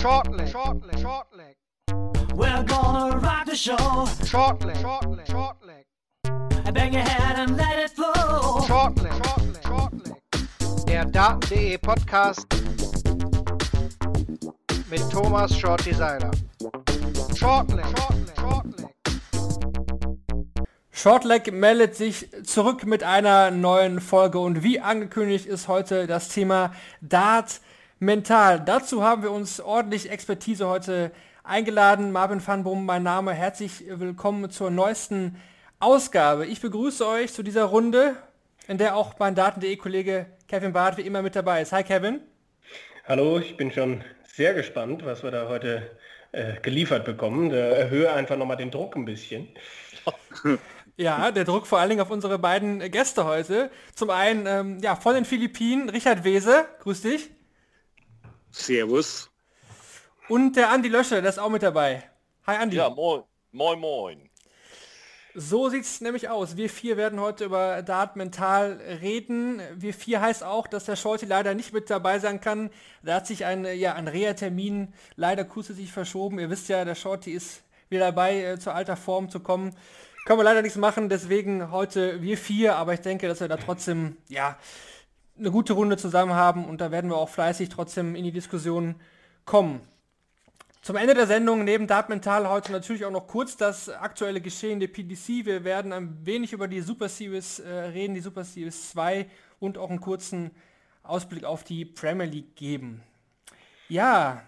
Shortleg, shortleg, shortleg. We're gonna rock the show. Shortleg, shortleg, shortleg. Bang your head and let it flow. Shortleg, shortleg, shortleg. Der Daten.de Podcast mit Thomas Shorty Seiler. Shortleg, shortleg, shortleg. Shortleg meldet sich zurück mit einer neuen Folge und wie angekündigt ist heute das Thema Dart mental. Dazu haben wir uns ordentlich Expertise heute eingeladen. Marvin van Brum, mein Name. Herzlich willkommen zur neuesten Ausgabe. Ich begrüße euch zu dieser Runde, in der auch mein Daten.de-Kollege Kevin Barth wie immer mit dabei ist. Hi Kevin. Hallo, ich bin schon sehr gespannt, was wir da heute äh, geliefert bekommen. Da erhöhe einfach nochmal den Druck ein bisschen. Ja, der Druck vor allen Dingen auf unsere beiden Gäste heute. Zum einen ähm, ja, von den Philippinen, Richard Wese, grüß dich. Servus. Und der Andi Lösche, der ist auch mit dabei. Hi Andi. Ja, moin. Moin, moin. So sieht es nämlich aus. Wir vier werden heute über Dart mental reden. Wir vier heißt auch, dass der Scholti leider nicht mit dabei sein kann. Da hat sich ein, ja, ein Reha-Termin leider kurzfristig verschoben. Ihr wisst ja, der Shorty ist wieder dabei, äh, zur alter Form zu kommen. Können wir leider nichts machen, deswegen heute wir vier, aber ich denke, dass wir da trotzdem, ja, eine gute Runde zusammen haben und da werden wir auch fleißig trotzdem in die Diskussion kommen. Zum Ende der Sendung neben Dart Mental heute natürlich auch noch kurz das aktuelle Geschehen der PDC. Wir werden ein wenig über die Super Series äh, reden, die Super Series 2 und auch einen kurzen Ausblick auf die Premier League geben. Ja,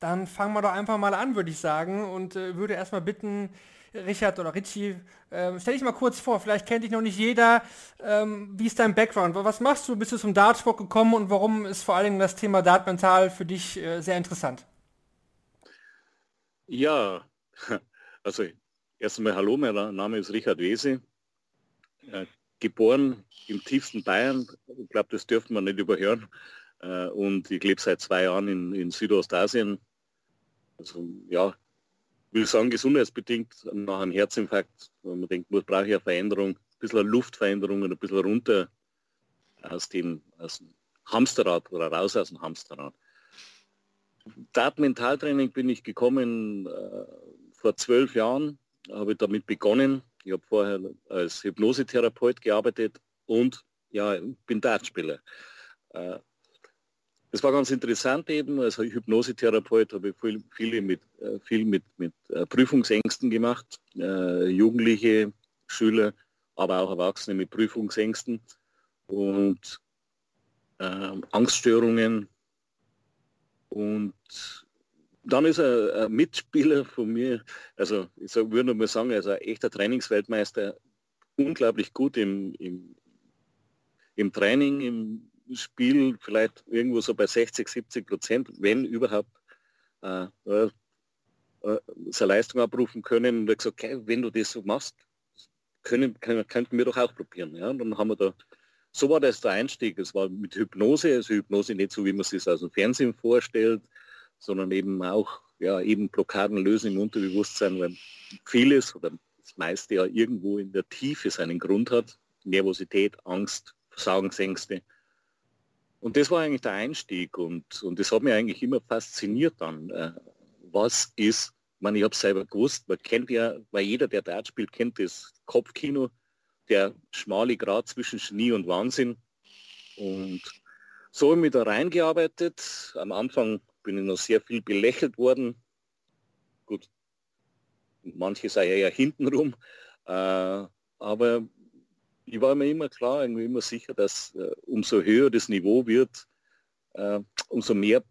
dann fangen wir doch einfach mal an, würde ich sagen, und äh, würde erstmal bitten, Richard oder Richie, ähm, stell dich mal kurz vor, vielleicht kennt dich noch nicht jeder. Ähm, wie ist dein Background? Was machst du? Bist du zum Dartsport gekommen und warum ist vor allen Dingen das Thema Dart mental für dich äh, sehr interessant? Ja, also erst einmal hallo, mein Name ist Richard Wese, äh, geboren im tiefsten Bayern, ich glaube, das dürften wir nicht überhören. Äh, und ich lebe seit zwei Jahren in, in Südostasien. Also ja, will sagen, gesundheitsbedingt nach einem Herzinfarkt, wenn man denkt, man braucht ja Veränderung, ein bisschen eine Luftveränderung und ein bisschen runter aus dem, aus dem Hamsterrad oder raus aus dem Hamsterrad. Dart Mentaltraining bin ich gekommen äh, vor zwölf Jahren, habe ich damit begonnen. Ich habe vorher als Hypnosetherapeut gearbeitet und ja, bin Dartspieler. Äh, das war ganz interessant eben. Als Hypnosetherapeut habe ich viel, viele mit, äh, viel mit, mit äh, Prüfungsängsten gemacht. Äh, Jugendliche, Schüler, aber auch Erwachsene mit Prüfungsängsten und äh, Angststörungen. Und dann ist ein, ein, Mitspieler von mir, also ich würde mal sagen, also ein echter Trainingsweltmeister, unglaublich gut im, im, im Training, im Spiel vielleicht irgendwo so bei 60, 70 Prozent, wenn überhaupt, äh, äh, seine Leistung abrufen können. Und er gesagt, okay, wenn du das so machst, können, können, könnten wir doch auch probieren. Ja? Und dann haben wir da, so war das der Einstieg. Es war mit Hypnose, also Hypnose nicht so, wie man sich aus dem Fernsehen vorstellt, sondern eben auch ja, eben Blockaden lösen im Unterbewusstsein, weil vieles oder das meiste ja irgendwo in der Tiefe seinen Grund hat. Nervosität, Angst, Versagensängste. Und das war eigentlich der Einstieg und, und das hat mich eigentlich immer fasziniert dann. Äh, was ist, ich meine, ich habe selber gewusst, man kennt ja, weil jeder, der Dart spielt, kennt das Kopfkino, der schmale Grad zwischen Genie und Wahnsinn. Und so habe ich mich da reingearbeitet. Am Anfang bin ich noch sehr viel belächelt worden. Gut, manche sagen ja hintenrum. Äh, aber ich war mir immer klar, irgendwie immer sicher, dass äh, umso höher das Niveau wird, äh, umso mehr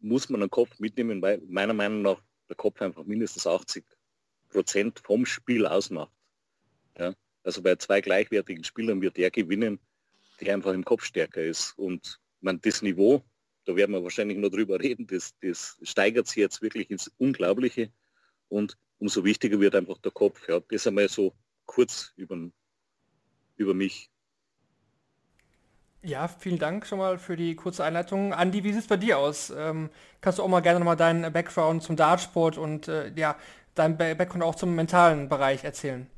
muss man den Kopf mitnehmen, weil meiner Meinung nach der Kopf einfach mindestens 80 Prozent vom Spiel ausmacht. Ja? Also bei zwei gleichwertigen Spielern wird der gewinnen, der einfach im Kopf stärker ist. Und man, das Niveau, da werden wir wahrscheinlich noch drüber reden, das, das steigert sich jetzt wirklich ins Unglaubliche. Und umso wichtiger wird einfach der Kopf. Ja. Das einmal so kurz über den über mich. Ja, vielen Dank schon mal für die kurze Einleitung. Andi, wie sieht es bei dir aus? Ähm, kannst du auch mal gerne nochmal deinen Background zum Dartsport und äh, ja, dein Background auch zum mentalen Bereich erzählen?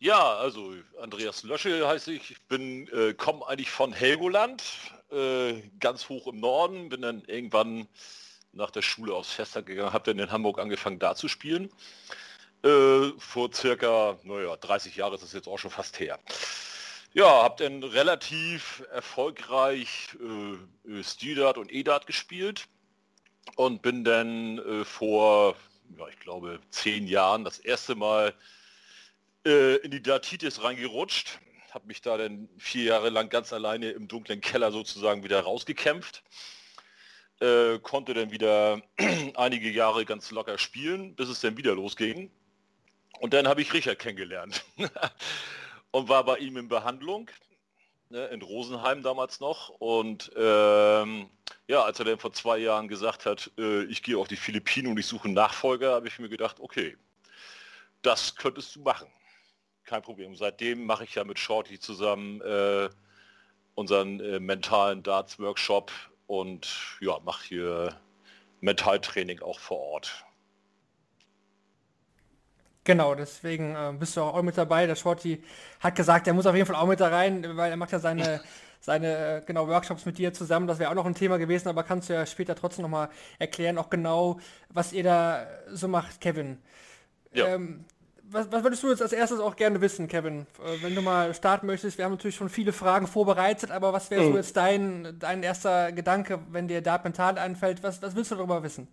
Ja, also Andreas Löschel heiße ich. Ich bin, äh, komme eigentlich von Helgoland, äh, ganz hoch im Norden, bin dann irgendwann nach der Schule aufs Festland gegangen, habe dann in Hamburg angefangen da zu spielen. Äh, vor circa, naja, 30 Jahre ist das jetzt auch schon fast her. Ja, habe dann relativ erfolgreich äh, Stidart und Edat gespielt und bin dann äh, vor, ja, ich glaube, zehn Jahren das erste Mal äh, in die Datitis reingerutscht. Habe mich da dann vier Jahre lang ganz alleine im dunklen Keller sozusagen wieder rausgekämpft. Äh, konnte dann wieder einige Jahre ganz locker spielen, bis es dann wieder losging. Und dann habe ich Richard kennengelernt und war bei ihm in Behandlung ne, in Rosenheim damals noch. Und ähm, ja, als er dann vor zwei Jahren gesagt hat, äh, ich gehe auf die Philippinen und ich suche einen Nachfolger, habe ich mir gedacht, okay, das könntest du machen. Kein Problem. Seitdem mache ich ja mit Shorty zusammen äh, unseren äh, mentalen Darts-Workshop und ja, mache hier Mentaltraining auch vor Ort. Genau, deswegen äh, bist du auch mit dabei. Der Shorty hat gesagt, er muss auf jeden Fall auch mit da rein, weil er macht ja seine, seine äh, genau Workshops mit dir zusammen. Das wäre auch noch ein Thema gewesen, aber kannst du ja später trotzdem nochmal erklären, auch genau, was ihr da so macht, Kevin. Ja. Ähm, was, was, würdest du jetzt als erstes auch gerne wissen, Kevin? Äh, wenn du mal starten möchtest, wir haben natürlich schon viele Fragen vorbereitet, aber was wäre mhm. so jetzt dein, dein erster Gedanke, wenn dir Dart mental einfällt? Was, was willst du darüber wissen?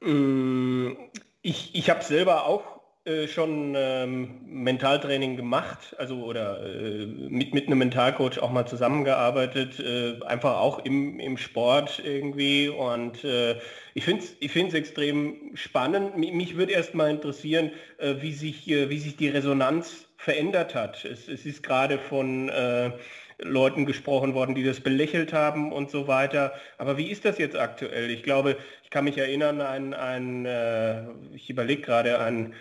Mm, ich, ich habe selber auch äh, schon ähm, Mentaltraining gemacht, also oder äh, mit, mit einem Mentalcoach auch mal zusammengearbeitet, äh, einfach auch im, im Sport irgendwie. Und äh, ich finde es ich find's extrem spannend. Mich, mich würde erst mal interessieren, äh, wie, sich, wie sich die Resonanz verändert hat. Es, es ist gerade von Leuten gesprochen worden, die das belächelt haben und so weiter. Aber wie ist das jetzt aktuell? Ich glaube, ich kann mich erinnern an ein, ich überlege gerade, ein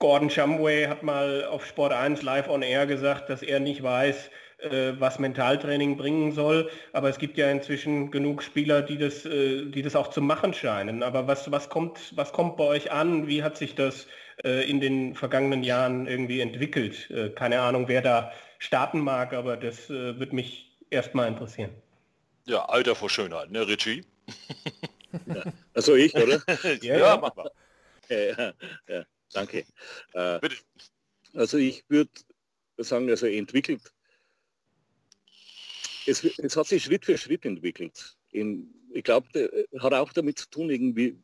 Gordon Shumway hat mal auf Sport 1 live on air gesagt, dass er nicht weiß, äh, was Mentaltraining bringen soll. Aber es gibt ja inzwischen genug Spieler, die das, äh, die das auch zu machen scheinen. Aber was, was, kommt, was kommt bei euch an? Wie hat sich das äh, in den vergangenen Jahren irgendwie entwickelt? keine Ahnung, wer da starten mag, aber das würde mich erstmal interessieren. Ja, Alter vor Schönheit, ne, Richie? ja. Also ich, oder? ja, ja, mach mal. Ja, ja. Danke. Äh, also ich würde sagen, also entwickelt, es, es, hat sich Schritt für Schritt entwickelt. In, ich glaube, hat auch damit zu tun, irgendwie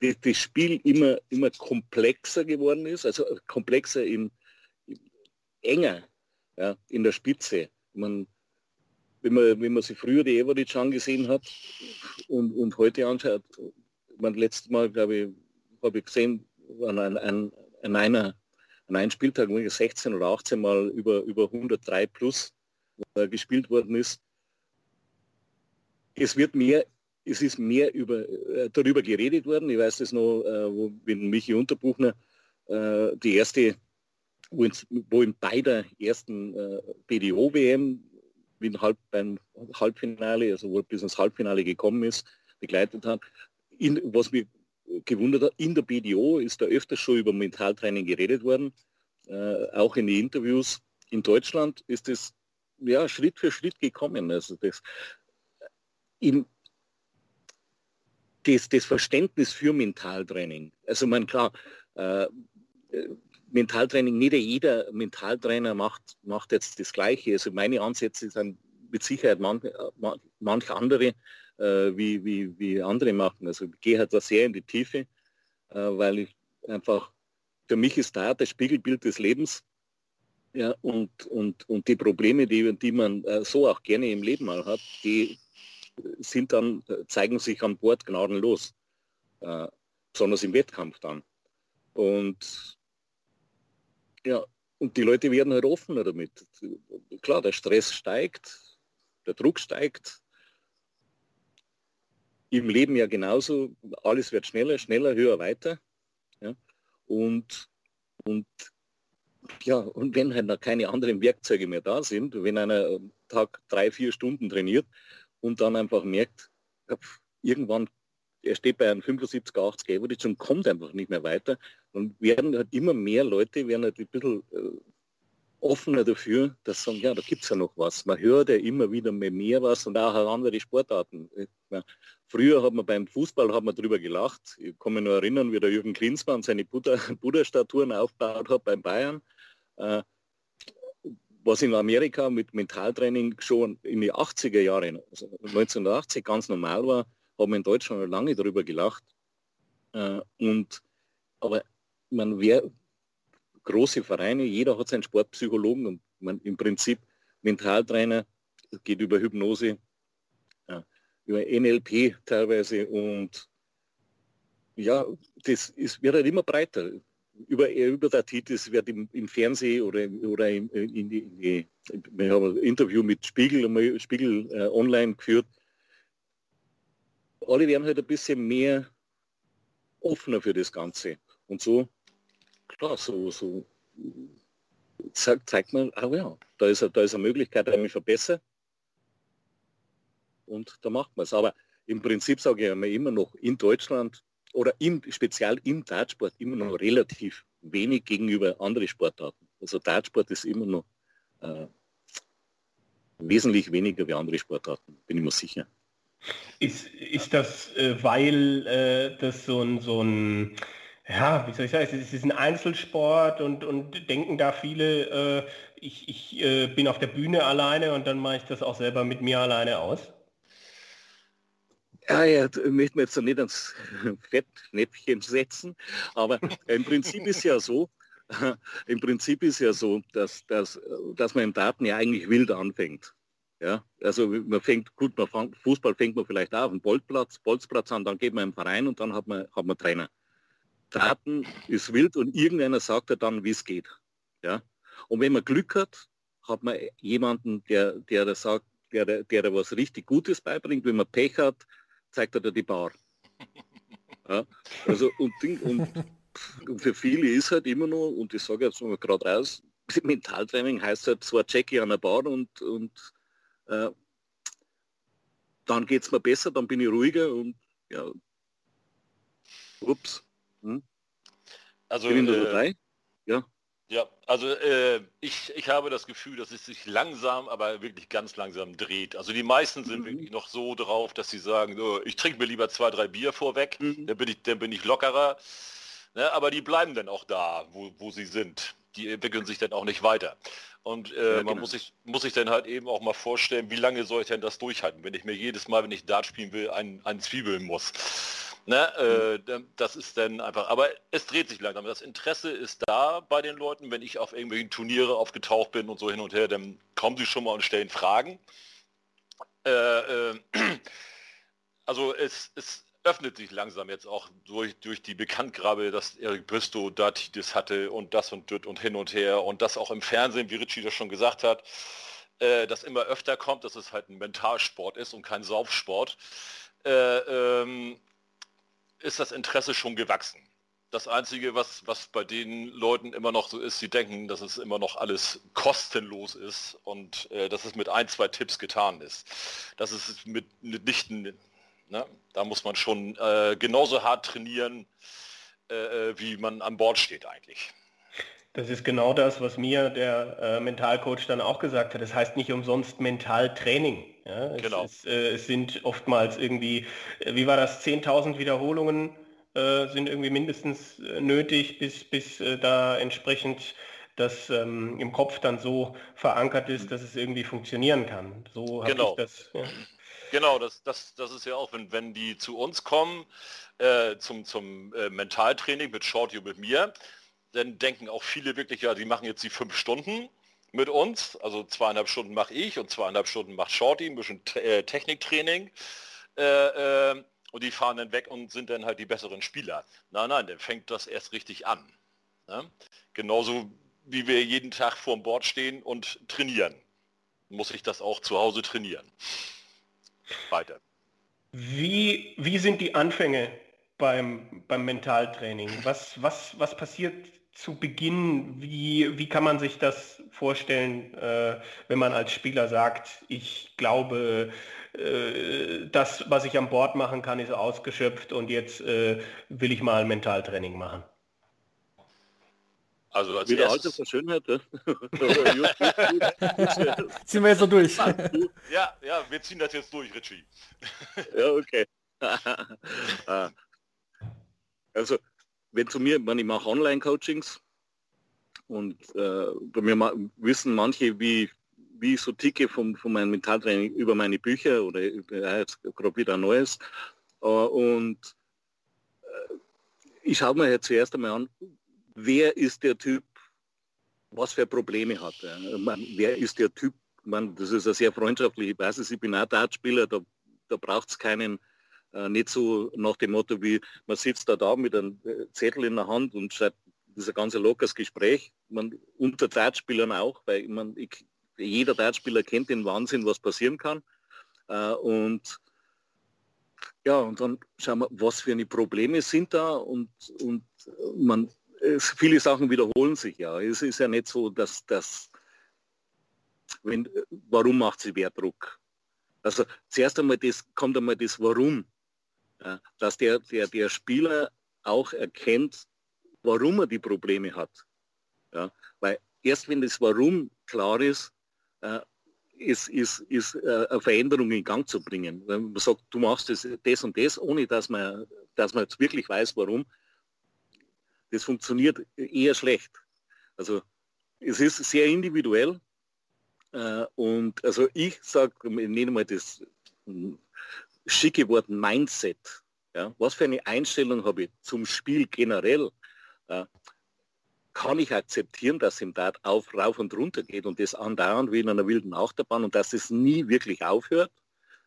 das Spiel immer, immer komplexer geworden ist, also komplexer in, enger ja, in der Spitze. Man, wenn, man, wenn man sich früher die Average angesehen hat und, und heute anschaut, man letztes Mal, glaube ich, habe ich gesehen, an, an, an, einer, an einem Spieltag, wo 16 oder 18 Mal über, über 103 plus äh, gespielt worden ist. Es wird mehr, es ist mehr über, äh, darüber geredet worden. Ich weiß das noch, äh, wo, wenn Michi Unterbuchner äh, die erste, wo in, wo in beider ersten äh, BDO-WM halb, beim Halbfinale, also wo bis ins Halbfinale gekommen ist, begleitet hat. In, was mir gewundert in der BDO ist da öfters schon über Mentaltraining geredet worden, äh, auch in den Interviews. In Deutschland ist es ja Schritt für Schritt gekommen. Also das, im, das, das Verständnis für Mentaltraining. Also man klar, äh, Mentaltraining, nicht jeder Mentaltrainer macht, macht jetzt das Gleiche. Also meine Ansätze sind mit Sicherheit manch, manch andere äh, wie, wie, wie andere machen. Also ich gehe halt da sehr in die Tiefe, äh, weil ich einfach, für mich ist da das Spiegelbild des Lebens. Ja, und, und, und die Probleme, die, die man äh, so auch gerne im Leben mal hat, die sind dann, äh, zeigen sich an Bord gnadenlos. Äh, besonders im Wettkampf dann. Und ja, und die Leute werden halt offener damit. Klar, der Stress steigt, der Druck steigt, im Leben ja genauso, alles wird schneller, schneller, höher, weiter. Ja? Und, und, ja, und wenn halt noch keine anderen Werkzeuge mehr da sind, wenn einer Tag drei, vier Stunden trainiert und dann einfach merkt, irgendwann, er steht bei einem 75, 80 Average und kommt einfach nicht mehr weiter, dann werden halt immer mehr Leute, werden halt ein bisschen, äh, offener dafür, dass sagen, ja, da gibt es ja noch was. Man hört ja immer wieder mehr was und auch andere Sportarten. Früher hat man beim Fußball hat man darüber gelacht. Ich kann mich nur erinnern, wie der Jürgen Klinsmann seine Buddha-Statuen aufgebaut hat beim Bayern. Äh, was in Amerika mit Mentaltraining schon in die 80er Jahren, also 1980 ganz normal war, haben wir in Deutschland lange darüber gelacht. Äh, und, aber man, wer, große Vereine, jeder hat seinen Sportpsychologen und man im Prinzip Mentaltrainer geht über Hypnose, über NLP teilweise und ja, das ist, wird halt immer breiter. Über, über der Titel wird im, im Fernsehen oder, oder in, in, die, in die, wir haben ein Interview mit Spiegel, Spiegel äh, online geführt. Alle werden halt ein bisschen mehr offener für das Ganze. Und so klar, so, so zeigt, zeigt man, ah ja, da ist, da ist eine Möglichkeit, eine verbessern. Und da macht man es. Aber im Prinzip sage ich mir immer noch in Deutschland oder im, speziell im Dartsport immer noch relativ wenig gegenüber anderen Sportarten. Also Dartsport ist immer noch äh, wesentlich weniger wie andere Sportarten, bin ich mir sicher. Ist, ist das, äh, weil äh, das so ein, so ein ja, wie soll ich sagen, es ist ein Einzelsport und, und denken da viele, äh, ich, ich äh, bin auf der Bühne alleine und dann mache ich das auch selber mit mir alleine aus? Ja, ja, möchte mir jetzt nicht ans Fettnäpfchen setzen, aber im Prinzip ist ja so, im Prinzip ist ja so, dass, dass, dass man im Daten ja eigentlich wild anfängt. Ja, also man fängt, gut, man fängt, Fußball fängt man vielleicht auf dem Bolzplatz, Bolzplatz an, dann geht man im Verein und dann hat man, hat man Trainer. Daten ist wild und irgendeiner sagt ja dann, wie es geht. Ja? Und wenn man Glück hat, hat man jemanden, der, der, der sagt, der, der, der was richtig Gutes beibringt. Wenn man Pech hat, zeigt er dir die Bar. Ja? Also und, und für viele ist halt immer noch, und ich sage jetzt mal gerade raus, Mentaltraining heißt halt zwar Jackie an der Bar und, und äh, dann geht es mir besser, dann bin ich ruhiger und ja, ups. Hm? Also, äh, ja. Ja, also äh, ich, ich habe das Gefühl, dass es sich langsam, aber wirklich ganz langsam dreht. Also die meisten sind mhm. wirklich noch so drauf, dass sie sagen, oh, ich trinke mir lieber zwei, drei Bier vorweg, mhm. dann, bin ich, dann bin ich lockerer. Ne, aber die bleiben dann auch da, wo, wo sie sind. Die entwickeln sich dann auch nicht weiter. Und äh, ja, man genau. muss sich, muss sich dann halt eben auch mal vorstellen, wie lange soll ich denn das durchhalten, wenn ich mir jedes Mal, wenn ich Dart spielen will, einen, einen Zwiebeln muss. Ne, äh, das ist dann einfach, aber es dreht sich langsam. Das Interesse ist da bei den Leuten. Wenn ich auf irgendwelchen Turniere aufgetaucht bin und so hin und her, dann kommen sie schon mal und stellen Fragen. Äh, äh, also es, es öffnet sich langsam jetzt auch durch, durch die Bekanntgabe, dass Erik Bristow Datitis hatte und das und das und hin und her und das auch im Fernsehen, wie Richie das schon gesagt hat, äh, das immer öfter kommt, dass es halt ein Mentalsport ist und kein Saufsport. Äh, ähm, ist das Interesse schon gewachsen. Das Einzige, was, was bei den Leuten immer noch so ist, sie denken, dass es immer noch alles kostenlos ist und äh, dass es mit ein, zwei Tipps getan ist. Das ist mit, mitnichten, ne? da muss man schon äh, genauso hart trainieren, äh, äh wie man an Bord steht eigentlich. Das ist genau das, was mir der äh, Mentalcoach dann auch gesagt hat. Das heißt nicht umsonst Mentaltraining. Ja, es, genau. es, äh, es, sind oftmals irgendwie, äh, wie war das, 10.000 Wiederholungen äh, sind irgendwie mindestens äh, nötig, bis, bis äh, da entsprechend das ähm, im Kopf dann so verankert ist, dass es irgendwie funktionieren kann. So habe genau. ich das. Ja. Genau, das, das, das ist ja auch, wenn, wenn die zu uns kommen, äh, zum, zum Mentaltraining mit Shorty und mit mir, dann denken auch viele wirklich, ja, die machen jetzt die fünf Stunden mit uns. Also zweieinhalb Stunden mache ich und zweieinhalb Stunden macht Shorty, ein bisschen äh, Techniktraining. Äh, äh, und die fahren dann weg und sind dann halt die besseren Spieler. Nein, nein, dann fängt das erst richtig an. Ne? Genauso wie wir jeden Tag vor dem Bord stehen und trainieren, muss ich das auch zu Hause trainieren. Weiter. Wie, wie sind die Anfänge beim, beim Mentaltraining? Was, was, was passiert zu Beginn, wie, wie kann man sich das vorstellen, äh, wenn man als Spieler sagt, ich glaube, äh, das, was ich an Bord machen kann, ist ausgeschöpft und jetzt äh, will ich mal Mentaltraining machen? Also als Wieder alte erstes, Verschönheit, ja? Ziehen wir jetzt so durch. ja, ja, wir ziehen das jetzt durch, Richie. ja, okay. Ah. also, wenn zu mir, wenn ich mache Online-Coachings und äh, bei mir ma wissen manche, wie, wie ich so ticke von, von meinem Mentaltraining über meine Bücher oder ja, jetzt gerade wieder ein neues. Äh, und äh, ich schaue mir jetzt zuerst einmal an, wer ist der Typ, was für Probleme hat er. Wer ist der Typ, meine, das ist eine sehr freundschaftliche Basis, ich bin auch Dartspieler, da, da braucht es keinen, äh, nicht so nach dem Motto wie, man sitzt da da mit einem äh, Zettel in der Hand und schreibt, das ist ein ganz lockeres Gespräch, man, unter Dartspielern auch, weil mein, ich, jeder Dartspieler kennt den Wahnsinn, was passieren kann. Äh, und ja, und dann schauen wir, was für eine Probleme sind da und, und man, es, viele Sachen wiederholen sich ja. Es ist ja nicht so, dass das, warum macht sie Wehrdruck? Also zuerst einmal das, kommt einmal das Warum, ja, dass der, der, der Spieler auch erkennt, warum er die Probleme hat. Ja, weil erst wenn das Warum klar ist, äh, ist, ist, ist äh, eine Veränderung in Gang zu bringen. Wenn man sagt, du machst das, das und das, ohne dass man, dass man jetzt wirklich weiß, warum, das funktioniert eher schlecht. Also es ist sehr individuell äh, und also ich sage, nenne mal das schicke Wort Mindset. Ja? Was für eine Einstellung habe ich zum Spiel generell? Äh, kann ich akzeptieren, dass im Dart auf, rauf und runter geht und das andauernd wie in einer wilden Achterbahn und dass es nie wirklich aufhört.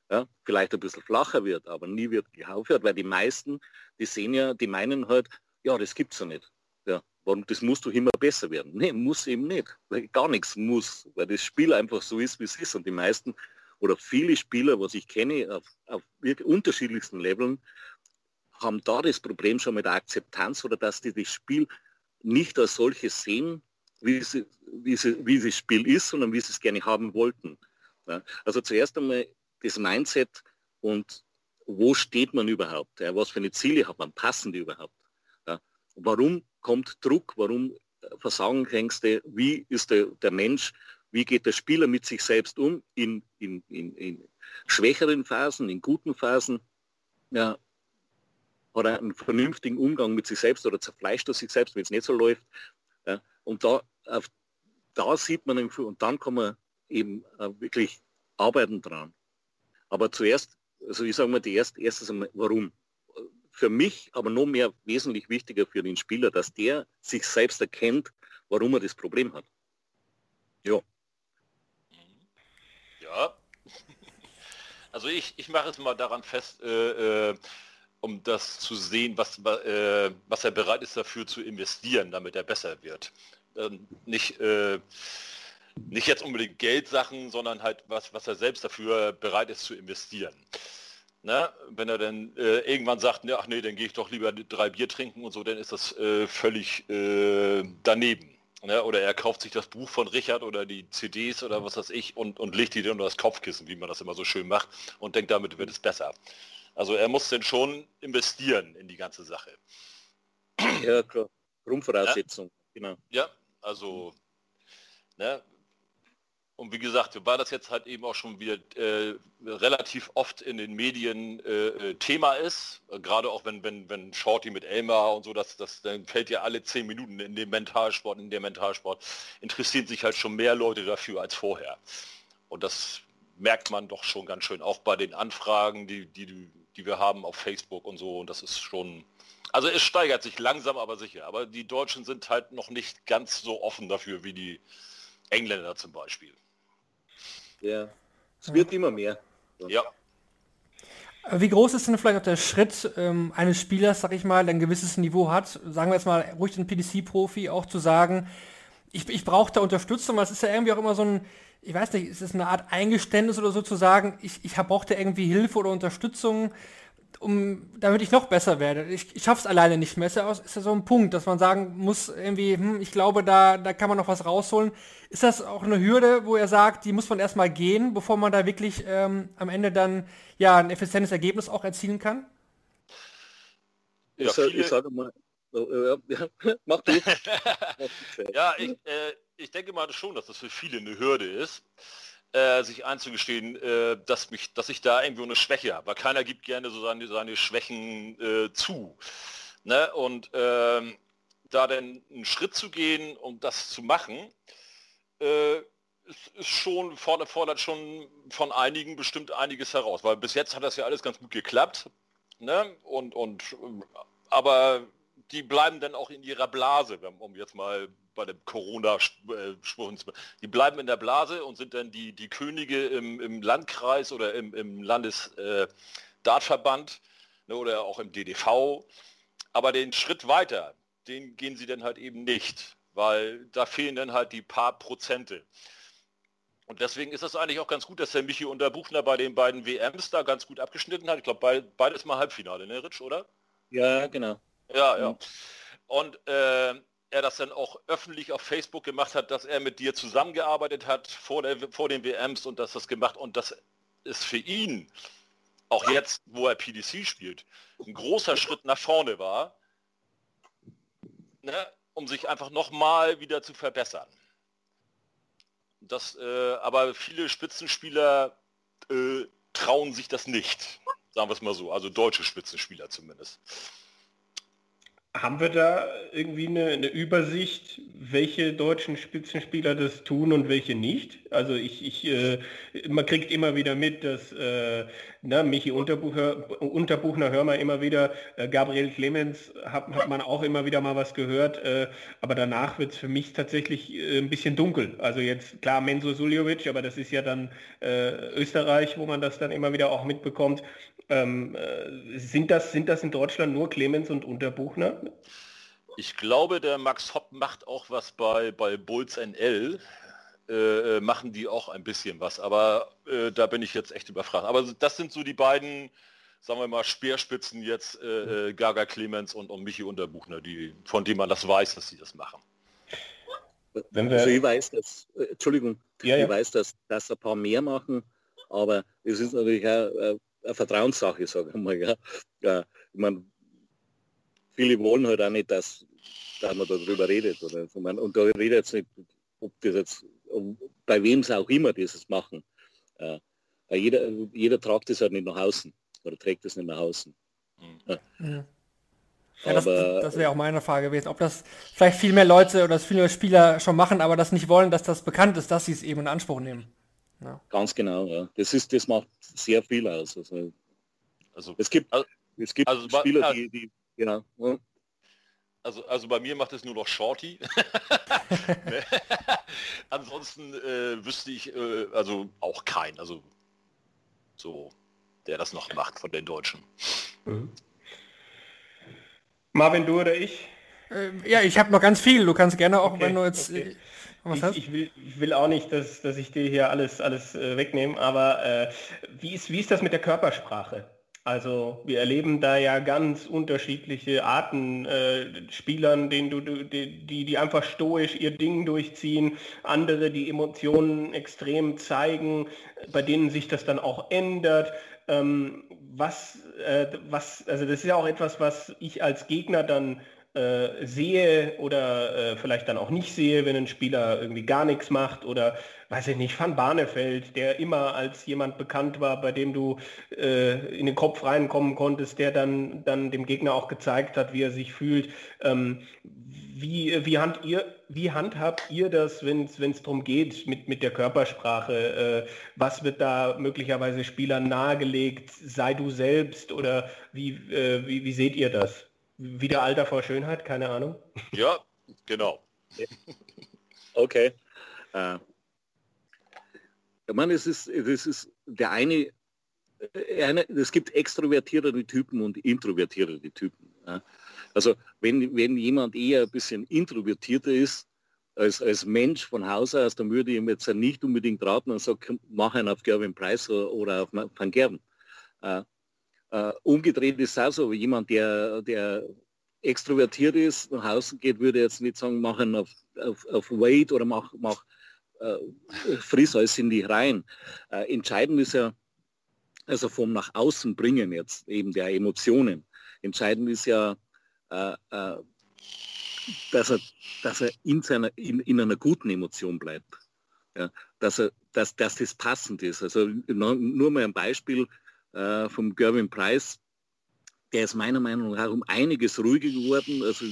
Ja, vielleicht ein bisschen flacher wird, aber nie wirklich aufhört, weil die meisten, die sehen ja, die meinen halt, ja, das gibt's ja nicht. Ja, warum, das musst du immer besser werden. Nee, muss eben nicht, weil gar nichts muss, weil das Spiel einfach so ist, wie es ist. Und die meisten oder viele Spieler, was ich kenne, auf, auf unterschiedlichsten Leveln, haben da das Problem schon mit der Akzeptanz oder dass die das Spiel nicht als solches sehen, wie, sie, wie, sie, wie das Spiel ist, sondern wie sie es gerne haben wollten. Ja, also zuerst einmal das Mindset und wo steht man überhaupt? Ja, was für eine Ziele hat man? Passen die überhaupt? Ja, warum kommt Druck? Warum Versagensängste? Wie ist der, der Mensch? Wie geht der Spieler mit sich selbst um in, in, in, in schwächeren Phasen, in guten Phasen? Ja, hat er einen vernünftigen Umgang mit sich selbst oder zerfleischt er sich selbst, wenn es nicht so läuft. Ja, und da, auf, da sieht man, und dann kann man eben äh, wirklich arbeiten dran. Aber zuerst, also ich sage mal, die erste, erstes einmal, warum? Für mich, aber noch mehr wesentlich wichtiger für den Spieler, dass der sich selbst erkennt, warum er das Problem hat. Ja. Ja. Also ich, ich mache es mal daran fest, äh, äh, um das zu sehen, was, äh, was er bereit ist dafür zu investieren, damit er besser wird. Ähm, nicht, äh, nicht jetzt unbedingt Geldsachen, sondern halt was, was er selbst dafür bereit ist zu investieren. Na, wenn er dann äh, irgendwann sagt, ne, ach nee, dann gehe ich doch lieber drei Bier trinken und so, dann ist das äh, völlig daneben. Ne? Oder er kauft sich das Buch von Richard oder die CDs oder was weiß ich und, und legt die dann unter das Kopfkissen, wie man das immer so schön macht, und denkt, damit wird es besser. Also er muss denn schon investieren in die ganze Sache. Ja, klar. Grundvoraussetzung, ja? genau. Ja, also, ne? Und wie gesagt, war das jetzt halt eben auch schon wieder äh, relativ oft in den Medien äh, äh Thema ist, gerade auch wenn, wenn, wenn Shorty mit Elmar und so, das, das dann fällt ja alle zehn Minuten in den Mentalsport, in der Mentalsport, interessieren sich halt schon mehr Leute dafür als vorher. Und das merkt man doch schon ganz schön, auch bei den Anfragen, die, die, die wir haben auf Facebook und so. Und das ist schon, also es steigert sich langsam, aber sicher. Aber die Deutschen sind halt noch nicht ganz so offen dafür wie die Engländer zum Beispiel. Ja, es wird immer mehr. Ja. Wie groß ist denn vielleicht auch der Schritt ähm, eines Spielers, sag ich mal, der ein gewisses Niveau hat, sagen wir jetzt mal ruhig ein PDC-Profi, auch zu sagen, ich, ich brauche da Unterstützung, weil es ist ja irgendwie auch immer so ein, ich weiß nicht, ist es eine Art Eingeständnis oder so zu sagen, ich, ich brauche da irgendwie Hilfe oder Unterstützung, um, damit ich noch besser werde. Ich, ich schaffe es alleine nicht mehr. Ist ja, ist ja so ein Punkt, dass man sagen muss, irgendwie, hm, ich glaube, da, da kann man noch was rausholen. Ist das auch eine Hürde, wo er sagt, die muss man erstmal gehen, bevor man da wirklich ähm, am Ende dann ja ein effizientes Ergebnis auch erzielen kann? Ja, ich, sage, ich sage mal, äh, ja, mach du. ja, ich, äh, ich denke mal schon, dass das für viele eine Hürde ist, äh, sich einzugestehen, äh, dass, mich, dass ich da irgendwo eine Schwäche habe. Weil keiner gibt gerne so seine, seine Schwächen äh, zu. Ne? Und ähm, da dann einen Schritt zu gehen und um das zu machen, äh, ist, ist schon, fordert, fordert schon von einigen bestimmt einiges heraus. Weil bis jetzt hat das ja alles ganz gut geklappt. Ne? Und, und, aber die bleiben dann auch in ihrer Blase, um jetzt mal bei dem Corona-Spruch, die bleiben in der Blase und sind dann die, die Könige im, im Landkreis oder im, im Landesdartverband äh, ne, oder auch im DDV. Aber den Schritt weiter, den gehen sie dann halt eben nicht, weil da fehlen dann halt die paar Prozente. Und deswegen ist es eigentlich auch ganz gut, dass der Michi Unterbuchner bei den beiden WMs da ganz gut abgeschnitten hat. Ich glaube, beides mal Halbfinale, ne, Rich, oder? Ja, genau. Ja, ja. Und äh, er das dann auch öffentlich auf Facebook gemacht hat, dass er mit dir zusammengearbeitet hat vor, der, vor den WMs und dass das gemacht und das ist für ihn, auch jetzt, wo er PDC spielt, ein großer Schritt nach vorne war, ne, um sich einfach nochmal wieder zu verbessern. Das, äh, aber viele Spitzenspieler äh, trauen sich das nicht, sagen wir es mal so, also deutsche Spitzenspieler zumindest. Haben wir da irgendwie eine, eine, Übersicht, welche deutschen Spitzenspieler das tun und welche nicht? Also ich, ich äh, man kriegt immer wieder mit, dass äh, na, Michi Unterbucher, Unterbuchner hören wir immer wieder, äh, Gabriel Clemens hat, hat man auch immer wieder mal was gehört, äh, aber danach wird es für mich tatsächlich äh, ein bisschen dunkel. Also jetzt klar Menzo Suljovic, aber das ist ja dann äh, Österreich, wo man das dann immer wieder auch mitbekommt. Ähm, äh, sind, das, sind das in Deutschland nur Clemens und Unterbuchner? Ich glaube, der Max Hopp macht auch was bei, bei Bulls NL. Äh, äh, machen die auch ein bisschen was, aber äh, da bin ich jetzt echt überfragt. Aber das sind so die beiden, sagen wir mal, Speerspitzen jetzt, äh, äh Gaga Clemens und, und Michi Unterbuchner, die, von denen man das weiß, dass sie das machen. Wenn wir also ich weiß, dass, Entschuldigung, ja, ja. ich weiß, dass, dass ein paar mehr machen, aber es ist natürlich auch eine Vertrauenssache, sage ich mal. Ja. ja ich meine, viele wollen halt auch nicht, dass, dass man darüber redet. Oder, und da redet jetzt nicht, ob das jetzt, bei wem es auch immer dieses machen. Ja. Jeder, jeder tragt das halt nicht nach außen oder trägt das nicht nach außen. Ja. ja. Ja, das, das wäre auch meine Frage gewesen, ob das vielleicht viel mehr Leute oder viel mehr Spieler schon machen, aber das nicht wollen, dass das bekannt ist, dass sie es eben in Anspruch nehmen. Ja. Ganz genau, ja. Das ist, das macht sehr viel aus. Also, also es gibt, also, es gibt also, Spieler, die, die, genau. Ja. Also, also bei mir macht es nur noch Shorty. Ansonsten äh, wüsste ich äh, also auch keinen, also so, der das noch macht von den Deutschen. Mhm. Marvin, du oder ich? Äh, ja, ich habe noch ganz viel. Du kannst gerne auch, okay, wenn du jetzt okay. Ich, ich, will, ich will auch nicht, dass, dass ich dir hier alles, alles äh, wegnehme, aber äh, wie, ist, wie ist das mit der Körpersprache? Also wir erleben da ja ganz unterschiedliche Arten äh, Spielern, denen du, die, die, die einfach stoisch ihr Ding durchziehen, andere, die Emotionen extrem zeigen, bei denen sich das dann auch ändert. Ähm, was, äh, was, also das ist ja auch etwas, was ich als Gegner dann äh, sehe oder äh, vielleicht dann auch nicht sehe, wenn ein Spieler irgendwie gar nichts macht oder weiß ich nicht, Van Barnefeld, der immer als jemand bekannt war, bei dem du äh, in den Kopf reinkommen konntest, der dann, dann dem Gegner auch gezeigt hat, wie er sich fühlt. Ähm, wie, wie, hand ihr, wie handhabt ihr das, wenn es darum geht mit, mit der Körpersprache? Äh, was wird da möglicherweise Spielern nahegelegt? Sei du selbst oder wie, äh, wie, wie seht ihr das? Wieder Alter vor Schönheit, keine Ahnung. Ja, genau. okay. Äh, ich meine, es ist, es ist der eine, äh, eine, es gibt extrovertierte Typen und introvertierte Typen. Ja. Also wenn, wenn jemand eher ein bisschen introvertierter ist, als, als Mensch von Haus aus, dann würde ich ihm jetzt nicht unbedingt raten und sagen, mach einen auf Gerwin Preis oder auf Van Gerben. Äh, Uh, umgedreht ist es auch so, jemand, der, der extrovertiert ist, nach außen geht, würde jetzt nicht sagen, machen auf, auf, auf Wait oder mach, mach äh, friss alles in die rein. Äh, entscheidend ist ja, also vom nach außen bringen jetzt eben der Emotionen. Entscheidend ist ja, äh, äh dass er, dass er in, seiner, in, in einer guten Emotion bleibt. Ja, dass, er, dass, dass das passend ist. Also nur mal ein Beispiel äh, vom Gervin Price, der ist meiner Meinung nach um einiges ruhiger geworden. Also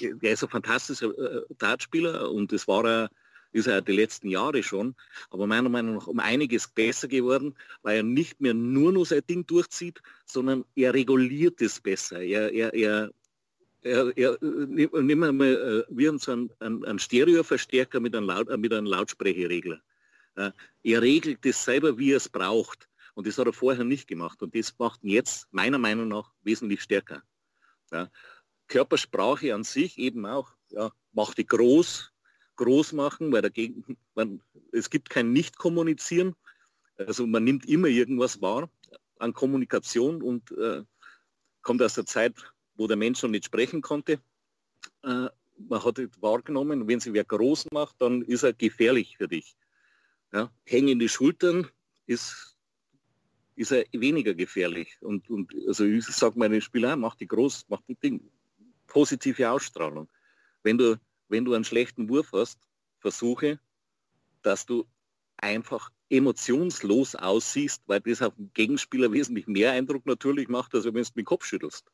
der ist ein fantastischer äh, Dartspieler und das war er, ist er die letzten Jahre schon, aber meiner Meinung nach um einiges besser geworden, weil er nicht mehr nur noch sein Ding durchzieht, sondern er reguliert es besser. Er, er, er, er, er nehmen wir mal, wir haben so einen, einen Stereoverstärker mit einem, Laut, mit einem Lautsprecherregler. Er regelt es selber, wie er es braucht. Und das hat er vorher nicht gemacht. Und das macht ihn jetzt meiner Meinung nach wesentlich stärker. Ja. Körpersprache an sich eben auch, ja, macht die groß, groß machen, weil dagegen, man, es gibt kein Nicht-Kommunizieren. Also man nimmt immer irgendwas wahr an Kommunikation und äh, kommt aus der Zeit, wo der Mensch noch nicht sprechen konnte. Äh, man hat es wahrgenommen, wenn sie wer groß macht, dann ist er gefährlich für dich. Ja, hängende Schultern ist ist er weniger gefährlich. Und, und also ich sage meinen Spielern, mach die groß, mach die Ding. Positive Ausstrahlung. Wenn du, wenn du einen schlechten Wurf hast, versuche, dass du einfach emotionslos aussiehst, weil das auf den Gegenspieler wesentlich mehr Eindruck natürlich macht, als wenn du mit Kopf schüttelst.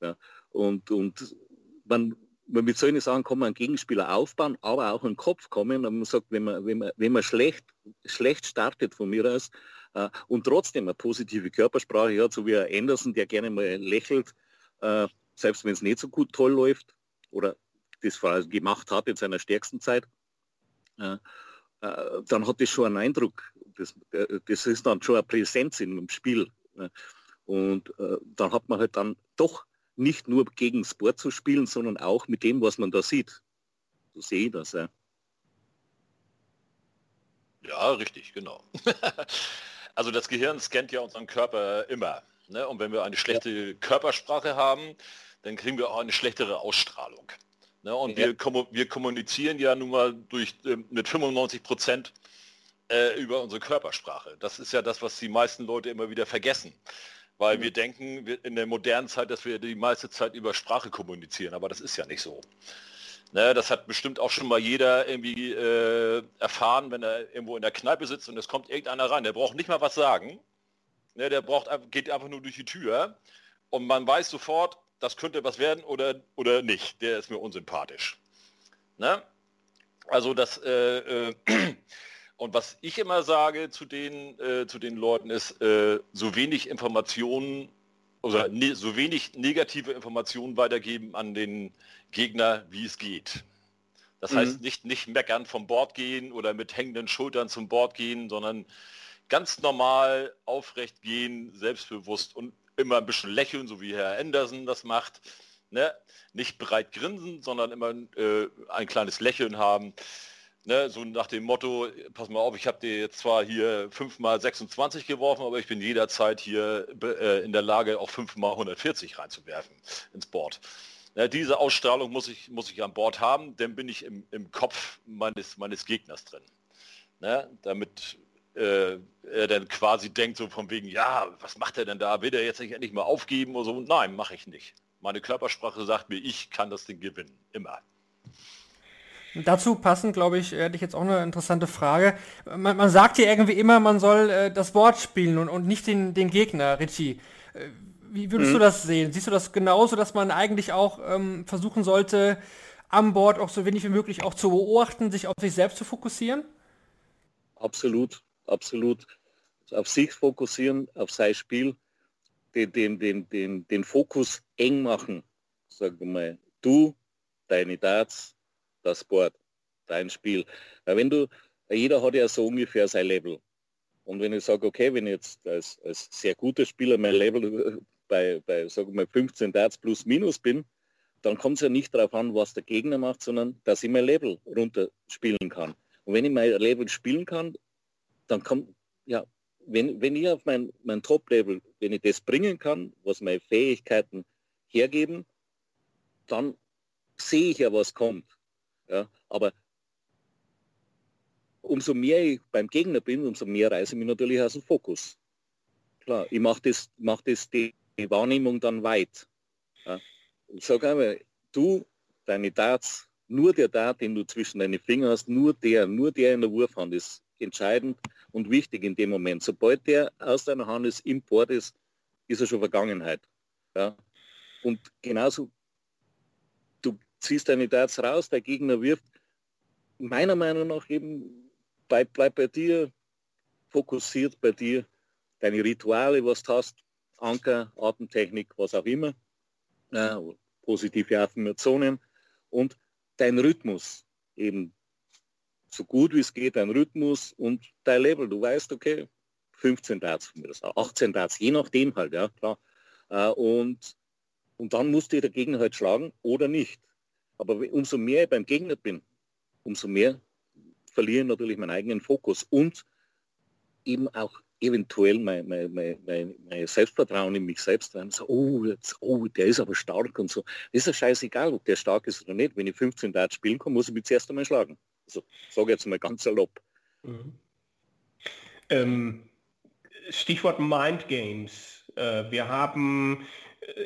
Ja. Und, und man, mit solchen Sachen kann man einen Gegenspieler aufbauen, aber auch einen Kopf kommen. Und man sagt, wenn man, wenn man, wenn man schlecht, schlecht startet von mir aus, äh, und trotzdem eine positive Körpersprache hat, so wie ein Anderson, der gerne mal lächelt, äh, selbst wenn es nicht so gut toll läuft oder das gemacht hat in seiner stärksten Zeit, äh, dann hat das schon einen Eindruck. Das, das ist dann schon eine Präsenz in dem Spiel. Und dann hat man halt dann doch nicht nur gegen Sport zu spielen, sondern auch mit dem, was man da sieht. So sehe ich das. Ja, ja richtig, genau. Also das Gehirn scannt ja unseren Körper immer. Ne? Und wenn wir eine schlechte. Körpersprache haben, dann kriegen wir auch eine schlechtere Ausstrahlung. Ne? Und ja. wir, wir, kommunizieren ja nun mal durch, äh, mit 95 Prozent äh, über unsere Körpersprache. Das ist ja das, was die meisten Leute immer wieder vergessen. Weil mhm. wir denken in der modernen Zeit, dass wir die meiste Zeit über Sprache kommunizieren, aber das ist ja nicht so. Ne, das hat bestimmt auch schon mal jeder irgendwie äh, erfahren, wenn er irgendwo in der Kneipe sitzt und es kommt irgendeiner rein. Der braucht nicht mal was sagen. Ne, der braucht, geht einfach nur durch die Tür und man weiß sofort, das könnte was werden oder, oder nicht. Der ist mir unsympathisch. Ne? Also das äh, äh, und was ich immer sage zu den, äh, zu den Leuten ist, äh, so wenig Informationen oder ne, so wenig negative Informationen weitergeben an den Gegner, wie es geht. Das mhm. heißt nicht, nicht meckern vom Bord gehen oder mit hängenden Schultern zum Bord gehen, sondern ganz normal aufrecht gehen, selbstbewusst und immer ein bisschen lächeln, so wie Herr Anderson das macht. Ne? Nicht breit grinsen, sondern immer äh, ein kleines Lächeln haben. Ne, so nach dem Motto, pass mal auf, ich habe dir jetzt zwar hier 5 mal 26 geworfen, aber ich bin jederzeit hier äh, in der Lage, auch 5 mal 140 reinzuwerfen ins Board. Ne, diese Ausstrahlung muss ich, muss ich an Bord haben, dann bin ich im, im Kopf meines, meines Gegners drin. Ne, damit äh, er dann quasi denkt so von wegen, ja, was macht er denn da? Will er jetzt nicht endlich mal aufgeben oder so? Nein, mache ich nicht. Meine Körpersprache sagt mir, ich kann das Ding gewinnen. Immer. Dazu passend, glaube ich, hätte ich jetzt auch eine interessante Frage. Man, man sagt ja irgendwie immer, man soll äh, das Wort spielen und, und nicht den, den Gegner, Richie. Äh, wie würdest mhm. du das sehen? Siehst du das genauso, dass man eigentlich auch ähm, versuchen sollte, am Board auch so wenig wie möglich auch zu beobachten, sich auf sich selbst zu fokussieren? Absolut, absolut. Auf sich fokussieren, auf sein Spiel, den, den, den, den, den Fokus eng machen. Sag mal, du, deine Darts, das Board, dein Spiel. Weil wenn du, jeder hat ja so ungefähr sein Level. Und wenn ich sage, okay, wenn ich jetzt als, als sehr guter Spieler mein Level bei, bei sagen wir 15 Darts plus minus bin, dann kommt es ja nicht darauf an, was der Gegner macht, sondern dass ich mein Level runterspielen kann. Und wenn ich mein Level spielen kann, dann kommt, ja, wenn, wenn ich auf mein, mein Top-Level, wenn ich das bringen kann, was meine Fähigkeiten hergeben, dann sehe ich ja, was kommt. Ja, aber umso mehr ich beim Gegner bin, umso mehr reiße ich mich natürlich aus dem Fokus. Klar, ich mache das, mach das die, die Wahrnehmung dann weit. Ja. Ich sage einmal, du, deine Darts, nur der Dart, den du zwischen deinen Fingern hast, nur der, nur der in der Wurfhand ist entscheidend und wichtig in dem Moment. Sobald der aus deiner Hand ist, im Board ist, ist er schon Vergangenheit. Ja? Und genauso, ziehst deine Darts raus, der Gegner wirft, meiner Meinung nach eben, bleib, bleib bei dir, fokussiert bei dir, deine Rituale, was du hast, Anker, Atemtechnik, was auch immer, äh, positive Affirmationen und dein Rhythmus, eben so gut wie es geht, dein Rhythmus und dein Level. Du weißt, okay, 15 Darts, 18 Darts, je nachdem halt, ja, klar. Äh, und, und dann musst du der Gegner halt schlagen oder nicht. Aber umso mehr ich beim Gegner bin, umso mehr verliere ich natürlich meinen eigenen Fokus und eben auch eventuell mein, mein, mein, mein, Selbstvertrauen in mich selbst rein. So, oh, jetzt, oh, der ist aber stark und so. Das ist ja scheißegal, ob der stark ist oder nicht. Wenn ich 15 Darts spielen kann, muss ich mich zuerst einmal schlagen. Also, sage jetzt mal ganz salopp. Mhm. Ähm, Stichwort Mind Games. Äh, wir haben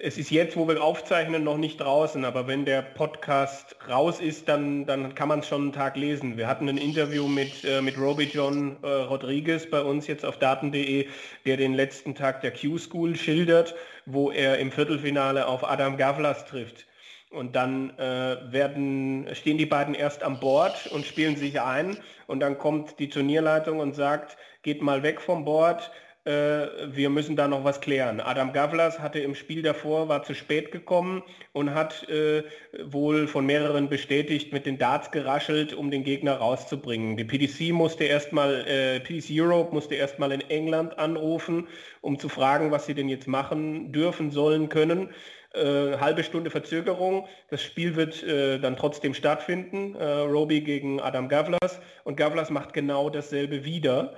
es ist jetzt, wo wir aufzeichnen, noch nicht draußen, aber wenn der Podcast raus ist, dann, dann kann man es schon einen Tag lesen. Wir hatten ein Interview mit, äh, mit Roby John äh, Rodriguez bei uns jetzt auf daten.de, der den letzten Tag der Q-School schildert, wo er im Viertelfinale auf Adam Gavlas trifft. Und dann äh, werden, stehen die beiden erst am Board und spielen sich ein. Und dann kommt die Turnierleitung und sagt, geht mal weg vom Board, wir müssen da noch was klären. Adam Gavlas hatte im Spiel davor, war zu spät gekommen und hat äh, wohl von mehreren bestätigt mit den Darts geraschelt, um den Gegner rauszubringen. Die PDC musste erstmal, äh, PDC Europe musste erstmal in England anrufen, um zu fragen, was sie denn jetzt machen dürfen, sollen, können. Äh, halbe Stunde Verzögerung. Das Spiel wird äh, dann trotzdem stattfinden. Äh, Roby gegen Adam Gavlas. Und Gavlas macht genau dasselbe wieder.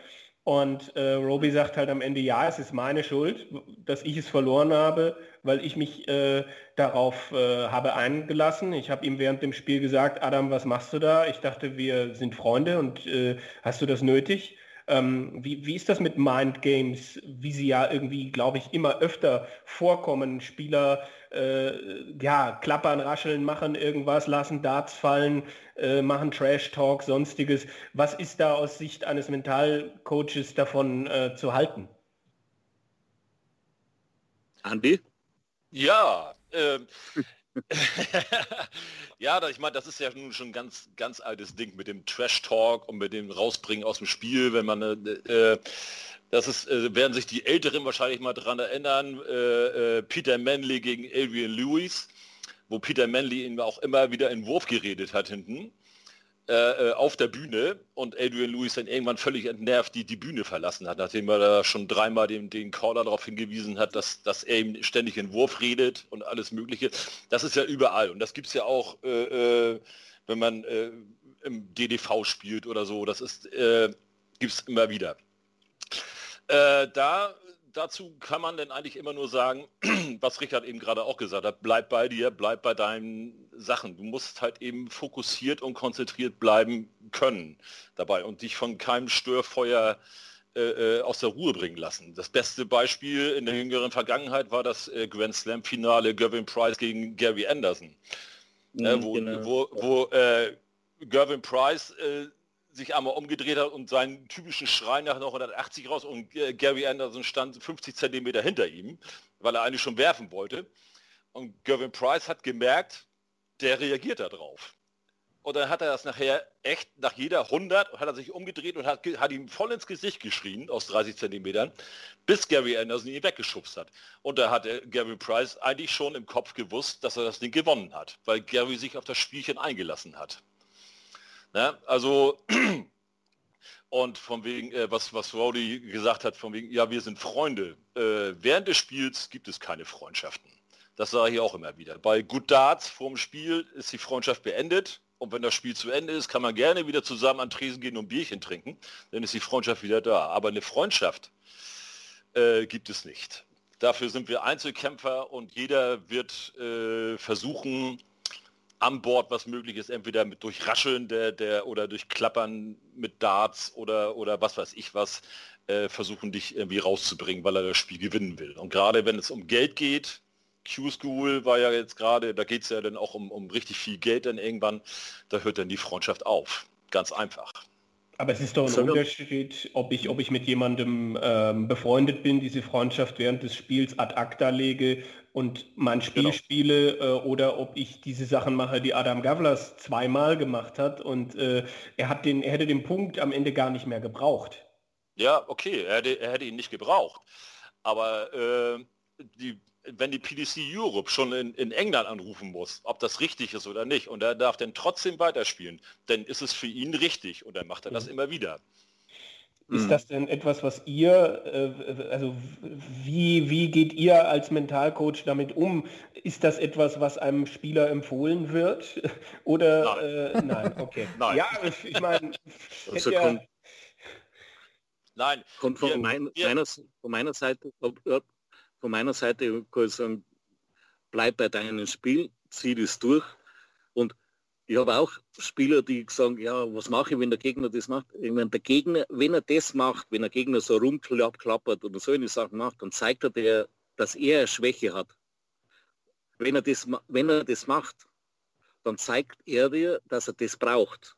Und äh, Roby sagt halt am Ende, ja, es ist meine Schuld, dass ich es verloren habe, weil ich mich äh, darauf äh, habe eingelassen. Ich habe ihm während dem Spiel gesagt, Adam, was machst du da? Ich dachte, wir sind Freunde und äh, hast du das nötig? Ähm, wie, wie ist das mit Mind Games, wie sie ja irgendwie, glaube ich, immer öfter vorkommen? Spieler äh, ja, klappern, rascheln, machen irgendwas, lassen Darts fallen, äh, machen Trash-Talk, sonstiges. Was ist da aus Sicht eines Mentalcoaches davon äh, zu halten? Andi? Ja, äh, ja, ich meine, das ist ja nun schon ein ganz, ganz altes Ding mit dem Trash-Talk und mit dem Rausbringen aus dem Spiel, wenn man äh, das ist, äh, werden sich die Älteren wahrscheinlich mal daran erinnern, äh, äh, Peter Manley gegen Adrian Lewis, wo Peter Manley ihn auch immer wieder in Wurf geredet hat hinten äh, äh, auf der Bühne und Adrian Lewis dann irgendwann völlig entnervt die, die Bühne verlassen hat, nachdem er da schon dreimal den, den Caller darauf hingewiesen hat, dass, dass er ihm ständig in Wurf redet und alles Mögliche. Das ist ja überall und das gibt es ja auch, äh, wenn man im DDV spielt oder so, das ist, gibt es immer wieder. Äh, da, dazu kann man denn eigentlich immer nur sagen, was Richard eben gerade auch gesagt hat, bleib bei dir, bleib bei deinen Sachen. Du musst halt eben fokussiert und konzentriert bleiben können dabei und dich von keinem Störfeuer äh, äh aus der Ruhe bringen lassen. Das beste Beispiel in der jüngeren Vergangenheit war das äh, Grand Slam Finale Gervin Price gegen Gary Anderson, mhm, wo, genau. wo, wo äh, Gervin Price äh, sich einmal umgedreht hat und seinen typischen Schrei nach 180 raus und Gary Anderson stand 50 Zentimeter hinter ihm, weil er eigentlich schon werfen wollte. Und Gavin Price hat gemerkt, der reagiert darauf. Und dann hat er das nachher echt nach jeder 100 hat er sich umgedreht und hat, hat ihm voll ins Gesicht geschrien aus 30 Zentimetern, bis Gary Anderson ihn weggeschubst hat. Und da hat Gary Price eigentlich schon im Kopf gewusst, dass er das Ding gewonnen hat, weil Gary sich auf das Spielchen eingelassen hat. Ne? Also und von wegen, äh, was, was Rowdy gesagt hat, von wegen, ja, wir sind Freunde. Äh, während des Spiels gibt es keine Freundschaften. Das sage ich auch immer wieder. Bei Good Darts vorm Spiel ist die Freundschaft beendet. Und wenn das Spiel zu Ende ist, kann man gerne wieder zusammen an Tresen gehen und Bierchen trinken. Dann ist die Freundschaft wieder da. Aber eine Freundschaft äh, gibt es nicht. Dafür sind wir Einzelkämpfer und jeder wird äh, versuchen, an Bord was möglich ist, entweder mit durch Rascheln der, der oder durch Klappern mit Darts oder, oder was weiß ich was, äh, versuchen dich irgendwie rauszubringen, weil er das Spiel gewinnen will. Und gerade wenn es um Geld geht, Q-School war ja jetzt gerade, da geht es ja dann auch um, um richtig viel Geld dann irgendwann, da hört dann die Freundschaft auf. Ganz einfach. Aber es ist doch ein Soll- Unterschied, ob ich, ob ich mit jemandem ähm, befreundet bin, diese Freundschaft während des Spiels ad acta lege und mein Spiel Genau. spiele äh, oder ob ich diese Sachen mache, die Adam Gavlas zweimal gemacht hat und äh, er, hat den, er hätte den Punkt am Ende gar nicht mehr gebraucht. Ja, okay, er hätte, er hätte ihn nicht gebraucht. Aber äh, die, wenn die PDC Europe schon in, in England anrufen muss, ob das richtig ist oder nicht, und er darf dann trotzdem weiterspielen, dann ist es für ihn richtig und dann macht er das immer wieder. Ist Mhm. das denn etwas, was ihr, äh, also wie, wie geht ihr als Mentalcoach damit um? Ist das etwas, was einem Spieler empfohlen wird? Oder Nein. Äh, nein, okay. Nein. Ja, ich meine, Also ja, kommt, Nein, kommt von, Wir- mein, wir- meiner, von meiner Seite, von meiner Seite kann ich sagen, bleib bei deinem Spiel, zieh das durch. Und ich habe auch Spieler, die sagen, ja, was mache ich, wenn der Gegner das macht? Meine, der Gegner, wenn er das macht, wenn der Gegner so rumklappert oder so eine Sachen macht, dann zeigt er dir, dass er eine Schwäche hat. Wenn er das, wenn er das macht, dann zeigt er dir, dass er das braucht.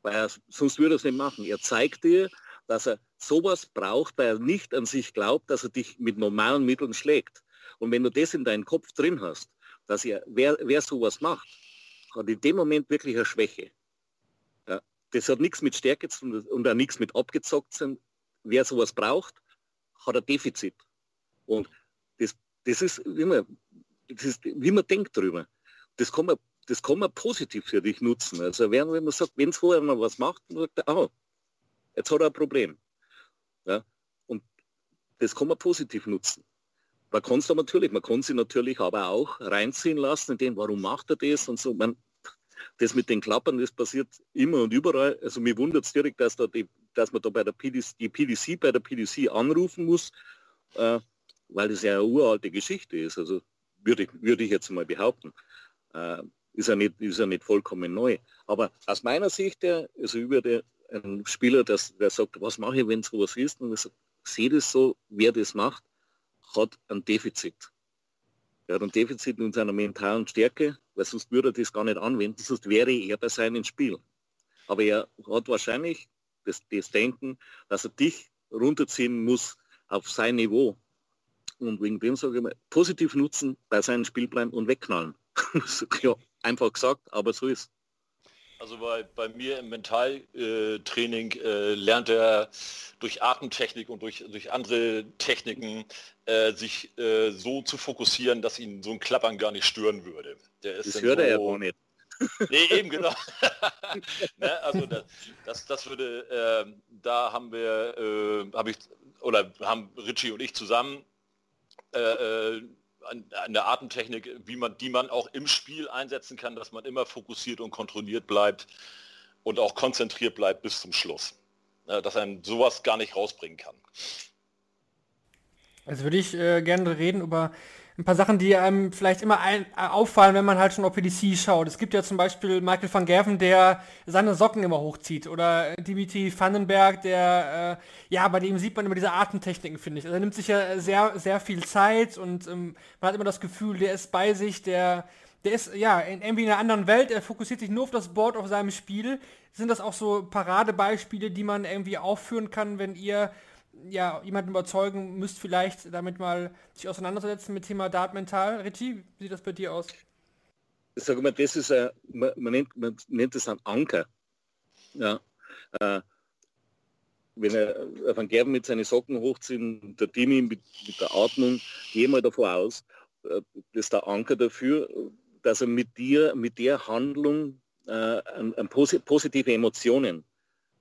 Weil er, sonst würde er es nicht machen. Er zeigt dir, dass er sowas braucht, weil er nicht an sich glaubt, dass er dich mit normalen Mitteln schlägt. Und wenn du das in deinem Kopf drin hast, dass er, wer, wer sowas macht, hat in dem Moment wirklich eine Schwäche. Ja, das hat nichts mit Stärke zu tun und auch nichts mit abgezockt sein. Wer sowas braucht, hat ein Defizit. Und das, das ist, wie man, das ist, wie man denkt drüber. Das kann man, das kann man positiv für dich nutzen. Also wenn, wenn man sagt, wenn es vorher mal was macht, dann sagt er, ah, jetzt hat er ein Problem. Ja? Und das kann man positiv nutzen. Man kann es da natürlich, man kann sie natürlich aber auch reinziehen lassen, in dem, warum macht er das und so. Man, das mit den Klappern, das passiert immer und überall. Also mir wundert es direkt, dass, da die, dass man da bei der PDC, die PDC bei der PDC anrufen muss, äh, weil das ja eine uralte Geschichte ist. Also würde ich, würde ich jetzt mal behaupten. Äh, ist, ja nicht, ist ja nicht vollkommen neu. Aber aus meiner Sicht, der, also über der, ein Spieler, das, der sagt, was mache ich, wenn sowas ist? Und ich sehe das so, wer das macht, hat ein Defizit. Er hat ein Defizit in seiner mentalen Stärke, weil sonst würde er das gar nicht anwenden, sonst wäre er bei seinem Spiel. Aber er hat wahrscheinlich das, das Denken, dass er dich runterziehen muss auf sein Niveau. Und wegen dem sage ich mal, positiv nutzen, bei seinem Spiel bleiben und wegknallen. ja, einfach gesagt, aber so ist Also bei, bei mir im Mentaltraining äh, lernt er durch Atemtechnik und durch, durch andere Techniken äh, sich äh, so zu fokussieren, dass ihn so ein Klappern gar nicht stören würde. Der ist Das hört er ja so- gar nicht. Nee, eben genau. ne, also das, das, das würde, äh, da haben wir, äh, habe ich, oder haben Richie und ich zusammen äh, an der Atemtechnik, wie man, die man auch im Spiel einsetzen kann, dass man immer fokussiert und kontrolliert bleibt und auch konzentriert bleibt bis zum Schluss. Dass einem sowas gar nicht rausbringen kann. Also würde ich äh, gerne reden über ein paar Sachen, die einem vielleicht immer ein, äh, auffallen, wenn man halt schon auf PDC schaut. Es gibt ja zum Beispiel Michael van Gerven, der seine Socken immer hochzieht. Oder äh, Dimitri Vandenberg, der, äh, ja, bei dem sieht man immer diese Atemtechniken, finde ich. Also er nimmt sich ja sehr, sehr viel Zeit und ähm, man hat immer das Gefühl, der ist bei sich, der, der ist ja in, irgendwie in einer anderen Welt, er fokussiert sich nur auf das Board, auf seinem Spiel. Sind das auch so Paradebeispiele, die man irgendwie aufführen kann, wenn ihr ja, jemanden überzeugen müsst, vielleicht damit mal sich auseinandersetzen mit Thema Dart mental. Richie, wie sieht das bei dir aus? Sage mal, das ist ein, man, nennt, man nennt das ein Anker. Ja. Äh, wenn er äh, Van Gerben mit seinen Socken hochzieht, und der Dimi mit, mit der Atmung, gehe mal davon aus, äh, das ist der Anker dafür, dass er mit dir, mit der Handlung äh, an, an posi positive Emotionen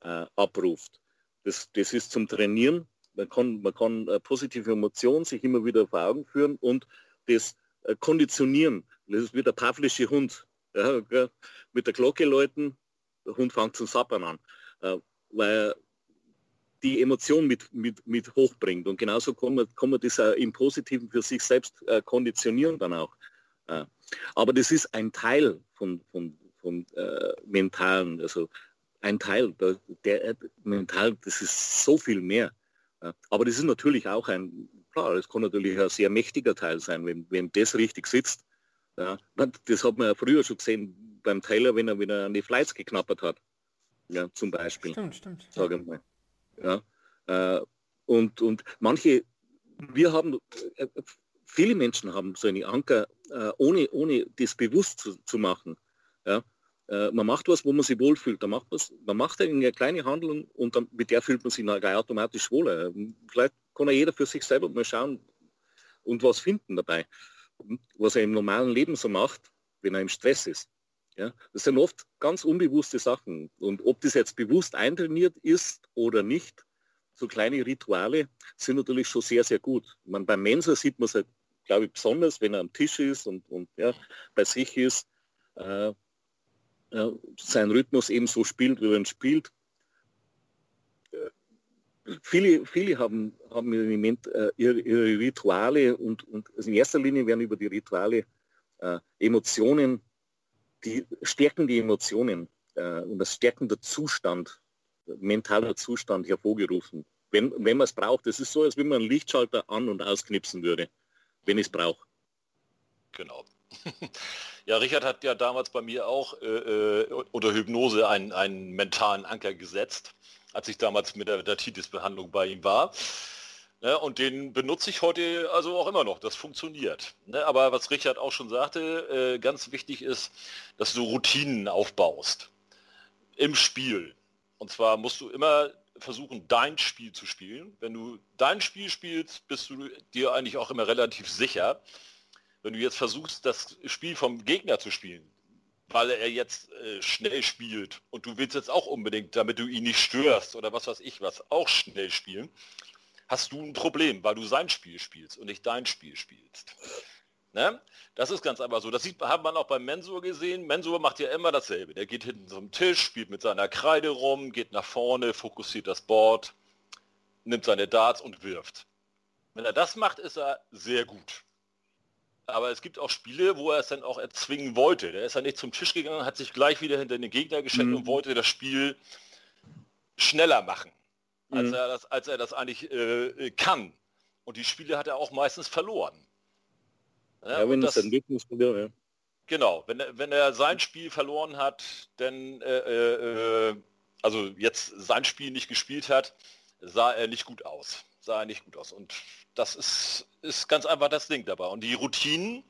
äh, abruft. Das, das ist zum Trainieren. Man kann, man kann äh, positive Emotionen sich immer wieder vor Augen führen und das äh, konditionieren. Das ist wie der pavlische Hund. Ja? Mit der Glocke läuten, der Hund fängt zum Sappern an, äh, weil er die Emotion mit, mit, mit hochbringt. Und genauso kann man, kann man das auch im Positiven für sich selbst konditionieren dann auch. Aber das ist ein Teil von, von, von äh, Mentalen, also ein Teil, der, der mental, das ist so viel mehr. Aber das ist natürlich auch ein, klar, es kann natürlich ein sehr mächtiger Teil sein, wenn, wenn das richtig sitzt. Ja, das hat man ja früher schon gesehen beim Taylor, wenn er wieder an die Flights geknappert hat. Ja, zum Beispiel. Stimmt, stimmt. Sage mal. Ja, äh, und, und manche, wir haben, äh, viele Menschen haben so eine Anker, äh, ohne, ohne das bewusst zu, zu machen. Ja, äh, man macht was, wo man sich wohlfühlt. Man macht, man macht eine kleine Handlung und dann, mit der fühlt man sich gleich automatisch wohler. Vielleicht kann ja jeder für sich selber mal schauen und was finden dabei, was er im normalen Leben so macht, wenn er im Stress ist. Ja, das sind oft ganz unbewusste Sachen. Und ob das jetzt bewusst eintrainiert ist oder nicht, so kleine Rituale sind natürlich schon sehr, sehr gut. Man, beim Mensa sieht man es, halt, glaube ich, besonders, wenn er am Tisch ist und, und ja, bei sich ist. Äh, äh, seinen Rhythmus eben so spielt, wie ihn spielt. Äh, viele, viele haben, haben im Moment äh, ihre, ihre, Rituale und, und also in erster Linie werden über die Rituale äh, Emotionen, die stärken die Emotionen äh, und das stärkende Zustand, mentaler Zustand hervorgerufen. Wenn, wenn man es braucht, das ist so, als wenn man einen Lichtschalter an- und ausknipsen würde, wenn ich es brauche. Genau. Ja, Richard hat ja damals bei mir auch äh, äh, unter Hypnose einen, einen mentalen Anker gesetzt, als ich damals mit der Datitis-Behandlung bei ihm war. Ne, und den benutze ich heute also auch immer noch. Das funktioniert. Ne, aber was Richard auch schon sagte, äh, ganz wichtig ist, dass du Routinen aufbaust im Spiel. Und zwar musst du immer versuchen, dein Spiel zu spielen. Wenn du dein Spiel spielst, bist du dir eigentlich auch immer relativ sicher wenn du jetzt versuchst, das Spiel vom Gegner zu spielen, weil er jetzt äh, schnell spielt und du willst jetzt auch unbedingt, damit du ihn nicht störst oder was weiß ich was, auch schnell spielen, hast du ein Problem, weil du sein Spiel spielst und nicht dein Spiel spielst. Ne? Das ist ganz einfach so. Das sieht, hat man auch beim Mensur gesehen. Mensur macht ja immer dasselbe. Der geht hinten zum Tisch, spielt mit seiner Kreide rum, geht nach vorne, fokussiert das Board, nimmt seine Darts und wirft. Wenn er das macht, ist er sehr gut. Aber es gibt auch Spiele, wo er es dann auch erzwingen wollte. Der ist dann nicht zum Tisch gegangen, hat sich gleich wieder hinter den Gegner geschickt mhm. und wollte das Spiel schneller machen, als, mhm. er, das, als er das eigentlich äh, kann. Und die Spiele hat er auch meistens verloren. Ja, ja wenn das, dann Rhythmus ja. Genau, wenn er, wenn er sein Spiel verloren hat, dann, äh, äh, also jetzt sein Spiel nicht gespielt hat, sah er nicht gut aus. Sah er nicht gut aus. Und das ist, ist ganz einfach das Ding dabei. Und die Routinen,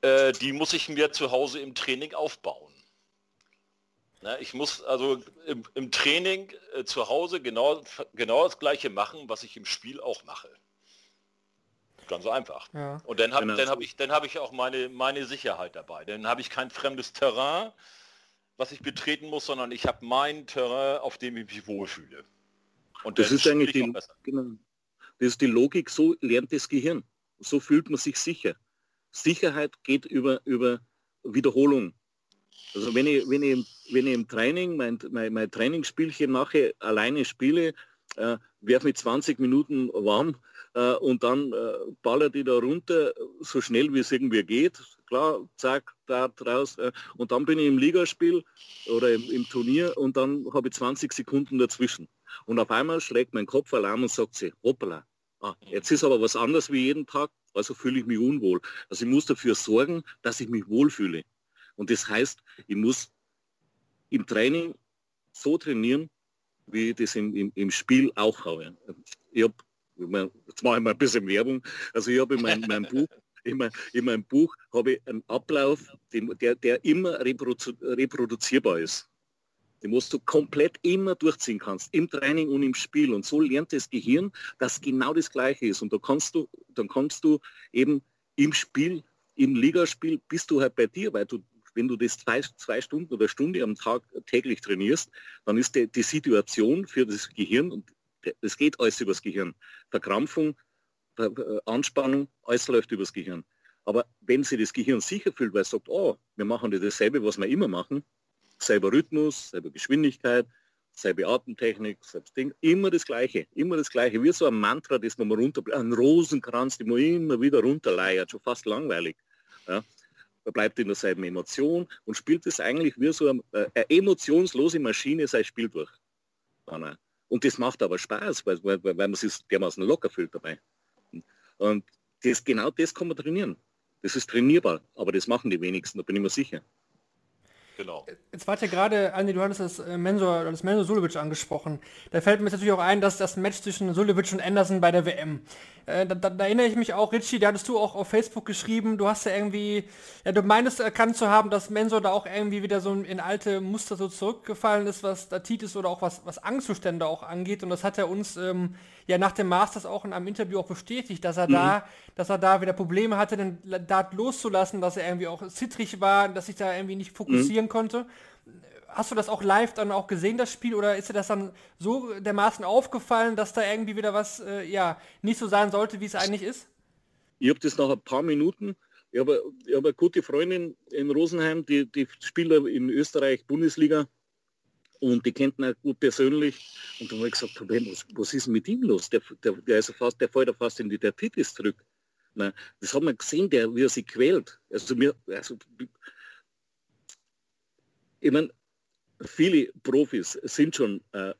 äh, die muss ich mir zu Hause im Training aufbauen. Na, ich muss also im, im Training äh, zu Hause genau, genau das gleiche machen, was ich im Spiel auch mache. Ganz einfach. Ja. Und dann habe genau. hab ich, hab ich auch meine, meine Sicherheit dabei. Dann habe ich kein fremdes Terrain, was ich betreten muss, sondern ich habe mein Terrain, auf dem ich mich wohlfühle. Und das ist eigentlich die, genau, das ist die Logik, so lernt das Gehirn. So fühlt man sich sicher. Sicherheit geht über, über Wiederholung. Also wenn ich, wenn ich, wenn ich im Training mein, mein, mein Trainingsspielchen mache, alleine spiele, äh, werfe mit 20 Minuten warm äh, und dann äh, ballert die da runter, so schnell wie es irgendwie geht. Klar, zack, da draus. Äh, und dann bin ich im Ligaspiel oder im, im Turnier und dann habe ich 20 Sekunden dazwischen. Und auf einmal schlägt mein Kopf Alarm und sagt sie, hoppala, Ah, jetzt ist aber was anderes wie jeden Tag, also fühle ich mich unwohl. Also ich muss dafür sorgen, dass ich mich wohlfühle. Und das heißt, ich muss im Training so trainieren, wie ich das im, im, im Spiel auch habe. Ich habe, jetzt mache ich mal ein bisschen Werbung, also ich habe in meinem, meinem Buch, in, mein, in meinem Buch habe ich einen Ablauf, den, der, der immer reprodu reproduzierbar ist die musst du komplett immer durchziehen kannst, im Training und im Spiel. Und so lernt das Gehirn, dass genau das Gleiche ist. Und da kannst du, dann kannst du eben im Spiel, im Ligaspiel, bist du halt bei dir, weil du, wenn du das zwei, zwei Stunden oder Stunde am Tag täglich trainierst, dann ist die, die Situation für das Gehirn, und es geht alles übers Gehirn, Verkrampfung, Anspannung, alles läuft übers Gehirn. Aber wenn sich das Gehirn sicher fühlt, weil es sagt, oh, wir machen dasselbe, was wir immer machen, selber Rhythmus, selber Geschwindigkeit, selbe Atemtechnik, selbst Ding, immer das Gleiche, immer das Gleiche, wie so ein Mantra, das man mal runter, ein Rosenkranz, den man immer wieder runterleiert, schon fast langweilig. Ja. Man bleibt in derselben Emotion und spielt es eigentlich wie so eine, äh, eine emotionslose Maschine sein Spiel durch. Und das macht aber Spaß, weil, weil, weil man sich dermaßen locker fühlt dabei. Und das, genau das kann man trainieren. Das ist trainierbar, aber das machen die wenigsten, da bin ich mir sicher. Genau. Jetzt wart ja gerade, Andi, du hattest das äh, Mensur, das Mensur Sulevic angesprochen. Da fällt mir jetzt natürlich auch ein, dass das Match zwischen Sulevic und Anderson bei der WM. Äh, da, da, da, erinnere ich mich auch, Richie, da hattest du auch auf Facebook geschrieben, du hast ja irgendwie, ja, du meinst erkannt zu haben, dass Mensur da auch irgendwie wieder so in alte Muster so zurückgefallen ist, was Datitis oder auch was, was Angstzustände auch angeht. Und das hat er uns ähm, ja nach dem Masters auch in einem Interview auch bestätigt, dass er mhm. da, dass er da wieder Probleme hatte, den Dart loszulassen, dass er irgendwie auch zittrig war, dass sich da irgendwie nicht fokussieren mhm. konnte. Hast du das auch live dann auch gesehen, das Spiel, oder ist dir das dann so dermaßen aufgefallen, dass da irgendwie wieder was äh, ja nicht so sein sollte, wie es eigentlich ist? Ich habe das nach ein paar Minuten ich habe, ich habe eine gute Freundin in Rosenheim, die, die spielt in Österreich Bundesliga und die kennt ihn gut persönlich. Und dann habe ich gesagt, was, was ist mit ihm los? Der, der, der, ist fast, der fällt ja fast in die Dertitis zurück. Na, das hat man gesehen, der, wie er sich quält. Also mir, also, ich meine, viele Profis sind schon äh,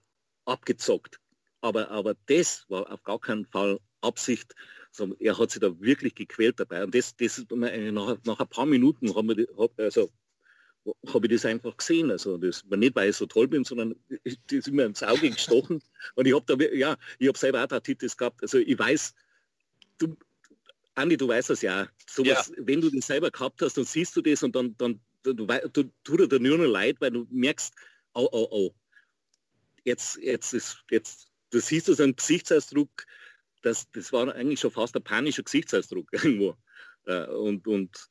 abgezockt, aber, aber das war auf gar keinen Fall Absicht. Also, er hat sich da wirklich gequält dabei. Und das, das nach, nach ein paar Minuten haben wir, also habe ich das einfach gesehen. Also das war nicht, weil ich so toll bin, sondern das ist mir ins Auge gestochen. Und ich habe da, ja, ich habe selber auch Tatitis gehabt. Also ich weiß, du, Andi, du weißt das ja. Sowas, ja. Wenn du das selber gehabt hast, dann siehst du das und dann, dann du, du, du tut dir nur noch leid, weil du merkst, oh, oh, oh, jetzt, jetzt ist, jetzt, du siehst das einen Gesichtsausdruck, das, das war eigentlich schon fast ein panischer Gesichtsausdruck irgendwo. Äh, und, und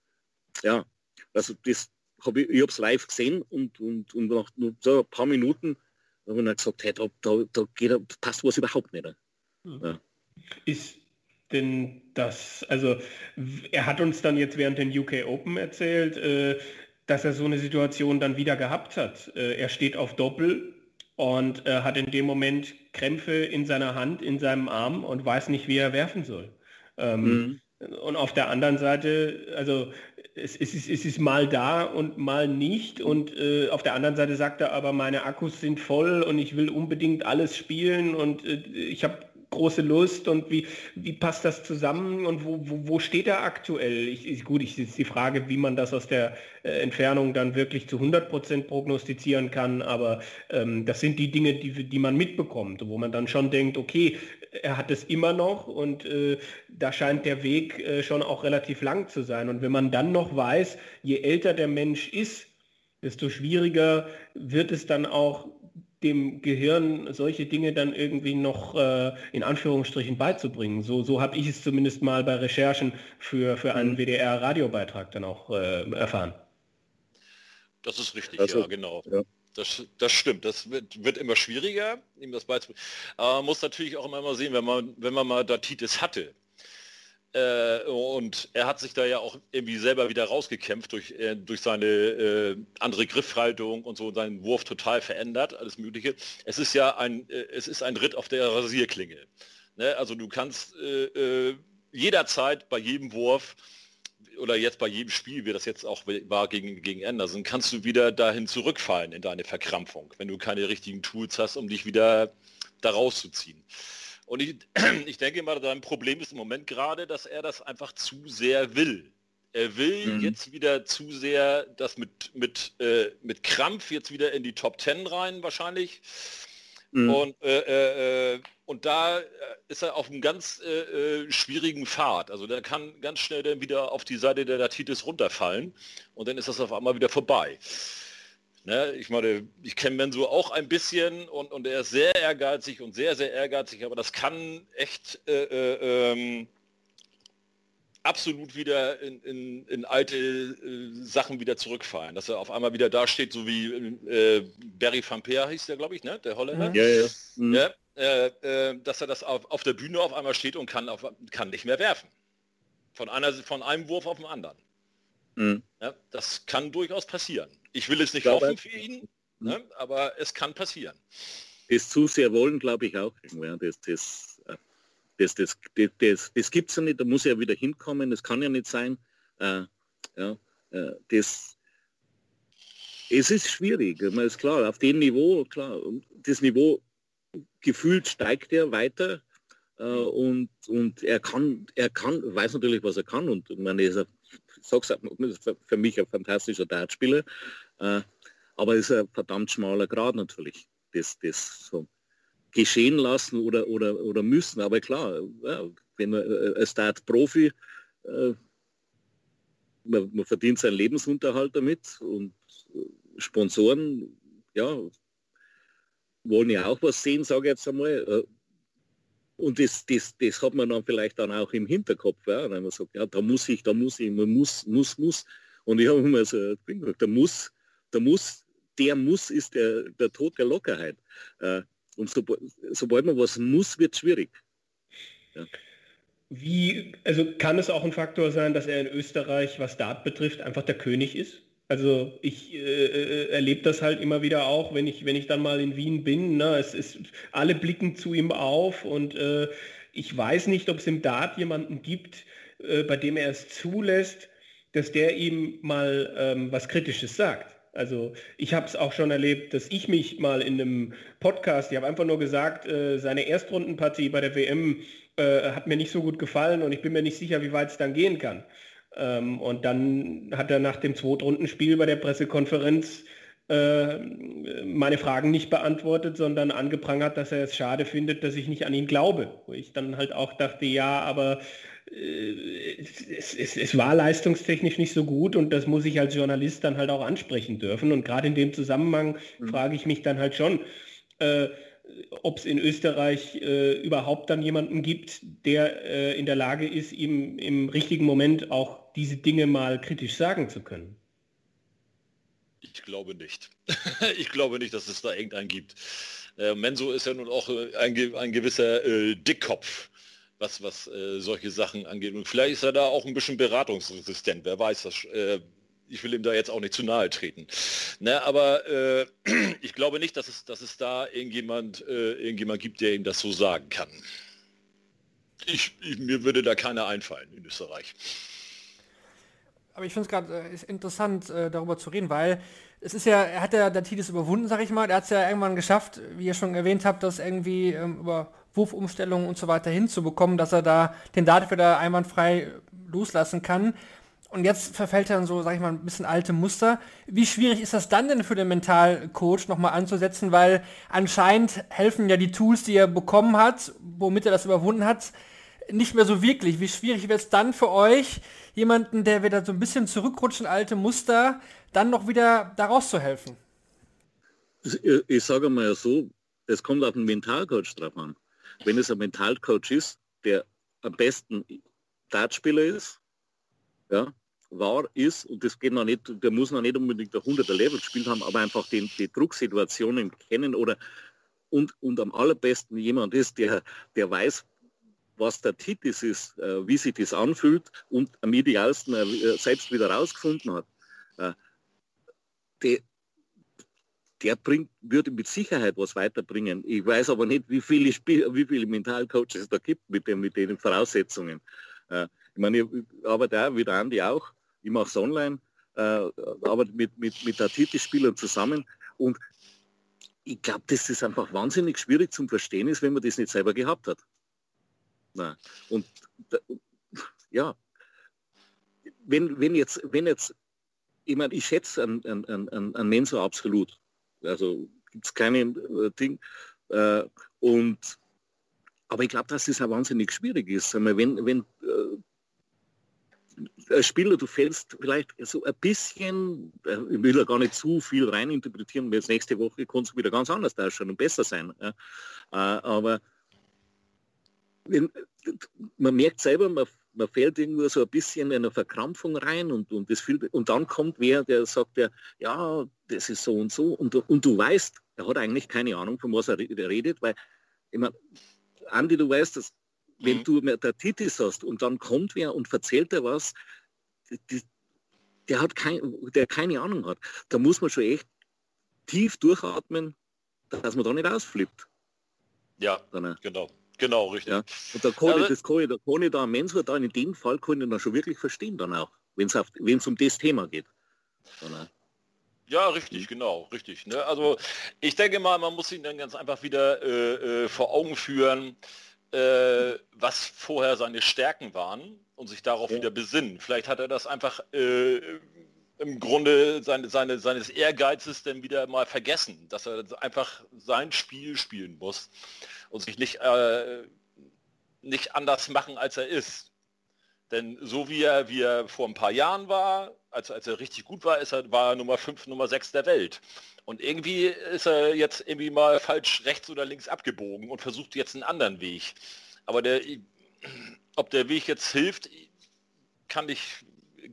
ja, also das, hab ich, ich habe es live gesehen und, und, und nach so ein paar Minuten habe ich dann gesagt, hey, da, da, da geht, passt was überhaupt nicht. Hm. Ja. Ist denn das, also er hat uns dann jetzt während den UK Open erzählt, äh, dass er so eine Situation dann wieder gehabt hat. Äh, er steht auf Doppel und äh, hat in dem Moment Krämpfe in seiner Hand, in seinem Arm und weiß nicht, wie er werfen soll. Ähm, mhm. Und auf der anderen Seite, also es, es, ist, es ist mal da und mal nicht. Und äh, auf der anderen Seite sagt er aber, meine Akkus sind voll und ich will unbedingt alles spielen und äh, ich habe große Lust und wie, wie passt das zusammen und wo, wo, wo steht er aktuell? Ich, ich, gut, ich ist die Frage, wie man das aus der äh, Entfernung dann wirklich zu 100 Prozent prognostizieren kann, aber ähm, das sind die Dinge, die, die man mitbekommt, wo man dann schon denkt, okay, er hat es immer noch und äh, da scheint der Weg äh, schon auch relativ lang zu sein. Und wenn man dann noch weiß, je älter der Mensch ist, desto schwieriger wird es dann auch dem Gehirn solche Dinge dann irgendwie noch äh, in Anführungsstrichen beizubringen. So, so habe ich es zumindest mal bei Recherchen für, für einen mhm. WDR-Radiobeitrag dann auch äh, erfahren. Das ist richtig, also, ja, genau. Ja. Das, das stimmt, das wird, wird immer schwieriger, ihm das beizubringen. Aber man muss natürlich auch immer mal sehen, wenn man, wenn man mal Datitis hatte, äh, und er hat sich da ja auch irgendwie selber wieder rausgekämpft durch, äh, durch seine äh, andere Griffhaltung und so, seinen Wurf total verändert, alles Mögliche. Es ist ja ein, äh, es ist ein Ritt auf der Rasierklinge. Ne? Also du kannst äh, äh, jederzeit bei jedem Wurf oder jetzt bei jedem Spiel, wie das jetzt auch war gegen, gegen Anderson, kannst du wieder dahin zurückfallen in deine Verkrampfung, wenn du keine richtigen Tools hast, um dich wieder da rauszuziehen. Und ich, ich denke mal, sein Problem ist im Moment gerade, dass er das einfach zu sehr will. Er will mhm. jetzt wieder zu sehr das mit, mit, äh, mit Krampf jetzt wieder in die Top Ten rein wahrscheinlich. Mhm. Und, äh, äh, und da äh, ist er auf einem ganz äh, äh, schwierigen Pfad. Also der kann ganz schnell dann wieder auf die Seite der Datitis runterfallen und dann ist das auf einmal wieder vorbei. Ne, ich meine, ich kenne Menso auch ein bisschen und, und er ist sehr ehrgeizig und sehr, sehr ehrgeizig, aber das kann echt äh, äh, ähm, absolut wieder in, in, in alte äh, Sachen wieder zurückfallen. Dass er auf einmal wieder da steht, so wie äh, Barry Van Peer hieß der, glaube ich, ne? der Holländer. Ja, ja. Mhm. ja äh, äh, dass er das auf, auf der Bühne auf einmal steht und kann, auf, kann nicht mehr werfen. Von, einer, von einem Wurf auf den anderen. Mhm. Ja, das kann durchaus passieren. Ich will es nicht glaube, hoffen für ihn, ne? aber es kann passieren. Das zu sehr wollen, glaube ich auch. Ja, das, das, äh, das, das, das, das, das gibt es ja nicht, da muss er wieder hinkommen, das kann ja nicht sein. Äh, ja, äh, das, es ist schwierig, man ist klar, auf dem Niveau, klar, das Niveau gefühlt steigt er weiter, äh, und, und er kann, er kann, weiß natürlich, was er kann und er ist ein, sag's, für mich ein fantastischer Dartspieler, äh, aber ist ein verdammt schmaler Grad natürlich, das, das so geschehen lassen oder, oder, oder müssen. Aber klar, wenn man äh, als Dart-Profi, äh, man, man, verdient seinen Lebensunterhalt damit und Sponsoren, ja, wollen ja auch was sehen, sage ich jetzt einmal. Und das, das, das hat man dann vielleicht dann auch im Hinterkopf, ja, wenn man sagt, ja, da muss ich, da muss ich, man muss, muss, muss. Und ich habe immer so der muss, der muss, der muss ist der, der Tod der Lockerheit. Äh, und sobald, sobald man was muss, wird es schwierig. Ja. Wie, also kann es auch ein Faktor sein, dass er in Österreich, was Dart betrifft, einfach der König ist? Also ich äh, äh, erlebe das halt immer wieder auch, wenn ich, wenn ich dann mal in Wien bin. Ne? Es ist, alle blicken zu ihm auf und äh, ich weiß nicht, ob es im Dart jemanden gibt, äh, bei dem er es zulässt, dass der ihm mal ähm, was Kritisches sagt. Also ich habe es auch schon erlebt, dass ich mich mal in einem Podcast, ich habe einfach nur gesagt, äh, seine Erstrundenpartie bei der WM äh, hat mir nicht so gut gefallen und ich bin mir nicht sicher, wie weit es dann gehen kann. Ähm, und dann hat er nach dem Zweitrundenspiel bei der Pressekonferenz äh, meine Fragen nicht beantwortet, sondern angeprangert, dass er es schade findet, dass ich nicht an ihn glaube. Wo ich dann halt auch dachte, ja, aber äh, es, es, es, war leistungstechnisch nicht so gut und das muss ich als Journalist dann halt auch ansprechen dürfen. Und gerade in dem Zusammenhang mhm. frage ich mich dann halt schon, äh, ob es in Österreich äh, überhaupt dann jemanden gibt, der äh, in der Lage ist, ihm im richtigen Moment auch diese Dinge mal kritisch sagen zu können. Ich glaube nicht. ich glaube nicht, dass es da irgendeinen gibt. Äh, Menso ist ja nun auch äh, ein, ein gewisser äh, Dickkopf, was, was äh, solche Sachen angeht. Und vielleicht ist er da auch ein bisschen beratungsresistent, wer weiß das ich will ihm da jetzt auch nicht zu nahe treten. Ne, aber äh, ich glaube nicht, dass es, dass es da irgendjemand, äh, irgendjemand gibt, der ihm das so sagen kann. Ich, ich, mir würde da keiner einfallen in Österreich. Aber ich finde es gerade äh, interessant, äh, darüber zu reden, weil es ist ja, er hat ja der Titus überwunden, sag ich mal. Er hat es ja irgendwann geschafft, wie ihr schon erwähnt habt, das irgendwie ähm, über Wurfumstellungen und so weiter hinzubekommen, dass er da den Dart wieder einwandfrei loslassen kann. Und jetzt verfällt er dann so, sag ich mal, ein bisschen alte Muster. Wie schwierig ist das dann denn für den Mentalcoach nochmal anzusetzen? Weil anscheinend helfen ja die Tools, die er bekommen hat, womit er das überwunden hat, nicht mehr so wirklich. Wie schwierig wird es dann für euch, jemanden, der wieder so ein bisschen zurückrutscht in alte Muster, dann noch wieder da rauszuhelfen? Ich, ich sage mal so, es kommt auf den Mentalcoach drauf an. Wenn es ein Mentalcoach ist, der am besten Dartspieler ist, ja, war, ist, und das geht noch nicht, der muss noch nicht unbedingt der 100er Level gespielt haben, aber einfach den, die Drucksituationen kennen oder und, und am allerbesten jemand ist, der, der weiß, was der Titis ist, äh, wie sich das anfühlt und am idealsten äh, selbst wieder rausgefunden hat. Äh, der, der bringt, würde mit Sicherheit was weiterbringen. Ich weiß aber nicht, wie viele, Spiel, wie viele Mentalcoaches es da gibt mit, dem, mit den Voraussetzungen. Äh, ich meine, ich arbeite auch, wie der Andi auch, ich mache es online, äh, arbeite mit, mit, mit Artitis-Spielern zusammen und ich glaube, dass das einfach wahnsinnig schwierig zum Verstehen ist, wenn man das nicht selber gehabt hat. Na, und ja, wenn, wenn, jetzt, wenn jetzt, ich meine, ich schätze an, an, an, an Mensa absolut. Also gibt es keine äh, Ding. Äh, und, aber ich glaube, dass das auch wahnsinnig schwierig ist. Wenn, wenn äh, als Spieler, du fällst vielleicht so ein bisschen, äh, ich will ja gar nicht zu viel reininterpretieren, weil nächste Woche kann es wieder ganz anders ausschauen und besser sein. Ja. Äh, aber wenn, man merkt selber, man, man fällt irgendwo so ein bisschen in eine Verkrampfung rein und, und, das viel, und dann kommt wer, der sagt, der, ja, das ist so und so und, und du weißt, er hat eigentlich keine Ahnung, von was er redet, weil ich meine, Andi, du weißt, dass wenn mhm. du der Titis hast und dann kommt wer und erzählt dir was, die, der hat kein, der keine Ahnung hat, da muss man schon echt tief durchatmen, dass man da nicht ausflippt. Ja, dann, äh, genau. Genau, richtig. Ja. Und da kann, ich, das kann, ich, da kann ich da Mensa da in dem Fall kann ich dann schon wirklich verstehen dann auch, wenn es um das Thema geht. Dann, äh. ja, richtig, genau, richtig. Ne? Also ich denke mal, man muss ihn dann ganz einfach wieder äh, äh, vor Augen führen, äh, was vorher seine Stärken waren und sich darauf Ja. wieder besinnen. Vielleicht hat er das einfach äh, im Grunde seine, seine, seines Ehrgeizes dann wieder mal vergessen, dass er einfach sein Spiel spielen muss und sich nicht, äh, nicht anders machen, als er ist. Denn so wie er, wie er vor ein paar Jahren war, als, als er richtig gut war, ist er, war er Nummer 5, Nummer 6 der Welt. Und irgendwie ist er jetzt irgendwie mal falsch rechts oder links abgebogen und versucht jetzt einen anderen Weg. Aber der, ob der Weg jetzt hilft, kann ich,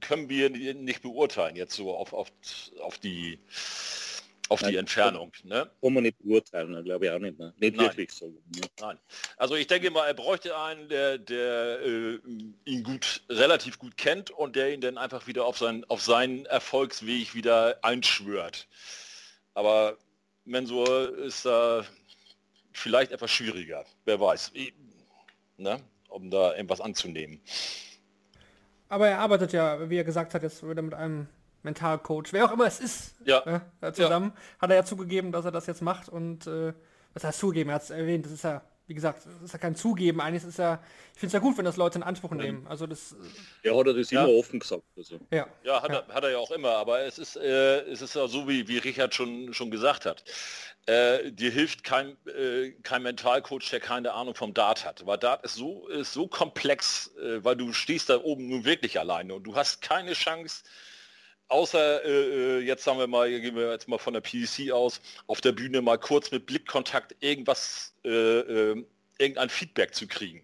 können wir nicht beurteilen jetzt so auf, auf, auf die auf die Nein. Entfernung. Ne? Kann man nicht beurteilen, glaube ich auch nicht. Ne? Nicht Nein. wirklich so. Ne? Nein. Also ich denke mal, er bräuchte einen, der, der äh, ihn gut, relativ gut kennt und der ihn dann einfach wieder auf, sein, auf seinen Erfolgsweg wieder einschwört. Aber Mensur ist da vielleicht etwas schwieriger. Wer weiß. Ich, ne? Um da irgendwas anzunehmen. Aber er arbeitet ja, wie er gesagt hat, jetzt wieder mit einem Mentalcoach, wer auch immer es ist, Ja. ne, zusammen, hat er ja zugegeben, dass er das jetzt macht und äh, was heißt zugeben, er hat es erwähnt, das ist ja, wie gesagt, das ist ja kein Zugeben, eigentlich ist es ja, ich finde es ja gut, wenn das Leute in Anspruch nehmen, also das, Ja, hat er das Ja. immer offen gesagt. Also. ja. Ja, hat, Er, hat er ja auch immer, aber es ist, äh, es ist ja so, wie, wie Richard schon, schon gesagt hat. Äh, dir hilft kein, äh, kein Mentalcoach, der keine Ahnung vom Dart hat. Weil Dart ist so, ist so komplex, äh, weil du stehst da oben nun wirklich alleine und du hast keine Chance, außer äh, äh, jetzt sagen wir mal, gehen wir jetzt mal von der PDC aus, auf der Bühne mal kurz mit Blickkontakt irgendwas, äh, äh, irgendein Feedback zu kriegen.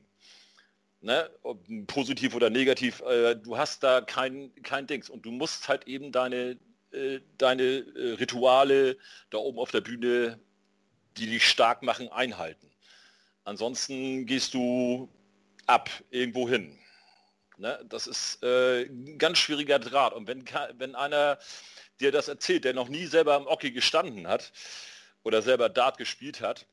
Ne? Ob positiv oder negativ, äh, du hast da kein, kein Dings und du musst halt eben deine, äh, deine Rituale da oben auf der Bühne, die dich stark machen, einhalten. Ansonsten gehst du ab irgendwo hin. Ne? Das ist äh, ein ganz schwieriger Draht. Und wenn, wenn einer dir das erzählt, der noch nie selber im Hockey gestanden hat oder selber Dart gespielt hat,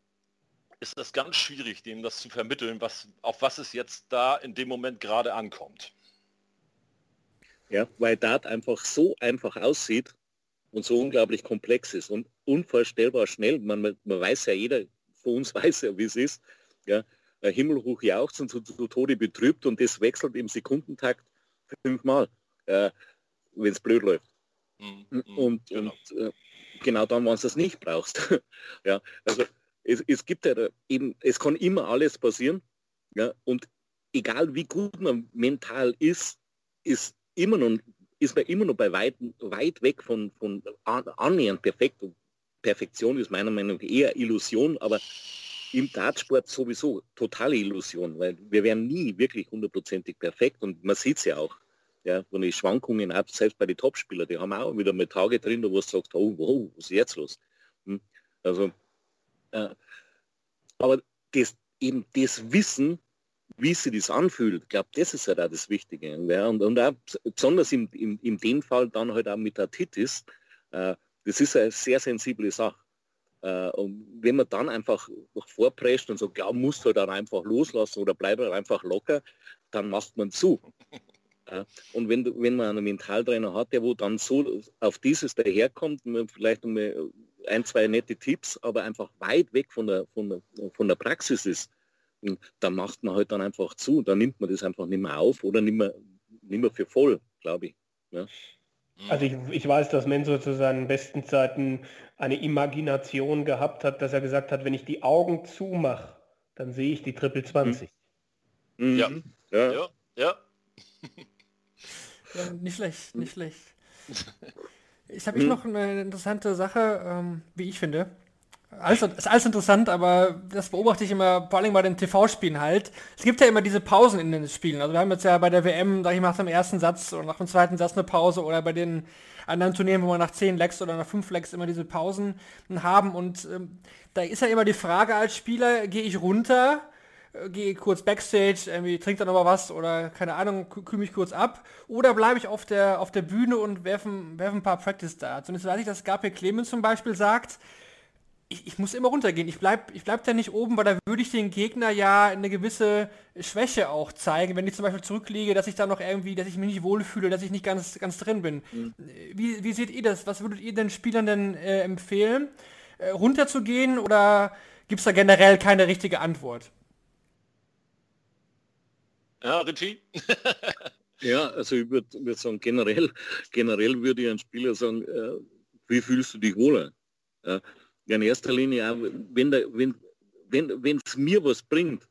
ist das ganz schwierig, dem das zu vermitteln, was, auf was es jetzt da in dem Moment gerade ankommt. Ja, weil Dart einfach so einfach aussieht und so unglaublich komplex ist und unvorstellbar schnell. Man, man, man weiß ja, jeder von uns weiß ja, wie es ist. Ja, himmelhoch jauchzen, zu, zu Tode betrübt und das wechselt im Sekundentakt fünfmal, äh, wenn es blöd läuft. Mhm, mhm, Und, genau. und äh, genau dann, wenn du es nicht brauchst. ja, also es, es gibt ja eben, es kann immer alles passieren. Ja, und egal wie gut man mental ist, ist immer noch, ist man immer noch bei weit, weit weg von, von an, annähernd perfekt. Und Perfektion ist meiner Meinung nach eher Illusion, aber im Dartsport sowieso totale Illusion, weil wir werden nie wirklich hundertprozentig perfekt und man sieht es ja auch. Ja, wenn die Schwankungen ab, selbst bei den Topspielern, die haben auch wieder mal Tage drin, wo du sagst, oh, wow, was ist jetzt los? Hm? Also, äh, aber das, eben das Wissen, wie sich das anfühlt, ich glaube, das ist halt auch das Wichtige. Ja, und, und auch besonders in, in, in dem Fall dann halt auch mit der Titis, äh, das ist eine sehr sensible Sache. Äh, und wenn man dann einfach vorprescht und sagt, ja, musst du dann einfach loslassen oder bleib halt einfach locker, dann macht man zu. Äh, Und wenn, wenn man einen Mentaltrainer hat, der wo dann so auf dieses daherkommt, vielleicht ein, zwei nette Tipps, aber einfach weit weg von der, von der, von der Praxis ist, und dann macht man halt dann einfach zu. Dann nimmt man das einfach nicht mehr auf oder nicht mehr, nicht mehr für voll, glaube ich. Ja. Also ich, ich weiß, dass Mensur zu seinen besten Zeiten eine Imagination gehabt hat, dass er gesagt hat, wenn ich die Augen zumache, dann sehe ich die Triple 20. Mhm. Ja. Ja. Ja, ja. Ja, nicht schlecht, nicht schlecht. Ich habe ich noch eine interessante Sache, ähm, wie ich finde. Alles, ist alles interessant, aber das beobachte ich immer, vor allem bei den TV-Spielen halt. Es gibt ja immer diese Pausen in den Spielen. Also wir haben jetzt ja bei der WM, sag ich mal, nach dem ersten Satz oder nach dem zweiten Satz eine Pause oder bei den anderen Turnieren, wo wir nach 10 Lecks oder nach 5 Lecks immer diese Pausen haben. Und ähm, da ist ja immer die Frage als Spieler, gehe ich runter, äh, gehe kurz Backstage, irgendwie trinke da noch mal was oder keine Ahnung, kü- kühl mich kurz ab. Oder bleibe ich auf der, auf der Bühne und werfe werf ein paar Practice Darts. Und jetzt weiß ich, dass Gabriel Clemens zum Beispiel sagt, ich, ich muss immer runtergehen. Ich bleib, ich bleib da nicht oben, weil da würde ich den Gegner ja eine gewisse Schwäche auch zeigen, wenn ich zum Beispiel zurückliege, dass ich da noch irgendwie, dass ich mich nicht wohlfühle, dass ich nicht ganz, ganz drin bin. Wie, wie seht ihr das? Was würdet ihr den Spielern denn äh, empfehlen? Äh, runterzugehen oder gibt es da generell keine richtige Antwort? Ja, Richie? ja, also ich würde würd sagen, generell, generell würde ich einen Spieler sagen, äh, wie fühlst du dich wohler? Ja, in erster Linie, auch, wenn es wenn, wenn, mir was bringt,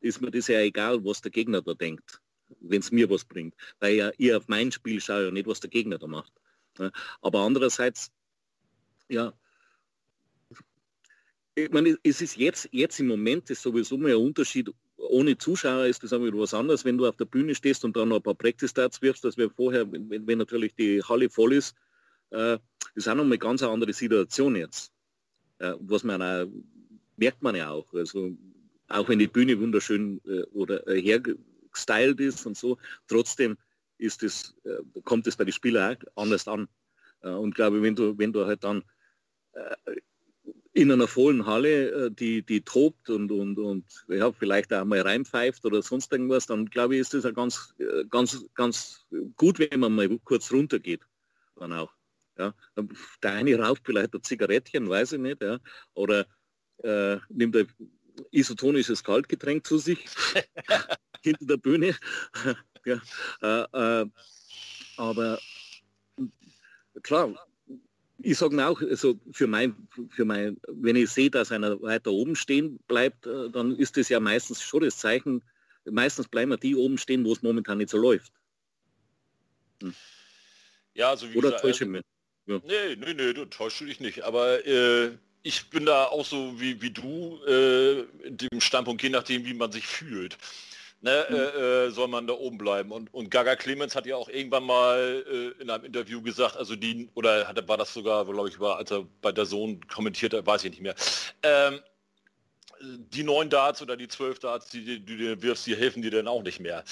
ist mir das ja egal, was der Gegner da denkt, wenn es mir was bringt. Weil ja ich auf mein Spiel schaue ja nicht, was der Gegner da macht. Ja, aber andererseits, ja, ich meine, es ist jetzt, jetzt im Moment ist sowieso mal ein Unterschied. Ohne Zuschauer ist das wieder was anderes, wenn du auf der Bühne stehst und dann noch ein paar Practice Starts wirfst, als wir vorher, wenn, wenn, natürlich die Halle voll ist, äh, ist auch noch eine ganz andere Situation jetzt. Äh, was man auch, merkt man ja auch. Also auch wenn die Bühne wunderschön äh, oder äh, hergestylt ist und so, trotzdem ist es, äh, kommt es bei den Spielern auch anders an. Äh, und glaube, wenn du, wenn du halt dann in einer vollen Halle, äh, die, die tobt und, und, und ja, vielleicht auch mal reinpfeift oder sonst irgendwas, dann glaube ich, ist das ja ganz, äh, ganz, ganz gut, wenn man mal kurz runtergeht. Dann auch. Ja. Der eine raucht vielleicht ein Zigarettchen, weiß ich nicht, ja. oder äh, nimmt ein isotonisches Kaltgetränk zu sich hinter der Bühne. ja. Äh, äh, aber klar, ich sage auch, also für mein, für mein, wenn ich sehe, dass einer weiter oben stehen bleibt, äh, dann ist das ja meistens schon das Zeichen, meistens bleiben die oben stehen, wo es momentan nicht so läuft. Hm. Ja, also wie Oder gesagt, also, ja. Nee, nee, nee, du täuschst dich nicht. Aber äh, ich bin da auch so wie, wie du, äh, in dem Standpunkt, je nachdem, wie man sich fühlt ne, mhm. äh, äh, soll man da oben bleiben. Und, und Gaga Clemens hat ja auch irgendwann mal äh, in einem Interview gesagt, also die, oder hat, war das sogar, glaube ich, war, als er bei der Sohn kommentiert hat, weiß ich nicht mehr. Ähm, die neun Darts oder die zwölf Darts, die, die, die du wirfst, die helfen dir dann auch nicht mehr.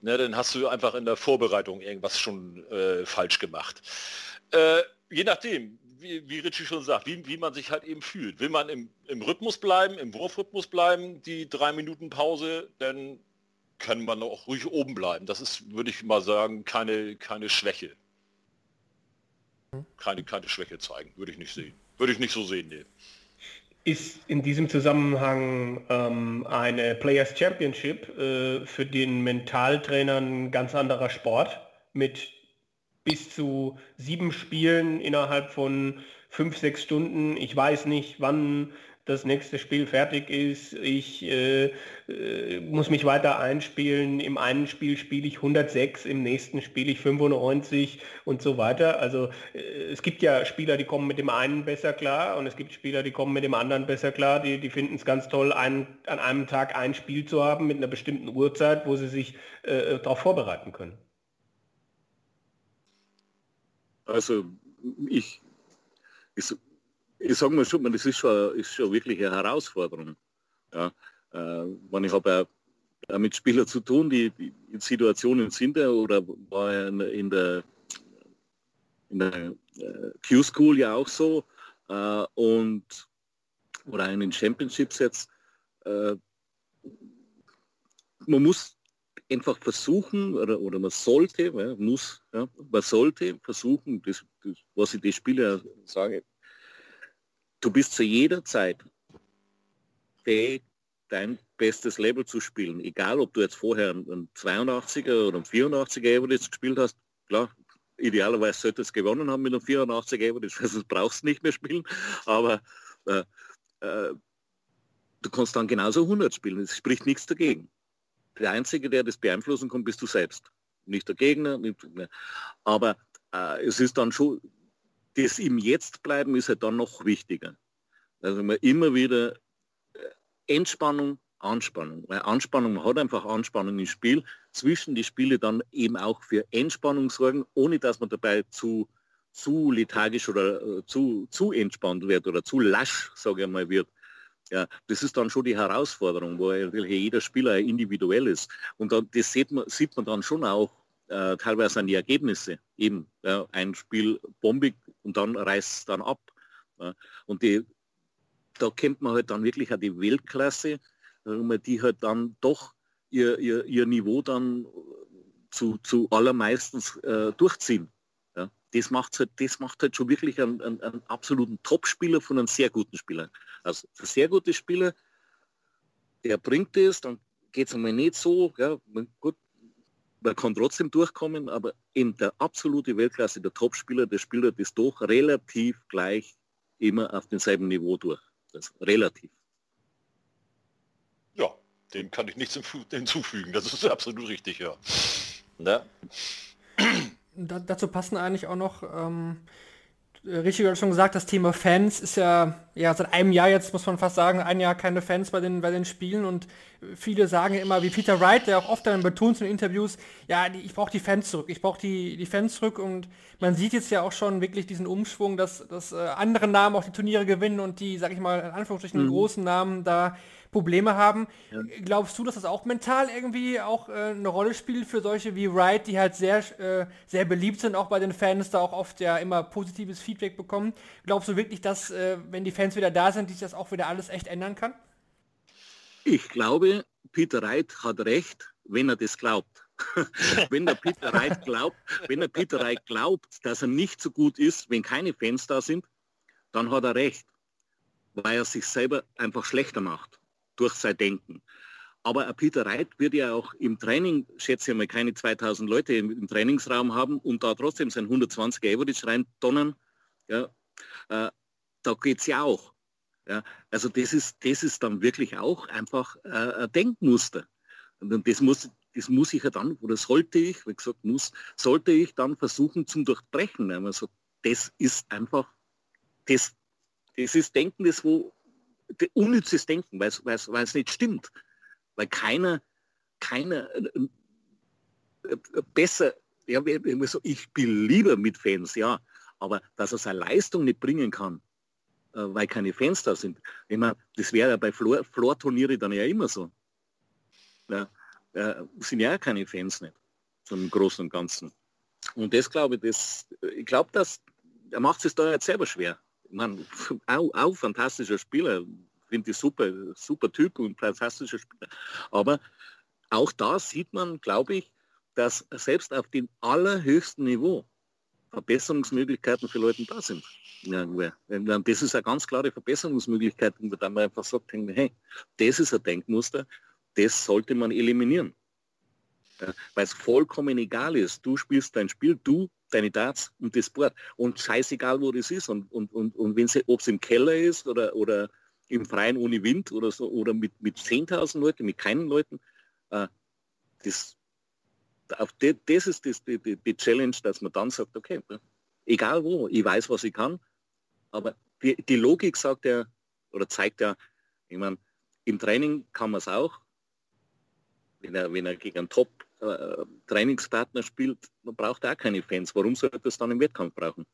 Ne, dann hast du einfach in der Vorbereitung irgendwas schon äh, falsch gemacht. Äh, je nachdem, wie, wie Richie schon sagt, wie, wie man sich halt eben fühlt. Will man im, im Rhythmus bleiben, im Wurfrhythmus bleiben, die drei Minuten Pause, dann kann man auch ruhig oben bleiben. Das ist, würde ich mal sagen, keine, keine Schwäche. Keine, keine Schwäche zeigen, würde ich nicht sehen. Würde ich nicht so sehen, nee. Ist in diesem Zusammenhang ähm, eine Players Championship äh, für den Mentaltrainer ein ganz anderer Sport mit bis zu sieben Spielen innerhalb von fünf, sechs Stunden. Ich weiß nicht, wann das nächste Spiel fertig ist, ich äh, äh, muss mich weiter einspielen, im einen Spiel spiele ich 106, im nächsten spiele ich 95 und so weiter. Also äh, es gibt ja Spieler, die kommen mit dem einen besser klar und es gibt Spieler, die kommen mit dem anderen besser klar, die, die finden es ganz toll, ein, an einem Tag ein Spiel zu haben mit einer bestimmten Uhrzeit, wo sie sich äh, darauf vorbereiten können. Also ich, ich ich sage mal schon, das ist schon, ist schon wirklich eine Herausforderung. Ja, äh, man, ich habe ja mit Spielern zu tun, die, in Situationen sind oder war in der, in der äh, Q-School ja auch so äh, und oder in den Championships jetzt. Äh, man muss einfach versuchen, oder, oder man sollte, ja, muss, ja, man sollte versuchen, das, das, was ich die Spieler sage, du bist zu jeder Zeit fähig, dein bestes Level zu spielen. Egal, ob du jetzt vorher einen 82er oder einen 84er Average gespielt hast. Klar, idealerweise sollte es gewonnen haben mit einem 84er Average, also brauchst nicht mehr spielen. Aber äh, äh, du kannst dann genauso 100 spielen. Es spricht nichts dagegen. Der Einzige, der das beeinflussen kann, bist du selbst. Nicht der Gegner. Nicht, aber äh, es ist dann schon das im Jetzt bleiben ist halt dann noch wichtiger. Also man immer wieder äh, Entspannung, Anspannung. Weil Anspannung, man hat einfach Anspannung im Spiel, zwischen die Spiele dann eben auch für Entspannung sorgen, ohne dass man dabei zu, zu lethargisch oder äh, zu, zu entspannt wird oder zu lasch, sage ich mal, wird. Ja, das ist dann schon die Herausforderung, wo jeder Spieler individuell ist. Und dann, das sieht man, sieht man dann schon auch äh, teilweise an die Ergebnisse. Eben ja, ein Spiel bombig und dann reißt es dann ab. Ja. Und die, da kennt man halt dann wirklich auch die Weltklasse, die halt dann doch ihr, ihr, ihr Niveau dann zu, zu allermeistens äh, durchziehen. Das, macht halt, das macht halt schon wirklich einen, einen, einen absoluten Top-Spieler von einem sehr guten Spieler. Also ein sehr guter Spieler, der bringt es, dann geht es einmal nicht so. Ja, gut, man kann trotzdem durchkommen, aber in der absolute Weltklasse, der Topspieler, der spielt das doch relativ gleich immer auf demselben Niveau durch. Das relativ. Ja, dem kann ich nichts hinzufügen. Das ist absolut richtig, ja. Ne? Da, dazu passen eigentlich auch noch ähm, äh, Richard hat schon gesagt, das Thema Fans ist ja, ja seit einem Jahr jetzt, muss man fast sagen, ein Jahr keine Fans bei den, bei den Spielen und viele sagen immer, wie Peter Wright, der auch oft dann betont in Interviews, ja, die, ich brauche die Fans zurück, ich brauche die, die Fans zurück und man sieht jetzt ja auch schon wirklich diesen Umschwung, dass, dass äh, andere Namen auch die Turniere gewinnen und die, sag ich mal, in Anführungsstrichen mhm. großen Namen da Probleme haben. Ja. Glaubst du, dass das auch mental irgendwie auch äh, eine Rolle spielt für solche wie Wright, die halt sehr, äh, sehr beliebt sind, auch bei den Fans, da auch oft ja immer positives Feedback bekommen? Glaubst du wirklich, dass, äh, wenn die Fans wieder da sind, sich das auch wieder alles echt ändern kann? Ich glaube, Peter Wright hat recht, wenn er das glaubt. wenn der Peter Wright glaubt, wenn der Peter Wright glaubt, dass er nicht so gut ist, wenn keine Fans da sind, dann hat er recht, weil er sich selber einfach schlechter macht durch sein Denken. Aber Peter Reit wird ja auch im Training, schätze ich mal, keine 2000 Leute im, im Trainingsraum haben und da trotzdem sein 120 Average reintonnen. Ja, äh, da geht es ja auch. Ja, also das ist, das ist dann wirklich auch einfach äh, ein Denkmuster. Und das muss, das muss ich ja dann, oder sollte ich, wie gesagt, muss, sollte ich dann versuchen zum Durchbrechen. Also das ist einfach, das, das ist Denken, das wo unnützes Denken, weil es nicht stimmt. Weil keiner, keiner äh, äh, besser, ja, ich bin lieber mit Fans, ja, aber dass er seine Leistung nicht bringen kann, äh, weil keine Fans da sind. Ich meine, das wäre ja bei Floor-Turniere dann ja immer so. Ja, äh, sind ja keine Fans nicht, zum Großen und Ganzen. Und das glaube ich, das, ich glaube, dass er macht es da jetzt selber schwer man, auch, auch fantastischer Spieler, finde ich super, super Typ und fantastischer Spieler. Aber auch da sieht man, glaube ich, dass selbst auf dem allerhöchsten Niveau Verbesserungsmöglichkeiten für Leute da sind. Ja, das ist eine ganz klare Verbesserungsmöglichkeit, wo man einfach sagt, hey, das ist ein Denkmuster, das sollte man eliminieren. Weil es vollkommen egal ist. Du spielst dein Spiel, du deine Darts und das Board. Und scheißegal, wo das ist. Und, und, und, und ob es im Keller ist oder, oder im Freien ohne Wind oder so, oder mit, mit 10.000 Leuten, mit keinen Leuten, äh, das, auf die, das ist das, die, die, die, Challenge, dass man dann sagt, okay, egal wo, ich weiß, was ich kann, aber die, die Logik sagt ja, oder zeigt ja, ich meine, im Training kann man es auch, wenn er, wenn er gegen einen Top äh, Trainingspartner spielt, man braucht auch keine Fans. Warum sollte es dann im Wettkampf brauchen?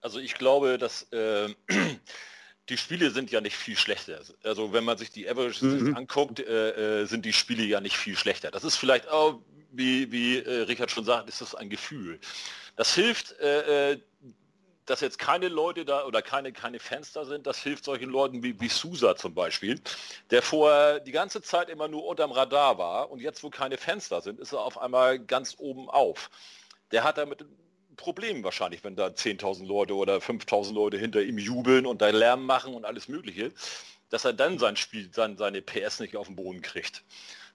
Also ich glaube, dass äh, die Spiele sind ja nicht viel schlechter. Also wenn man sich die Averages mhm. anguckt, äh, äh, sind die Spiele ja nicht viel schlechter. Das ist vielleicht auch, wie, wie äh, Richard schon sagt, ist das ein Gefühl. Das hilft dass jetzt keine Leute da oder keine, keine Fans da sind, das hilft solchen Leuten wie, wie Sousa zum Beispiel, der vorher die ganze Zeit immer nur unterm Radar war und jetzt, wo keine Fans da sind, ist er auf einmal ganz oben auf. Der hat damit Problem wahrscheinlich, wenn da 10.000 Leute oder 5.000 Leute hinter ihm jubeln und da Lärm machen und alles Mögliche, dass er dann sein Spiel, sein, seine PS nicht auf den Boden kriegt.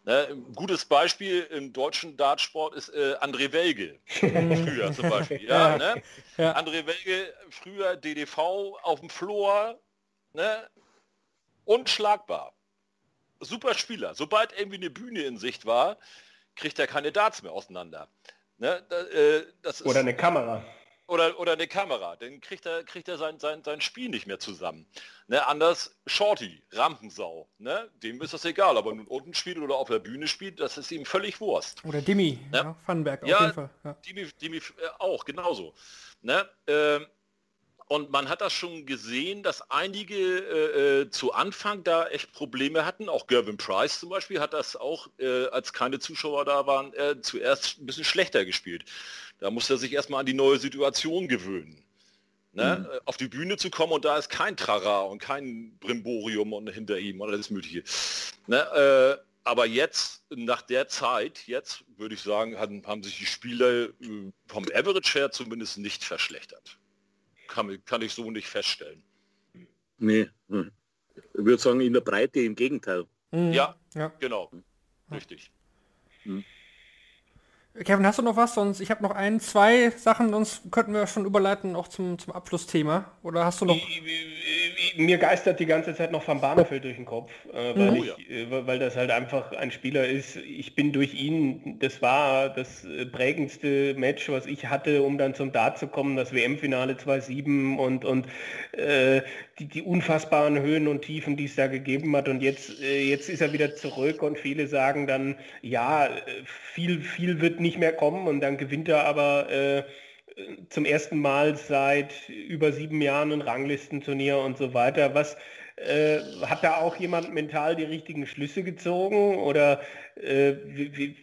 Ne, ein gutes Beispiel im deutschen Dartsport ist äh, André Welge, früher zum Beispiel. Ja, ne? ja. André Welge, früher DDV auf dem Floor, ne? unschlagbar. Super Spieler. Sobald irgendwie eine Bühne in Sicht war, kriegt er keine Darts mehr auseinander. Ne? Da, äh, Oder eine Kamera. Oder, oder eine Kamera, dann kriegt er, kriegt er sein, sein, sein Spiel nicht mehr zusammen. Ne, anders Shorty, Rampensau, ne? dem ist das egal, aber nun unten spielt oder auf der Bühne spielt, das ist ihm völlig Wurst. Oder Dimi, ne? ja, Funberg auf ja, jeden Fall. Ja. Dimi, Dimi äh, auch, genauso. Ne? Äh, und man hat das schon gesehen, dass einige äh, äh, zu Anfang da echt Probleme hatten. Auch Gervin Price zum Beispiel hat das auch, äh, als keine Zuschauer da waren, äh, zuerst ein bisschen schlechter gespielt. Da muss er sich erstmal an die neue Situation gewöhnen. Ne? Mhm. Auf die Bühne zu kommen und da ist kein Trara und kein Brimborium und hinter ihm und alles Mögliche. Ne? Äh, aber jetzt, nach der Zeit, jetzt würde ich sagen, haben, haben sich die Spieler äh, vom Average her zumindest nicht verschlechtert. Kann, kann ich so nicht feststellen. Nee, hm. ich würde sagen, in der Breite im Gegenteil. Mhm. Ja, Ja. Genau. Richtig. Kevin, hast du noch was? Sonst, ich habe noch ein, zwei Sachen, sonst könnten wir schon überleiten auch zum, zum Abschlussthema. Oder hast du noch... Mir geistert die ganze Zeit noch Van Barneveld durch den Kopf, äh, weil, Oh ich, äh, weil das halt einfach ein Spieler ist. Ich bin durch ihn, das war das äh, prägendste Match, was ich hatte, um dann zum Dart zu kommen, das WM-Finale 2-7 und, und äh, die, die unfassbaren Höhen und Tiefen, die es da gegeben hat. Und jetzt, äh, jetzt ist er wieder zurück und viele sagen dann, ja, äh, viel, viel wird nicht mehr kommen und dann gewinnt er aber äh, zum ersten Mal seit über sieben Jahren ein Ranglistenturnier und so weiter. Was äh, hat da auch jemand mental die richtigen Schlüsse gezogen oder äh, wie, wie,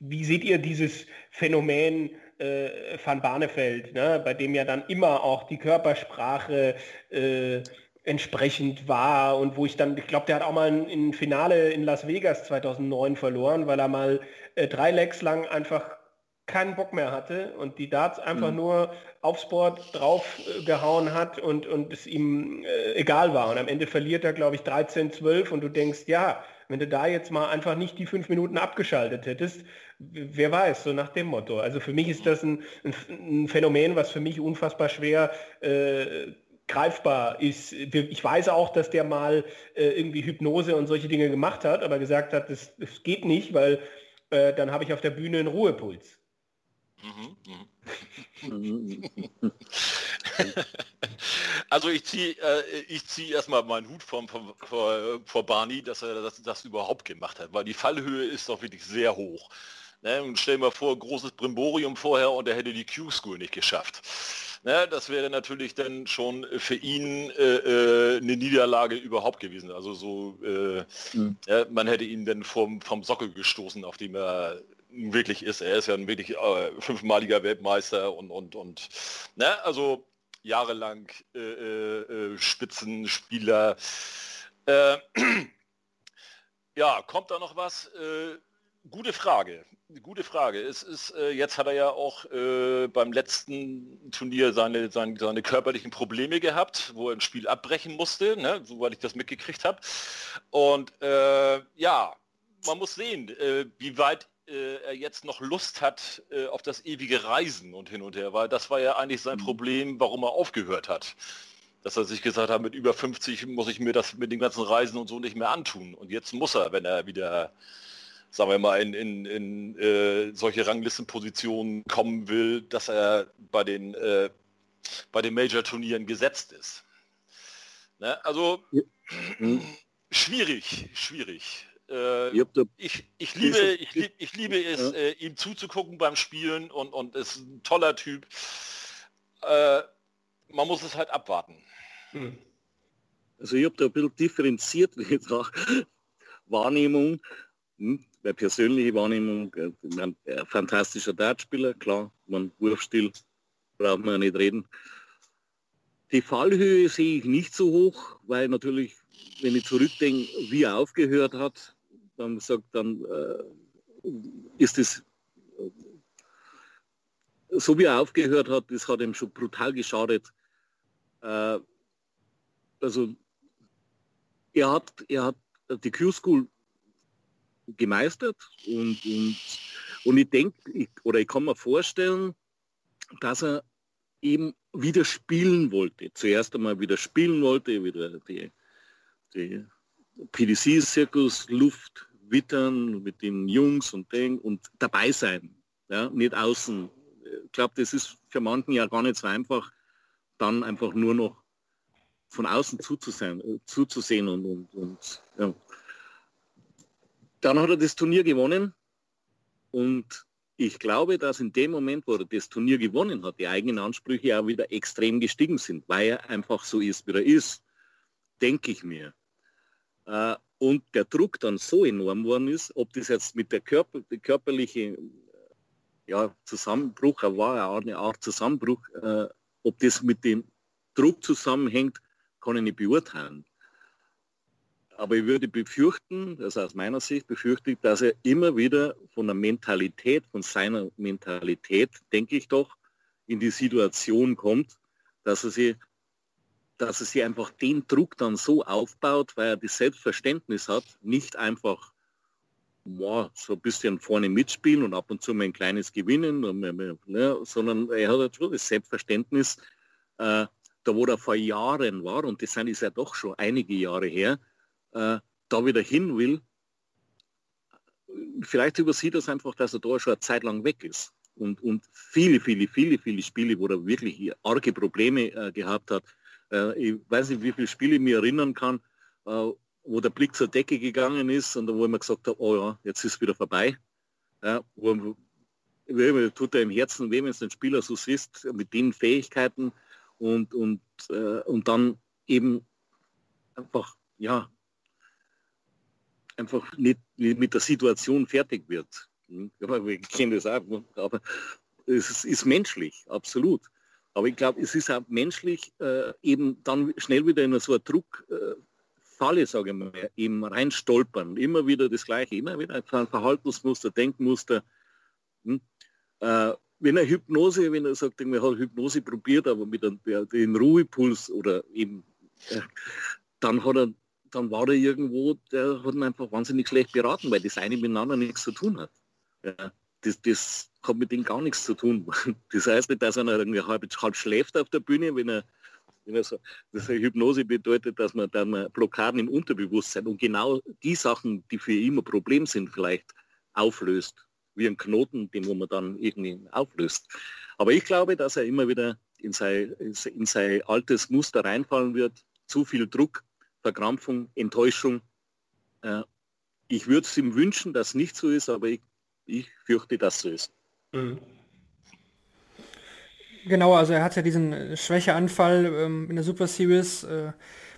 wie seht ihr dieses Phänomen äh, Van Barneveld, ne, bei dem ja dann immer auch die Körpersprache äh, entsprechend war und wo ich dann, ich glaube, der hat auch mal ein, ein Finale in Las Vegas 2009 verloren, weil er mal äh, drei Legs lang einfach keinen Bock mehr hatte und die Darts einfach Mhm. nur aufs Board drauf äh, hat und, und es ihm äh, egal war. Und am Ende verliert er, glaube ich, 13-12 und du denkst, ja, wenn du da jetzt mal einfach nicht die fünf Minuten abgeschaltet hättest, wer weiß, so nach dem Motto. Also für mich ist das ein, ein, Phänomen, was für mich unfassbar schwer äh, greifbar ist. Ich weiß auch, dass der mal äh, irgendwie Hypnose und solche Dinge gemacht hat, aber gesagt hat, das, das geht nicht, weil äh, dann habe ich auf der Bühne einen Ruhepuls. Mhm, mhm. Also ich ziehe äh, ich zieh erstmal meinen Hut vom, vor, vor Barney, dass er das, das überhaupt gemacht hat, weil die Fallhöhe ist doch wirklich sehr hoch. Ne? Und stell dir mal vor, großes Brimborium vorher und er hätte die Q-School nicht geschafft. Ne? Das wäre natürlich dann schon für ihn äh, äh, eine Niederlage überhaupt gewesen. Also so, äh, Mhm. ja, man hätte ihn dann vom, vom Sockel gestoßen, auf dem er wirklich ist. Er ist ja ein wirklich äh, fünfmaliger Weltmeister und, und, und ne? also jahrelang äh, äh, äh, Spitzenspieler. Äh, ja, kommt da noch was? Äh, gute Frage. Gute Frage. Es ist, jetzt hat er ja auch beim letzten Turnier seine, seine, seine körperlichen Probleme gehabt, wo er ein Spiel abbrechen musste, ne? soweit ich das mitgekriegt habe. Und ja, man muss sehen, wie weit äh, er jetzt noch Lust hat äh, auf das ewige Reisen und hin und her, weil das war ja eigentlich sein Problem, warum er aufgehört hat. Dass er sich gesagt hat, mit über 50 muss ich mir das mit den ganzen Reisen und so nicht mehr antun. Und jetzt muss er, wenn er wieder, sagen wir mal, in, in, in äh, solche Ranglistenpositionen kommen will, dass er bei den, äh, bei den Major-Turnieren gesetzt ist. Ne? Also Mhm. schwierig, schwierig. Äh, Ich ich, ich liebe, ich, lieb, ich liebe es, Ja. äh, ihm zuzugucken beim Spielen und, und ist ein toller Typ. Äh, man muss es halt abwarten. Hm. Also ich habe da ein bisschen differenziert nach Wahrnehmung, hm, bei persönliche Wahrnehmung, äh, ich mein, ein fantastischer Dartspieler, klar, man Wurfstil braucht man ja nicht reden. Die Fallhöhe sehe ich nicht so hoch, weil natürlich, wenn ich zurückdenke, wie er aufgehört hat, dann sagt dann äh, ist es so wie er aufgehört hat, das hat ihm schon brutal geschadet. Äh, also er hat, er hat die Q-School gemeistert und, und, und ich denke, oder ich kann mir vorstellen, dass er eben wieder spielen wollte. Zuerst einmal wieder spielen wollte, wieder die, die PDC-Zirkus, Luft wittern mit den Jungs und den und dabei sein, ja, nicht außen. Ich glaube, das ist für manchen ja gar nicht so einfach, dann einfach nur noch von außen zuzusehen, äh, zuzusehen und, und, und ja. Dann hat er das Turnier gewonnen und ich glaube, dass in dem Moment, wo er das Turnier gewonnen hat, die eigenen Ansprüche auch wieder extrem gestiegen sind, weil er einfach so ist, wie er ist, denke ich mir. Äh, und der Druck dann so enorm worden ist, ob das jetzt mit der Körper, der körperliche ja, Zusammenbruch, er war ja eine Art Zusammenbruch, äh, ob das mit dem Druck zusammenhängt, kann ich nicht beurteilen. Aber ich würde befürchten, also aus meiner Sicht befürchte ich, dass er immer wieder von der Mentalität, von seiner Mentalität, denke ich doch, in die Situation kommt, dass er sich, dass er sich einfach den Druck dann so aufbaut, weil er das Selbstverständnis hat, nicht einfach boah, so ein bisschen vorne mitspielen und ab und zu mal ein kleines Gewinnen, ne, sondern er hat halt schon das Selbstverständnis, äh, da wo er vor Jahren war, und das sind ist ja doch schon einige Jahre her, äh, da wieder hin will, vielleicht übersieht er es einfach, dass er da schon eine Zeit lang weg ist. Und, und viele, viele, viele, viele Spiele, wo er wirklich arge Probleme äh, gehabt hat. Äh, ich weiß nicht, wie viele Spiele ich mich erinnern kann, äh, wo der Blick zur Decke gegangen ist und wo ich mir gesagt habe, oh ja, jetzt ist es wieder vorbei. Ja, wo, wo, tut er im Herzen weh, wenn es den Spieler so siehst, mit den Fähigkeiten und, und, äh, und dann eben einfach, ja, einfach nicht, nicht mit der Situation fertig wird. Hm, aber wir kennen das auch, aber es ist menschlich, absolut. Aber ich glaube, es ist auch menschlich, äh, eben dann schnell wieder in so eine Druckfalle, äh, sage ich mal, eben reinstolpern. Immer wieder das Gleiche, immer wieder ein Verhaltensmuster, Denkmuster. Hm? Äh, wenn er Hypnose, wenn er sagt, er hat Hypnose probiert, aber mit einem, den Ruhepuls oder eben, äh, dann hat er, dann war er irgendwo, der hat ihn einfach wahnsinnig schlecht beraten, weil das eine miteinander nichts zu tun hat. Ja, das, das hat mit dem gar nichts zu tun. Das heißt nicht, dass er irgendwie halb, halb schläft auf der Bühne, wenn er, wenn er so, das Hypnose bedeutet, dass man dann Blockaden im Unterbewusstsein und genau die Sachen, die für ein Problem sind, vielleicht auflöst wie ein Knoten, den wo man dann irgendwie auflöst. Aber ich glaube, dass er immer wieder in sein, in sein altes Muster reinfallen wird. Zu viel Druck, Verkrampfung, Enttäuschung. Äh, ich würde es ihm wünschen, dass nicht so ist, aber ich, ich fürchte, dass so ist. Mhm. Genau, also er hat ja diesen Schwächeanfall ähm, in der Super Series. Äh,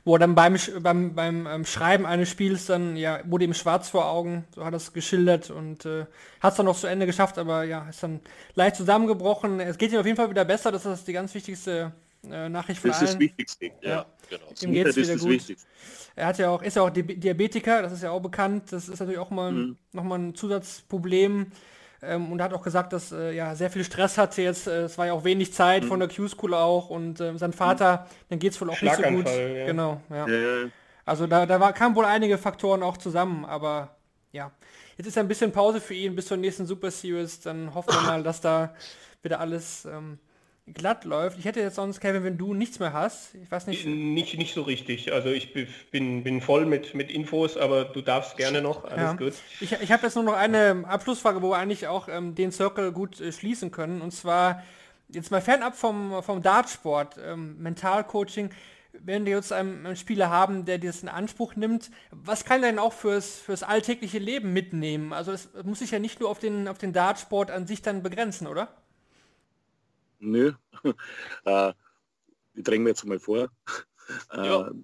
wo er dann beim, beim, beim ähm, Schreiben eines Spiels dann, ja, wurde ihm schwarz vor Augen, so hat er es geschildert und äh, hat es dann noch zu Ende geschafft, aber ja, ist dann leicht zusammengebrochen. Es geht ihm auf jeden Fall wieder besser, das ist die ganz wichtigste äh, Nachricht von das allen. Das ist das Wichtigste, ja, ja. genau. Ihm geht es wieder gut. Wichtigste. Er hat ja auch, ist ja auch Diabetiker, das ist ja auch bekannt, das ist natürlich auch mal mhm. nochmal ein Zusatzproblem. Ähm, und er hat auch gesagt, dass äh, ja sehr viel Stress hatte jetzt. Äh, es war ja auch wenig Zeit mhm. von der Q-School auch und äh, sein Vater, mhm. dann geht es wohl auch nicht so gut. Ja. Genau, ja. ja. Also da, da war, kamen wohl einige Faktoren auch zusammen, aber ja. Jetzt ist ein bisschen Pause für ihn bis zur nächsten Super Series. Dann hoffen wir mal, dass da wieder alles ähm, glatt läuft. Ich hätte jetzt sonst, Kevin, wenn du nichts mehr hast, ich weiß nicht. Nicht, nicht so richtig. Also ich bin, bin voll mit, mit Infos, aber du darfst gerne noch. Alles ja. gut. Ich, ich habe jetzt nur noch eine Abschlussfrage, wo wir eigentlich auch ähm, den Circle gut äh, schließen können. Und zwar jetzt mal fernab vom, vom Dartsport, ähm, Mentalcoaching. Wenn wir jetzt einen, einen, Spieler haben, der das in Anspruch nimmt, was kann er denn auch fürs, fürs alltägliche Leben mitnehmen? Also es muss sich ja nicht nur auf den, auf den Dartsport an sich dann begrenzen, oder? Nö. äh, ich dränge mir jetzt mal vor. Ja. Äh,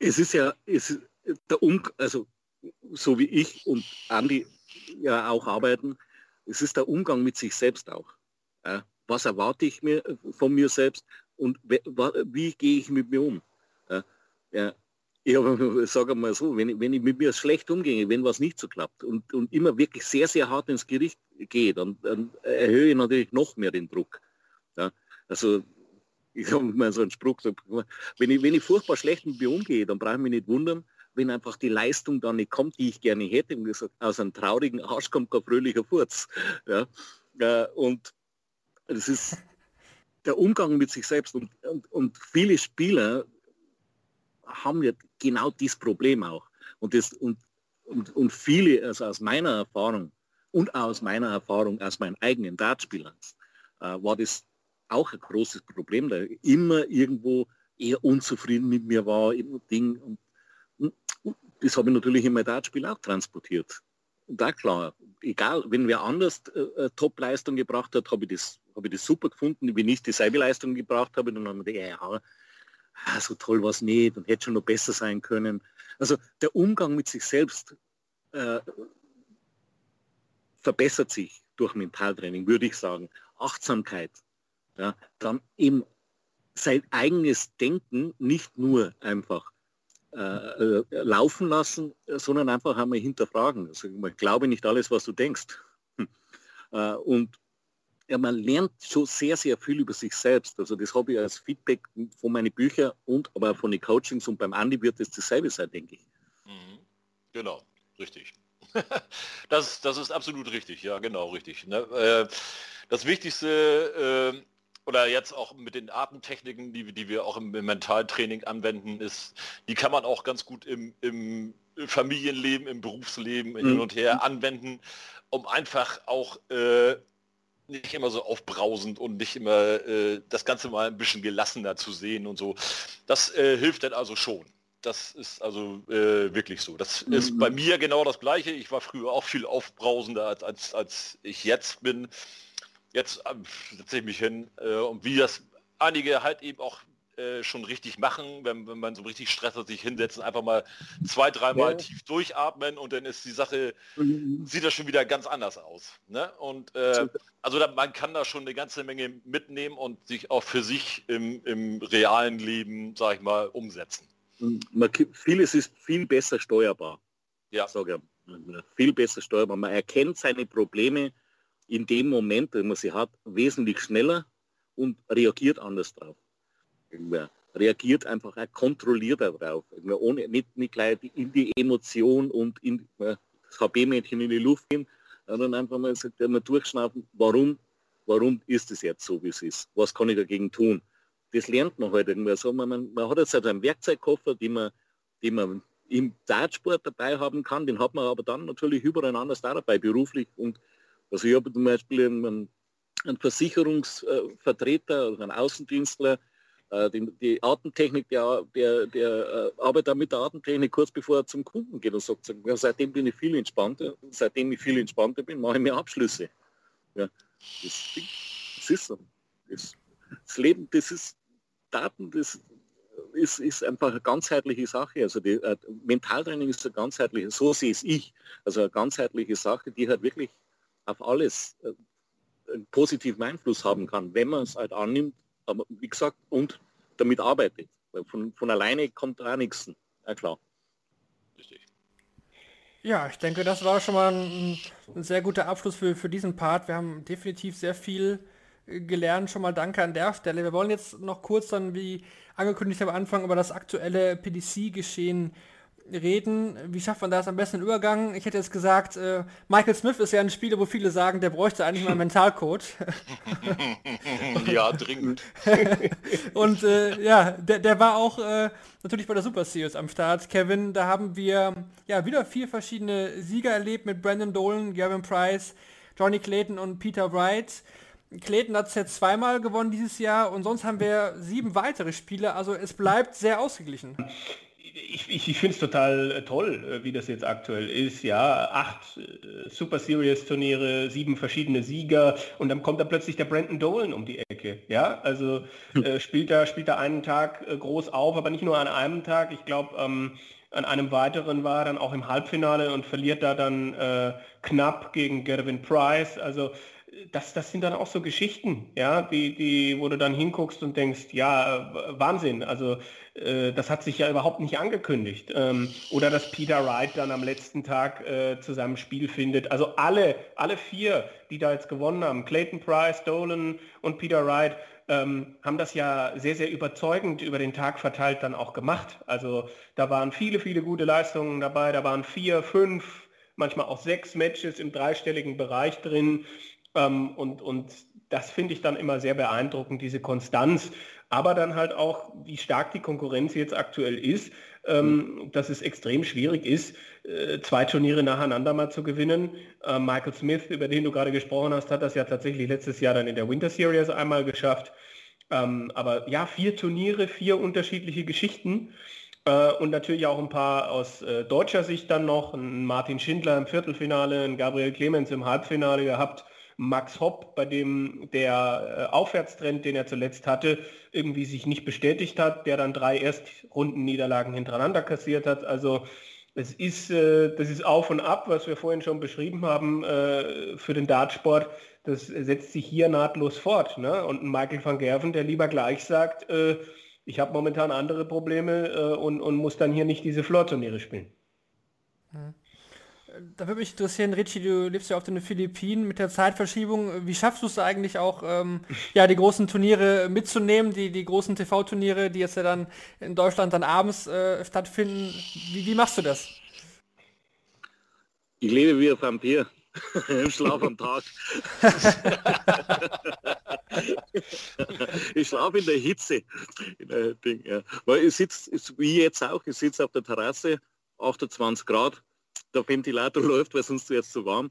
es ist ja, es ist der um also so wie ich und Andi ja auch arbeiten, es ist der Umgang mit sich selbst auch. Ja, was erwarte ich mir von mir selbst und wie, gehe ich mit mir um? Ja, ich sage mal so, wenn wenn ich mit mir schlecht umgehe, wenn was nicht so klappt und, und immer wirklich sehr, sehr hart ins Gericht gehe, dann, dann erhöhe ich natürlich noch mehr den Druck. Ja, also ich habe mal so einen Spruch wenn ich, wenn ich furchtbar schlecht mit mir umgehe, dann brauche ich mich nicht wundern, wenn einfach die Leistung dann nicht kommt, die ich gerne hätte. Und gesagt, aus einem traurigen Arsch kommt kein fröhlicher Furz. Ja, und das ist der Umgang mit sich selbst. Und, und, und viele Spieler haben wir genau dieses Problem auch. Und, das, und, und, und viele, also aus meiner Erfahrung und aus meiner Erfahrung aus meinen eigenen Dartspielern, äh, war das auch ein großes Problem, da immer irgendwo eher unzufrieden mit mir war, immer Ding. Und, und, und das habe ich natürlich in mein Dartspiel auch transportiert. Und da klar, egal, wenn wer anders äh, Top-Leistung gebracht hat, habe ich, das, hab ich das super gefunden. Wenn ich dieselbe Leistung gebracht habe, dann habe ich gedacht, ja, ah, so toll war es nicht und hätte schon noch besser sein können. Also der Umgang mit sich selbst äh, verbessert sich durch Mentaltraining, würde ich sagen. Achtsamkeit. Ja, dann eben sein eigenes Denken nicht nur einfach äh, laufen lassen, sondern einfach einmal hinterfragen. Also ich glaube nicht alles, was du denkst. Äh, und ja, man lernt schon sehr, sehr viel über sich selbst. Also das habe ich als Feedback von meinen Büchern und aber von den Coachings und beim Andi wird es dasselbe sein, denke ich. Mhm. Genau, richtig. das, das ist absolut richtig, ja, genau, richtig. Ne? Äh, das Wichtigste, äh, oder jetzt auch mit den Atemtechniken, die, die wir auch im, im Mentaltraining anwenden, ist, die kann man auch ganz gut im, im Familienleben, im Berufsleben mhm. hin und her anwenden, um einfach auch äh, nicht immer so aufbrausend und nicht immer äh, das Ganze mal ein bisschen gelassener zu sehen und so. Das äh, hilft dann also schon. Das ist also äh, wirklich so. Das mhm. ist bei mir genau das Gleiche. Ich war früher auch viel aufbrausender, als, als, als ich jetzt bin. Jetzt äh, setze ich mich hin äh, und wie das einige halt eben auch äh, schon richtig machen, wenn, wenn man so richtig Stress hat, sich hinsetzen, einfach mal zwei, dreimal ja. tief durchatmen und dann ist die Sache, mhm. sieht das schon wieder ganz anders aus. Ne? Und äh, also da, man kann da schon eine ganze Menge mitnehmen und sich auch für sich im, im realen Leben, sag ich mal, umsetzen. Man, vieles ist viel besser steuerbar. Ja. Sage viel besser steuerbar. Man erkennt seine Probleme in dem Moment, wenn man sie hat, wesentlich schneller und reagiert anders drauf reagiert einfach auch kontrolliert darauf. Ohne, nicht, nicht gleich in die Emotion und in das HB-Mädchen in die Luft gehen, sondern einfach mal, sagt, mal durchschnaufen, warum, warum ist es jetzt so, wie es ist? Was kann ich dagegen tun? Das lernt man halt irgendwie. Also man, man hat jetzt halt einen Werkzeugkoffer, den man, den man im Dartsport dabei haben kann, den hat man aber dann natürlich überall anders da dabei, beruflich. Und also ich habe zum Beispiel einen, einen Versicherungsvertreter, also einen Außendienstler, äh, die, die Atemtechnik, der, der, der äh, arbeitet mit der Atemtechnik kurz bevor er zum Kunden geht und sagt, seitdem bin ich viel entspannter, seitdem ich viel entspannter bin, mache ich mehr Abschlüsse. Ja, das, das ist so. Das, das Leben, das ist Daten, das ist, ist einfach eine ganzheitliche Sache. Also die, äh, Mentaltraining ist eine ganzheitliche, so sehe es ich, also eine ganzheitliche Sache, die halt wirklich auf alles äh, einen positiven Einfluss haben kann, wenn man es halt annimmt aber wie gesagt, und damit arbeitet. Weil von, von alleine kommt da nichts. Ja klar. Ja, ich denke, das war schon mal ein, ein, sehr guter Abschluss für, für diesen Part. Wir haben definitiv sehr viel äh, gelernt. Schon mal danke an der Stelle. Wir wollen jetzt noch kurz dann, wie angekündigt am Anfang, über das aktuelle PDC-Geschehen reden. Wie schafft man das am besten im Übergang? Ich hätte jetzt gesagt, äh, Michael Smith ist ja ein Spieler, wo viele sagen, der bräuchte eigentlich mal einen Mentalcoach. ja, dringend. und äh, ja, der, der war auch äh, natürlich bei der Super Series am Start. Kevin, da haben wir ja wieder vier verschiedene Sieger erlebt mit Brandon Dolan, Gavin Price, Johnny Clayton und Peter Wright. Clayton hat es jetzt zweimal gewonnen dieses Jahr und sonst haben wir sieben weitere Spiele. Also es bleibt sehr ausgeglichen ich, ich, ich finde es total äh, toll, äh, wie das jetzt aktuell ist. Ja, acht äh, Super Series Turniere, sieben verschiedene Sieger und dann kommt da plötzlich der Brandon Dolan um die Ecke. Ja, also hm. äh, spielt da spielt da einen Tag groß auf, aber nicht nur an einem Tag. Ich glaube ähm, an einem weiteren war er dann auch im Halbfinale und verliert da dann äh, knapp gegen Gervin Price. Also das, das sind dann auch so Geschichten, ja, die, die, wo du dann hinguckst und denkst, ja, Wahnsinn, also das hat sich ja überhaupt nicht angekündigt. Ähm, oder dass Peter Wright dann am letzten Tag äh, zu seinem Spiel findet. Also alle, alle vier, die da jetzt gewonnen haben, Clayton Price, Dolan und Peter Wright, ähm, haben das ja sehr, sehr überzeugend über den Tag verteilt dann auch gemacht. Also da waren viele, viele gute Leistungen dabei. Da waren vier, fünf, manchmal auch sechs Matches im dreistelligen Bereich drin. Ähm, und, und das finde ich dann immer sehr beeindruckend, diese Konstanz. Aber dann halt auch, wie stark die Konkurrenz jetzt aktuell ist, ähm, mhm. dass es extrem schwierig ist, äh, zwei Turniere nacheinander mal zu gewinnen. Äh, Michael Smith, über den du gerade gesprochen hast, hat das ja tatsächlich letztes Jahr dann in der Winter Series einmal geschafft. Ähm, aber ja, vier Turniere, vier unterschiedliche Geschichten. Äh, und natürlich auch ein paar aus äh, deutscher Sicht dann noch. Ein Martin Schindler im Viertelfinale, ein Gabriel Clemens im Halbfinale gehabt. Max Hopp, bei dem der äh, Aufwärtstrend, den er zuletzt hatte, irgendwie sich nicht bestätigt hat, der dann drei Erstrundenniederlagen hintereinander kassiert hat. Also es ist, äh, das ist auf und ab, was wir vorhin schon beschrieben haben äh, für den Dartsport. Das setzt sich hier nahtlos fort. Ne? Und Michael van Gerven, der lieber gleich sagt, ich habe momentan andere Probleme und, und muss dann hier nicht diese Floor-Turniere spielen. Mhm da würde mich interessieren, Richie, du lebst ja auf den Philippinen mit der Zeitverschiebung. Wie schaffst du es eigentlich auch, ähm, ja, die großen Turniere mitzunehmen, die, die großen TV-Turniere, die jetzt ja dann in Deutschland dann abends äh, stattfinden? Wie, wie machst du das? Ich lebe wie ein Vampir. Im Schlaf am Tag. ich schlafe in der Hitze. In der Ding, ja. Weil ich sitze, wie jetzt auch, ich sitze auf der Terrasse, 28 Grad, der Ventilator läuft, weil sonst wird es zu warm.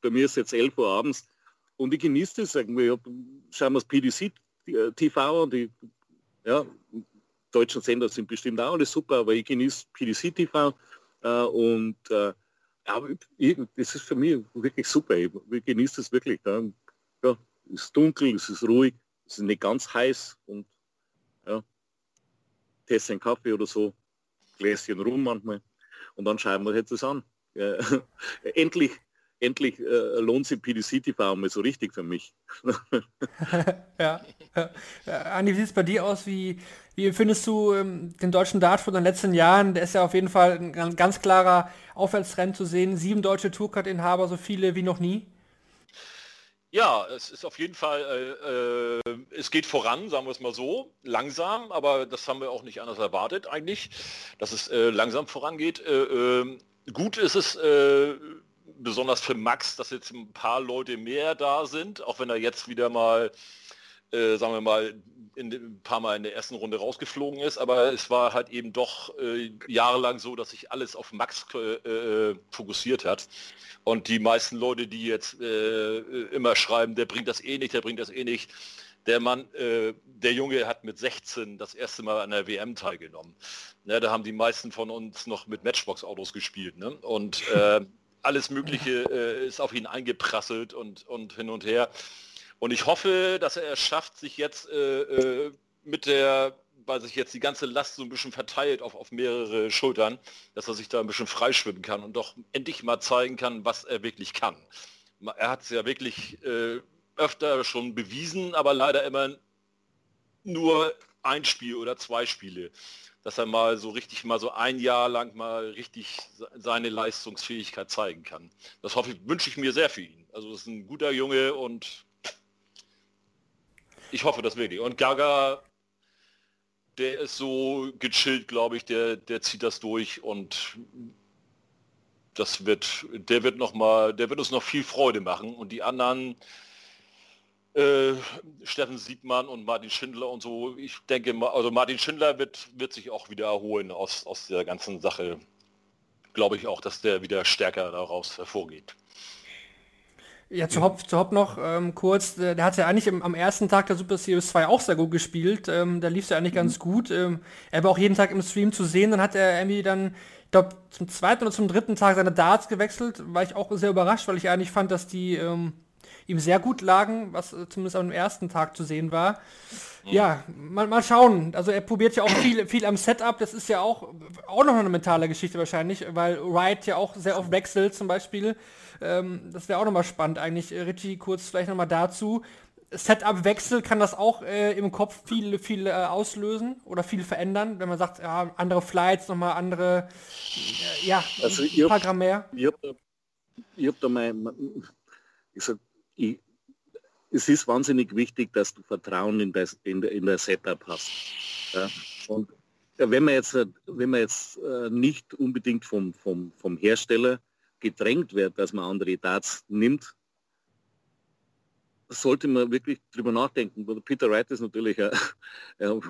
Bei mir ist jetzt 11 Uhr abends und ich genieße das irgendwie. Schauen wir das PDC TV und die ja, deutschen Sender sind bestimmt auch alles super, aber ich genieße PDC TV äh, und äh, aber ich, das ist für mich wirklich super. Ich, ich genieße das wirklich. Ja. ja, es ist dunkel, es ist ruhig, es ist nicht ganz heiß und ja, Tässchen Kaffee oder so, Gläschen rum manchmal und dann schauen wir jetzt das an. Endlich endlich äh, lohnt sich PDC TV mal so richtig für mich. ja. ja. Andi, wie sieht es bei dir aus? Wie, wie findest du ähm, den deutschen Dart von den letzten Jahren? Der ist ja auf jeden Fall ein ganz klarer Aufwärtstrend zu sehen. Sieben deutsche Tourcard-Inhaber, so viele wie noch nie. Ja, es ist auf jeden Fall, äh, äh, es geht voran, sagen wir es mal so, langsam, aber das haben wir auch nicht anders erwartet eigentlich, dass es äh, langsam vorangeht. Äh, ähm, gut ist es, äh, besonders für Max, dass jetzt ein paar Leute mehr da sind, auch wenn er jetzt wieder mal, äh, sagen wir mal, in, ein paar Mal in der ersten Runde rausgeflogen ist, aber es war halt eben doch äh, jahrelang so, dass sich alles auf Max äh, äh fokussiert hat. Und die meisten Leute, die jetzt äh, immer schreiben, der bringt das eh nicht, der bringt das eh nicht, der Mann, äh, der Junge hat mit 16 das erste Mal an der WM teilgenommen. Ne, da haben die meisten von uns noch mit Matchbox-Autos gespielt. Ne? Und äh, alles Mögliche ist auf ihn eingeprasselt und, und hin und her. Und ich hoffe, dass er es schafft, sich jetzt äh, äh, mit der, weil sich jetzt die ganze Last so ein bisschen verteilt auf, auf mehrere Schultern, dass er sich da ein bisschen freischwimmen kann und doch endlich mal zeigen kann, was er wirklich kann. Er hat es ja wirklich äh, öfter schon bewiesen, aber leider immer nur ein Spiel oder zwei Spiele dass er mal so richtig mal so ein Jahr lang mal richtig seine Leistungsfähigkeit zeigen kann. Das hoffe ich, wünsche ich mir sehr für ihn. Also ist ein guter Junge und ich hoffe das wirklich. Und Gaga, der ist so gechillt, glaube ich, der, der zieht das durch und das wird, der wird noch mal, der wird uns noch viel Freude machen. Und die anderen, äh, Steffen Siebmann und Martin Schindler und so. Ich denke, also Martin Schindler wird, wird sich auch wieder erholen aus, aus der ganzen Sache. Glaube ich auch, dass der wieder stärker daraus hervorgeht. Ja, zu Hop, zu Hop noch ähm, kurz, der, der hat ja eigentlich im, am ersten Tag der Super Series 2 auch sehr gut gespielt. Ähm, da lief es ja eigentlich mhm. ganz gut. Ähm, er war auch jeden Tag im Stream zu sehen. Dann hat er irgendwie dann, ich glaube, zum zweiten oder zum dritten Tag seine Darts gewechselt. War ich auch sehr überrascht, weil ich eigentlich fand, dass die ähm, ihm sehr gut lagen, was äh, zumindest am ersten Tag zu sehen war. Ja, mal, mal schauen. Also er probiert ja auch viel, viel am Setup. Das ist ja auch, auch noch eine mentale Geschichte wahrscheinlich, weil Wright ja auch sehr oft wechselt zum Beispiel. Ähm, das wäre auch nochmal spannend eigentlich. Äh, Richie, kurz vielleicht nochmal dazu. Setup-Wechsel kann das auch äh, im Kopf viel, viel äh, auslösen oder viel verändern, wenn man sagt, ja, andere Flights, nochmal andere, äh, ja, also ein paar Gramm mehr. Ich habe da, ich hab da mein, ich sag, ich, es ist wahnsinnig wichtig, dass du Vertrauen in, das, in, der, in der Setup hast. Ja? Und wenn man jetzt, wenn man jetzt äh, nicht unbedingt vom, vom, vom Hersteller gedrängt wird, dass man andere Darts nimmt, sollte man wirklich drüber nachdenken. Peter Wright ist natürlich äh, äh,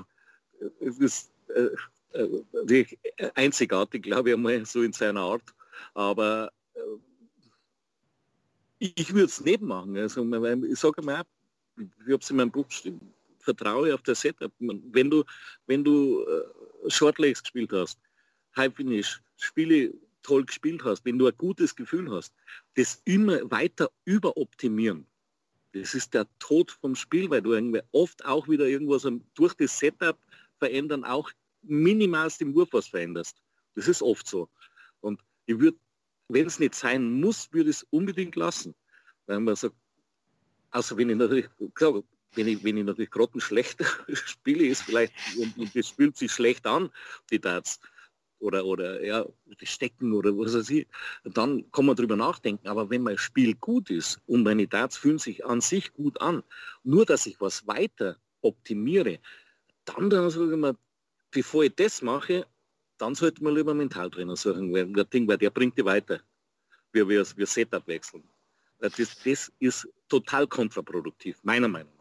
ist, äh, einzigartig, glaube ich einmal, so in seiner Art. Aber äh, ich würde es nicht machen. Also, ich sage mal, ich habe es in meinem Buch geschrieben, vertraue auf das Setup. Wenn du, wenn du äh, Shortlegs gespielt hast, High Finish, Spiele toll gespielt hast, wenn du ein gutes Gefühl hast, das immer weiter überoptimieren. Das ist der Tod vom Spiel, weil du irgendwie oft auch wieder irgendwas durch das Setup verändern, auch minimalst im Wurf was veränderst. Das ist oft so. Und ich würde wenn es nicht sein muss, würde es unbedingt lassen. Weil man sagt, also wenn ich natürlich, klar, wenn ich, wenn ich natürlich grottenschlecht spiele, ist vielleicht, und, und das fühlt sich schlecht an, die Darts, oder, oder ja, Stecken oder was weiß ich, dann kann man darüber nachdenken. Aber wenn mein Spiel gut ist und meine Darts fühlen sich an sich gut an, nur dass ich was weiter optimiere, dann, dann sage ich mal, bevor ich das mache, dann sollte man lieber einen Mentaltrainer suchen, weil der Ding, weil der bringt die weiter. wie wir, wir Setup wechseln. Das, das ist total kontraproduktiv, meiner Meinung nach.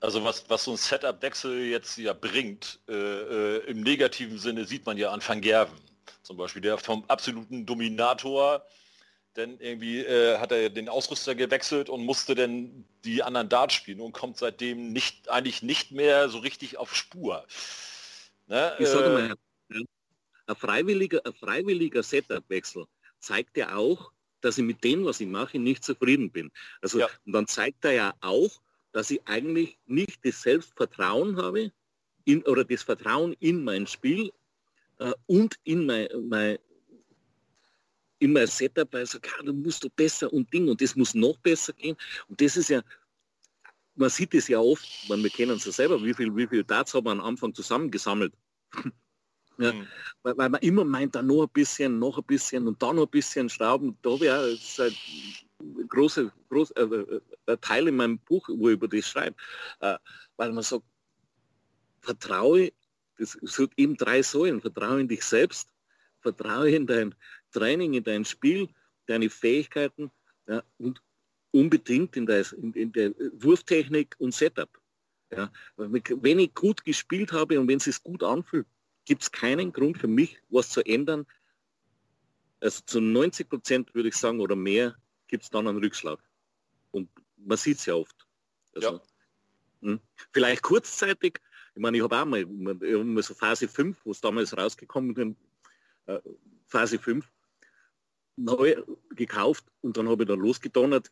Also was, was so ein Setup-Wechsel jetzt ja bringt, äh, äh, im negativen Sinne sieht man ja an Van Gerven zum Beispiel, der vom absoluten Dominator, denn irgendwie äh, hat er den Ausrüster gewechselt und musste dann die anderen Darts spielen und kommt seitdem nicht eigentlich nicht mehr so richtig auf Spur. Ne? Ich sage äh, mal, ein freiwilliger, ein freiwilliger Setup-Wechsel zeigt ja auch, dass ich mit dem, was ich mache, nicht zufrieden bin. Also ja. und dann zeigt er ja auch, dass ich eigentlich nicht das Selbstvertrauen habe in, oder das Vertrauen in mein Spiel äh, und in mein, mein, in mein Setup, weil ich sage, ja, du musst du besser und Ding und das muss noch besser gehen. Und das ist ja, man sieht es ja oft, man, wir kennen es ja selber, wie viel, wie viel Darts haben wir am Anfang zusammengesammelt. Ja, mhm. weil, weil, man immer meint, da noch ein bisschen, noch ein bisschen und da noch ein bisschen Schrauben. Da wäre ein großer groß, äh, äh, Teil in meinem Buch, wo ich über das schreibe. Äh, weil man sagt, vertraue, das sind eben drei Säulen, vertraue in dich selbst, vertraue in dein Training, in dein Spiel, deine Fähigkeiten ja, und unbedingt in der, in, in der Wurftechnik und Setup. Ja, wenn ich gut gespielt habe und wenn es sich gut anfühlt, gibt es keinen Grund für mich, was zu ändern. Also zu 90 Prozent würde ich sagen oder mehr gibt es dann einen Rückschlag. Und man sieht es ja oft. Also, ja. Hm. Vielleicht kurzzeitig, ich meine, ich habe auch mal, mal so Phase 5, wo es damals rausgekommen ist, äh, Phase 5, neu gekauft und dann habe ich da losgedonnert.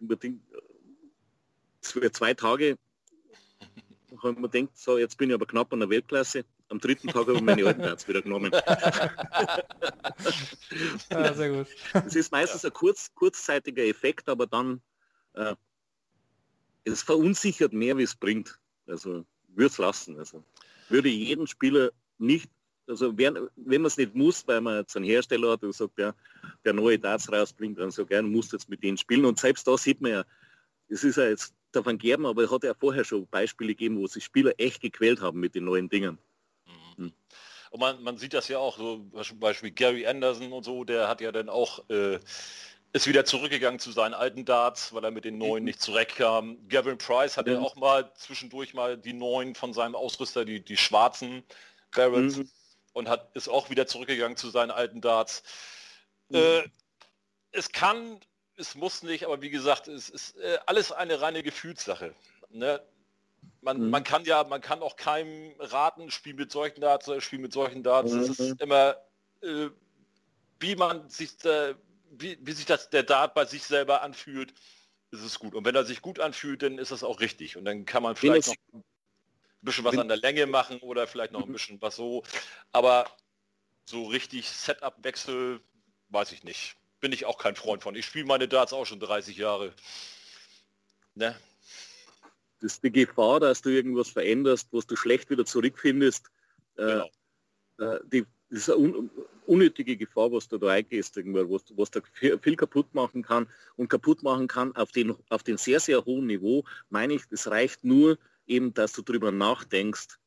Für zwei Tage habe ich mir gedacht, so jetzt bin ich aber knapp an der Weltklasse am dritten Tag habe ich meine alten Darts wieder genommen. ah, sehr gut. Es ist meistens ein kurz, kurzzeitiger Effekt, aber dann äh, es verunsichert mehr, wie es bringt. Also würde es lassen. Also würde jeden Spieler nicht, also wenn, wenn man es nicht muss, weil man jetzt einen Hersteller hat, der sagt, ja, der neue Darts rausbringt, dann so gerne muss jetzt mit denen spielen. Und selbst da sieht man ja, es ist ja jetzt davon Gerben, aber es hat ja vorher schon Beispiele gegeben, wo sich Spieler echt gequält haben mit den neuen Dingen. Hm. Und man, man sieht das ja auch, so zum Beispiel Gary Anderson und so, der hat ja dann auch, äh, ist wieder zurückgegangen zu seinen alten Darts, weil er mit den neuen nicht zurechtkam. Gavin Price hat ja auch mal zwischendurch mal die neuen von seinem Ausrüster, die, die schwarzen Barretts, mhm. und hat, ist auch wieder zurückgegangen zu seinen alten Darts. Mhm. Äh, es kann, es muss nicht, aber wie gesagt, es ist äh, alles eine reine Gefühlssache. Ne? Man, mhm. man kann ja, man kann auch keinem raten, spiel mit solchen Darts, spiel mit solchen Darts. Mhm. Es ist immer, äh, wie man sich, äh, wie, wie sich das der Dart bei sich selber anfühlt, ist es gut. Und wenn er sich gut anfühlt, dann ist das auch richtig. Und dann kann man vielleicht noch ein bisschen was an der Länge machen oder vielleicht noch ein bisschen was so. Aber so richtig Setup-Wechsel, weiß ich nicht. Bin ich auch kein Freund von. Ich spiele meine Darts auch schon 30 Jahre. Ne? Das die Gefahr, dass du irgendwas veränderst, was du schlecht wieder zurückfindest. Äh, genau. Äh, die, das ist eine un, unnötige Gefahr, was du da eingehst, was, was da viel kaputt machen kann und kaputt machen kann auf den, auf den sehr, sehr hohen Niveau, meine ich, das reicht nur eben, dass du darüber nachdenkst,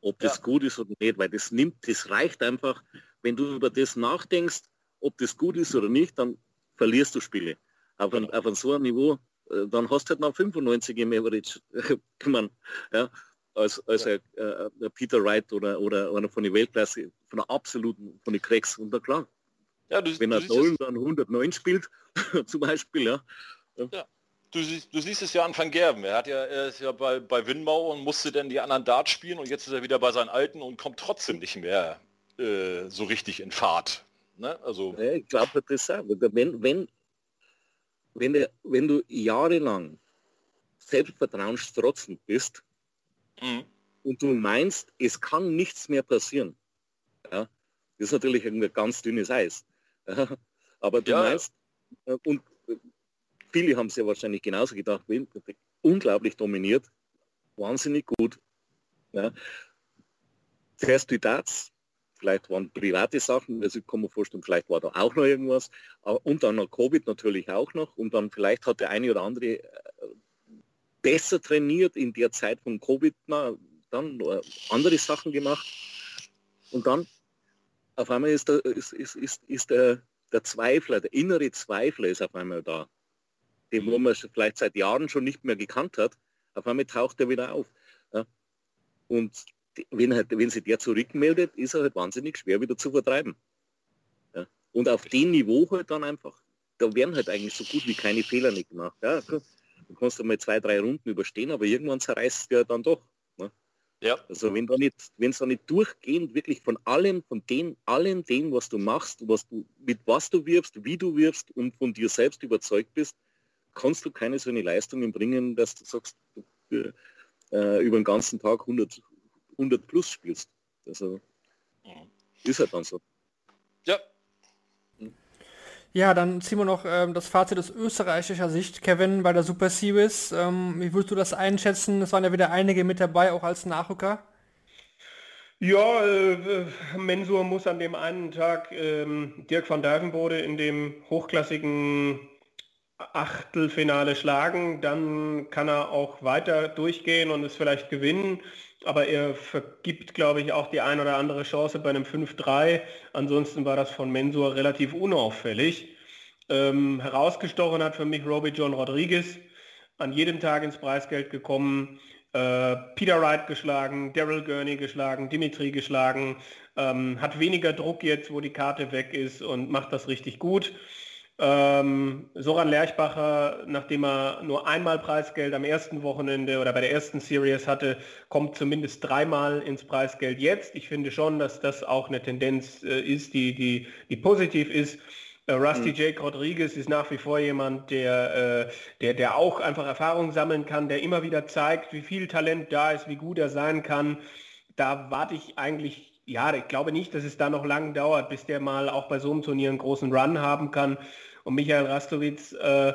ob das ja. gut ist oder nicht, weil das nimmt, das reicht einfach, wenn du über das nachdenkst, ob das gut ist oder nicht, dann verlierst du Spiele. Auf, genau. ein, auf so einem Niveau dann hast du halt noch 95 im Average kommen, ja, als, als ja. Ein, äh, Peter Wright oder, oder einer von der Weltklasse, von der absoluten, von den Cracks. Und da klar, ja, du, wenn er Dolan dann 109 spielt, zum Beispiel, ja. ja. Du, du, siehst es ja an Van Gerben. Er, hat ja, er ist ja bei, bei Winmau und musste dann die anderen Dart spielen und jetzt ist er wieder bei seinen Alten und kommt trotzdem nicht mehr äh, so richtig in Fahrt. Ne? Also, ja, ich glaube, das auch. Wenn, wenn wenn, der, wenn du jahrelang selbstvertrauensstrotzend bist mhm. und du meinst, es kann nichts mehr passieren, ja, das ist natürlich ein ganz dünnes Eis. Ja, aber du ja. meinst, äh, und viele haben es ja wahrscheinlich genauso gedacht, unglaublich dominiert, wahnsinnig gut. Ja. Zuerst die Darts, vielleicht waren private Sachen, also ich kann mir vorstellen, vielleicht war da auch noch irgendwas. Und dann noch Covid natürlich auch noch. Und dann vielleicht hat der eine oder andere äh, besser trainiert in der Zeit von Covid, na, dann andere Sachen gemacht. Und dann auf einmal ist der, ist, ist, ist, ist der, der Zweifler, der innere Zweifler ist auf einmal da. Den, wo man vielleicht seit Jahren schon nicht mehr gekannt hat, auf einmal taucht er wieder auf. Und wenn, halt, wenn sich der zurückmeldet, ist er halt wahnsinnig schwer wieder zu vertreiben. Ja. Und auf dem Niveau halt dann einfach, da werden halt eigentlich so gut wie keine Fehler nicht gemacht. Ja, du kannst einmal zwei, drei Runden überstehen, aber irgendwann zerreißt ja dann doch. Ne? Ja. Also wenn da nicht, wenn es da nicht durchgehend wirklich von allem, von den, allem dem, was du machst, was du, mit was du wirbst, wie du wirbst und von dir selbst überzeugt bist, kannst du keine so eine Leistung bringen, dass du sagst, du, äh, über den ganzen Tag 100, 100 plus spielst. Also mhm. ist halt dann so. Ja. Ja, dann ziehen wir noch ähm, das Fazit aus österreichischer Sicht. Kevin, bei der Super Series, ähm, wie würdest du das einschätzen? Es waren ja wieder einige mit dabei, auch als Nachrücker. Ja, äh, Mensur muss an dem einen Tag ähm, Dirk van Dijvenbode in dem hochklassigen Achtelfinale schlagen, dann kann er auch weiter durchgehen und es vielleicht gewinnen. Aber er vergibt, glaube ich, auch die ein oder andere Chance bei einem 5-3. Ansonsten war das von Mensur relativ unauffällig. Ähm, herausgestochen hat für mich Robbie John Rodriguez, an jedem Tag ins Preisgeld gekommen, äh, Peter Wright geschlagen, Daryl Gurney geschlagen, Dimitri geschlagen, ähm, hat weniger Druck jetzt, wo die Karte weg ist und macht das richtig gut. Ähm, Soran Lerchbacher, nachdem er nur einmal Preisgeld am ersten Wochenende oder bei der ersten Series hatte, kommt zumindest dreimal ins Preisgeld jetzt. Ich finde schon, dass das auch eine Tendenz äh, ist, die, die, die positiv ist. Äh, Rusty mhm. Jake Rodriguez ist nach wie vor jemand, der, äh, der, der auch einfach Erfahrung sammeln kann, der immer wieder zeigt, wie viel Talent da ist, wie gut er sein kann. Da warte ich eigentlich ja, ich glaube nicht, dass es da noch lang dauert, bis der mal auch bei so einem Turnier einen großen Run haben kann. Und Michael Rastowitz, äh,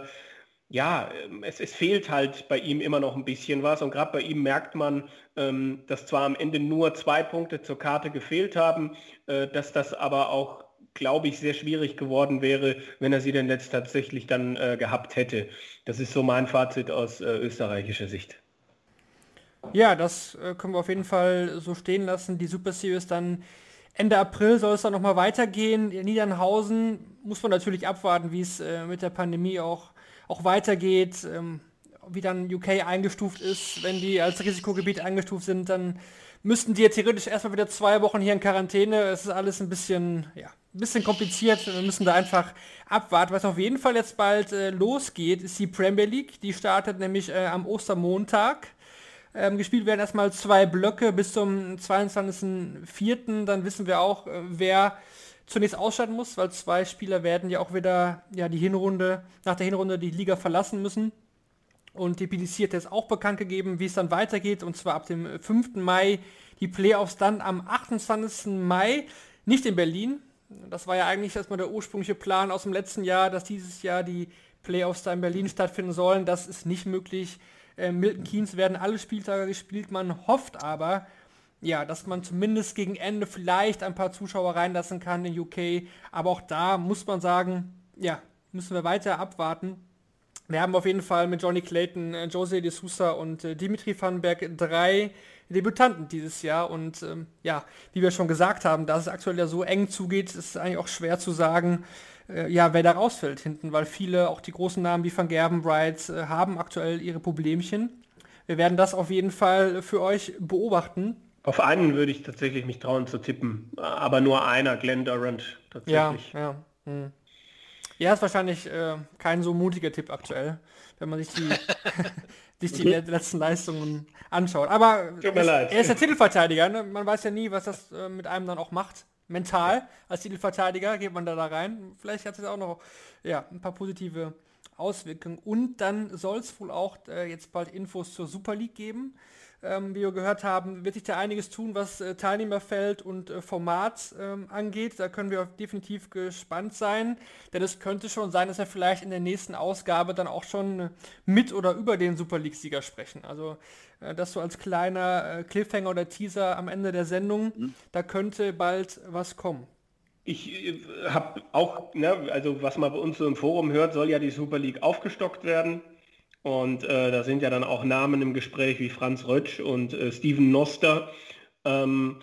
ja, es, es, fehlt halt bei ihm immer noch ein bisschen was. Und gerade bei ihm merkt man, ähm, dass zwar am Ende nur zwei Punkte zur Karte gefehlt haben, äh, dass das aber auch, glaube ich, sehr schwierig geworden wäre, wenn er sie denn jetzt tatsächlich dann äh, gehabt hätte. Das ist so mein Fazit aus äh, österreichischer Sicht. Ja, das äh, können wir auf jeden Fall so stehen lassen. Die Super Series dann Ende April soll es dann nochmal weitergehen. In Niedernhausen muss man natürlich abwarten, wie es äh, mit der Pandemie auch, auch weitergeht, ähm, wie dann UK eingestuft ist. Wenn die als Risikogebiet eingestuft sind, dann müssten die ja theoretisch erstmal wieder zwei Wochen hier in Quarantäne. Es ist alles ein bisschen, ja, ein bisschen kompliziert. Wir müssen da einfach abwarten. Was auf jeden Fall jetzt bald äh, losgeht, ist die Premier League. Die startet nämlich äh, am Ostermontag. Ähm, gespielt werden erstmal zwei Blöcke bis zum 22.04. Dann wissen wir auch, äh, wer zunächst ausscheiden muss, weil zwei Spieler werden ja auch wieder ja, die Hinrunde, nach der Hinrunde die Liga verlassen müssen. Und die PDC hat jetzt auch bekannt gegeben, wie es dann weitergeht. Und zwar ab dem 5. Mai die Playoffs dann am 28. Mai, nicht in Berlin. Das war ja eigentlich erstmal der ursprüngliche Plan aus dem letzten Jahr, dass dieses Jahr die Playoffs da in Berlin stattfinden sollen. Das ist nicht möglich. Äh, Milton Keynes werden alle Spieltage gespielt. Man hofft aber, ja, dass man zumindest gegen Ende vielleicht ein paar Zuschauer reinlassen kann in UK. Aber auch da muss man sagen, ja, müssen wir weiter abwarten. Wir haben auf jeden Fall mit Johnny Clayton, äh, Jose de Sousa und äh, Dimitri Vandenberg drei Debütanten dieses Jahr. Und ähm, ja, wie wir schon gesagt haben, da es aktuell ja so eng zugeht, ist es eigentlich auch schwer zu sagen, äh, ja, wer da rausfällt hinten, weil viele, auch die großen Namen wie Van Gerben, Bright, äh, haben aktuell ihre Problemchen. Wir werden das auf jeden Fall für euch beobachten. Auf einen würde ich tatsächlich mich trauen zu tippen, aber nur einer, Glenn Durant tatsächlich. Ja, ja. Hm. Ja, ist wahrscheinlich äh, kein so mutiger Tipp aktuell, wenn man sich die, sich die letzten Leistungen anschaut. Aber es, er ist der Titelverteidiger, ne? man weiß ja nie, was das äh, mit einem dann auch macht mental als Titelverteidiger geht man da, da rein. Vielleicht hat es auch noch ja, ein paar positive Auswirkungen. Und dann soll es wohl auch äh, jetzt bald Infos zur Super League geben. Ähm, wie wir gehört haben, wird sich da einiges tun, was äh, Teilnehmerfeld und äh, Format ähm, angeht. Da können wir definitiv gespannt sein, denn es könnte schon sein, dass wir vielleicht in der nächsten Ausgabe dann auch schon äh, mit oder über den Super League-Sieger sprechen. Also äh, das so als kleiner äh, Cliffhanger oder Teaser am Ende der Sendung. Mhm. Da könnte bald was kommen. Ich äh, habe auch, ne, also was man bei uns so im Forum hört, soll ja die Super League aufgestockt werden. Und äh, da sind ja dann auch Namen im Gespräch wie Franz Rötsch und äh, Steven Noster. Ähm,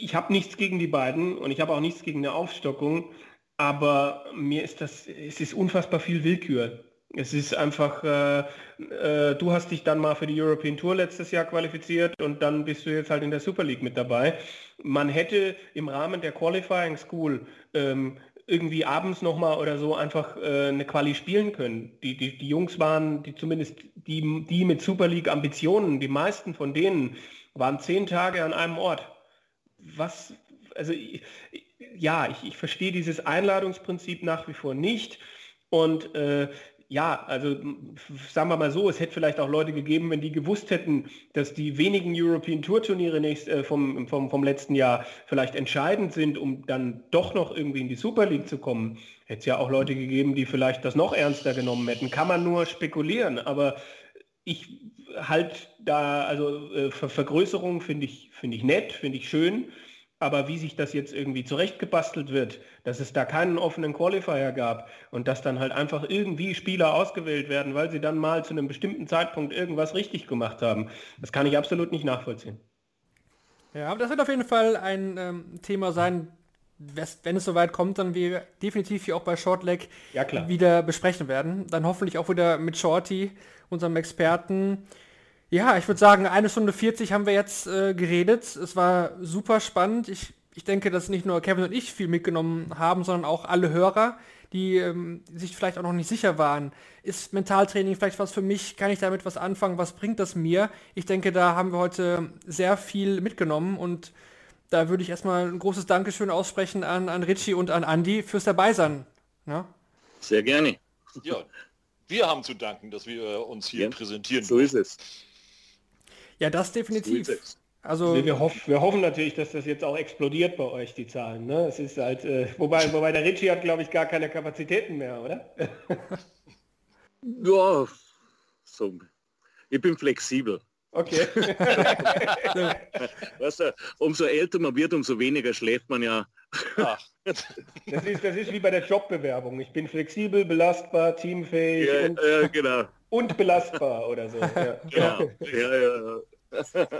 ich habe nichts gegen die beiden und ich habe auch nichts gegen eine Aufstockung. aber mir ist das, es ist unfassbar viel Willkür. Es ist einfach, äh, äh, du hast dich dann mal für die European Tour letztes Jahr qualifiziert und dann bist du jetzt halt in der Super League mit dabei. Man hätte im Rahmen der Qualifying School ähm, irgendwie abends nochmal oder so einfach äh, eine Quali spielen können. Die, die, die Jungs waren, die zumindest die, die mit Super League Ambitionen, die meisten von denen waren zehn Tage an einem Ort. Was, also ja, ich, ich verstehe dieses Einladungsprinzip nach wie vor nicht. Und äh, ja, also sagen wir mal so, es hätte vielleicht auch Leute gegeben, wenn die gewusst hätten, dass die wenigen European Tour Turniere nächst, äh, vom, vom, vom letzten Jahr vielleicht entscheidend sind, um dann doch noch irgendwie in die Super League zu kommen. Hätte es ja auch Leute gegeben, die vielleicht das noch ernster genommen hätten. Kann man nur spekulieren, aber ich halt da, also äh, Ver Vergrößerung finde ich, finde ich nett, finde ich schön. Aber wie sich das jetzt irgendwie zurechtgebastelt wird, dass es da keinen offenen Qualifier gab und dass dann halt einfach irgendwie Spieler ausgewählt werden, weil sie dann mal zu einem bestimmten Zeitpunkt irgendwas richtig gemacht haben, das kann ich absolut nicht nachvollziehen. Ja, aber das wird auf jeden Fall ein ähm, Thema sein, wenn es soweit kommt, dann wir definitiv hier auch bei Shortleg ja, wieder besprechen werden. Dann hoffentlich auch wieder mit Shorty, unserem Experten. Ja, ich würde sagen, eine Stunde 40 haben wir jetzt äh, geredet. Es war super spannend. Ich, ich denke, dass nicht nur Kevin und ich viel mitgenommen haben, sondern auch alle Hörer, die ähm, sich vielleicht auch noch nicht sicher waren. Ist Mentaltraining vielleicht was für mich? Kann ich damit was anfangen? Was bringt das mir? Ich denke, da haben wir heute sehr viel mitgenommen und da würde ich erstmal ein großes Dankeschön aussprechen an, an Richie und an Andy fürs Dabeisein. Ja? Sehr gerne. Ja, wir haben zu danken, dass wir uns hier ja, präsentieren. So ist es. Ja, das definitiv. Also wir, hoff, wir, hoffen natürlich, dass das jetzt auch explodiert bei euch, die Zahlen. Ne? Es ist halt, äh, wobei, wobei der Ritchie hat, glaube ich, gar keine Kapazitäten mehr, oder? ja, so. Ich bin flexibel. Okay. weißt du, umso älter man wird, umso weniger schläft man ja. Das, ist, das ist wie bei der Jobbewerbung. Ich bin flexibel, belastbar, teamfähig ja, und, ja, genau. Und belastbar oder so. Ja. Genau. Ja, ja,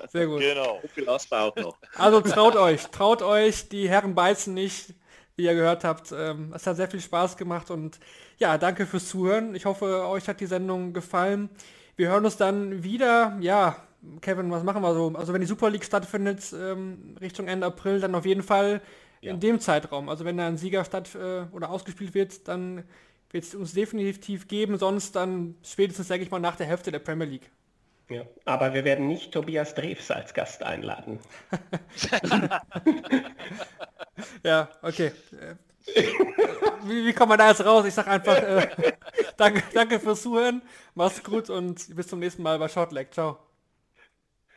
Sehr gut. Genau. belastbar auch noch. Also traut euch, traut euch, die Herren beißen nicht, wie ihr gehört habt. Ähm, es hat sehr viel Spaß gemacht und ja, danke fürs Zuhören. Ich hoffe, euch hat die Sendung gefallen. Wir hören uns dann wieder, ja, Kevin, was machen wir so? Also wenn die Super League stattfindet, ähm, Richtung Ende April, dann auf jeden Fall ja. in dem Zeitraum. Also wenn da ein Sieger statt äh, oder ausgespielt wird, dann wird es uns definitiv geben, sonst dann spätestens, sage ich mal, nach der Hälfte der Premier League. Ja, aber wir werden nicht Tobias Drews als Gast einladen. ja, okay. Wie, wie kommt man da jetzt raus? Ich sag einfach äh, danke, danke fürs Zuhören, mach's gut und bis zum nächsten Mal bei Shortleg. Ciao.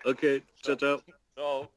Okay, ciao, ciao. Ciao.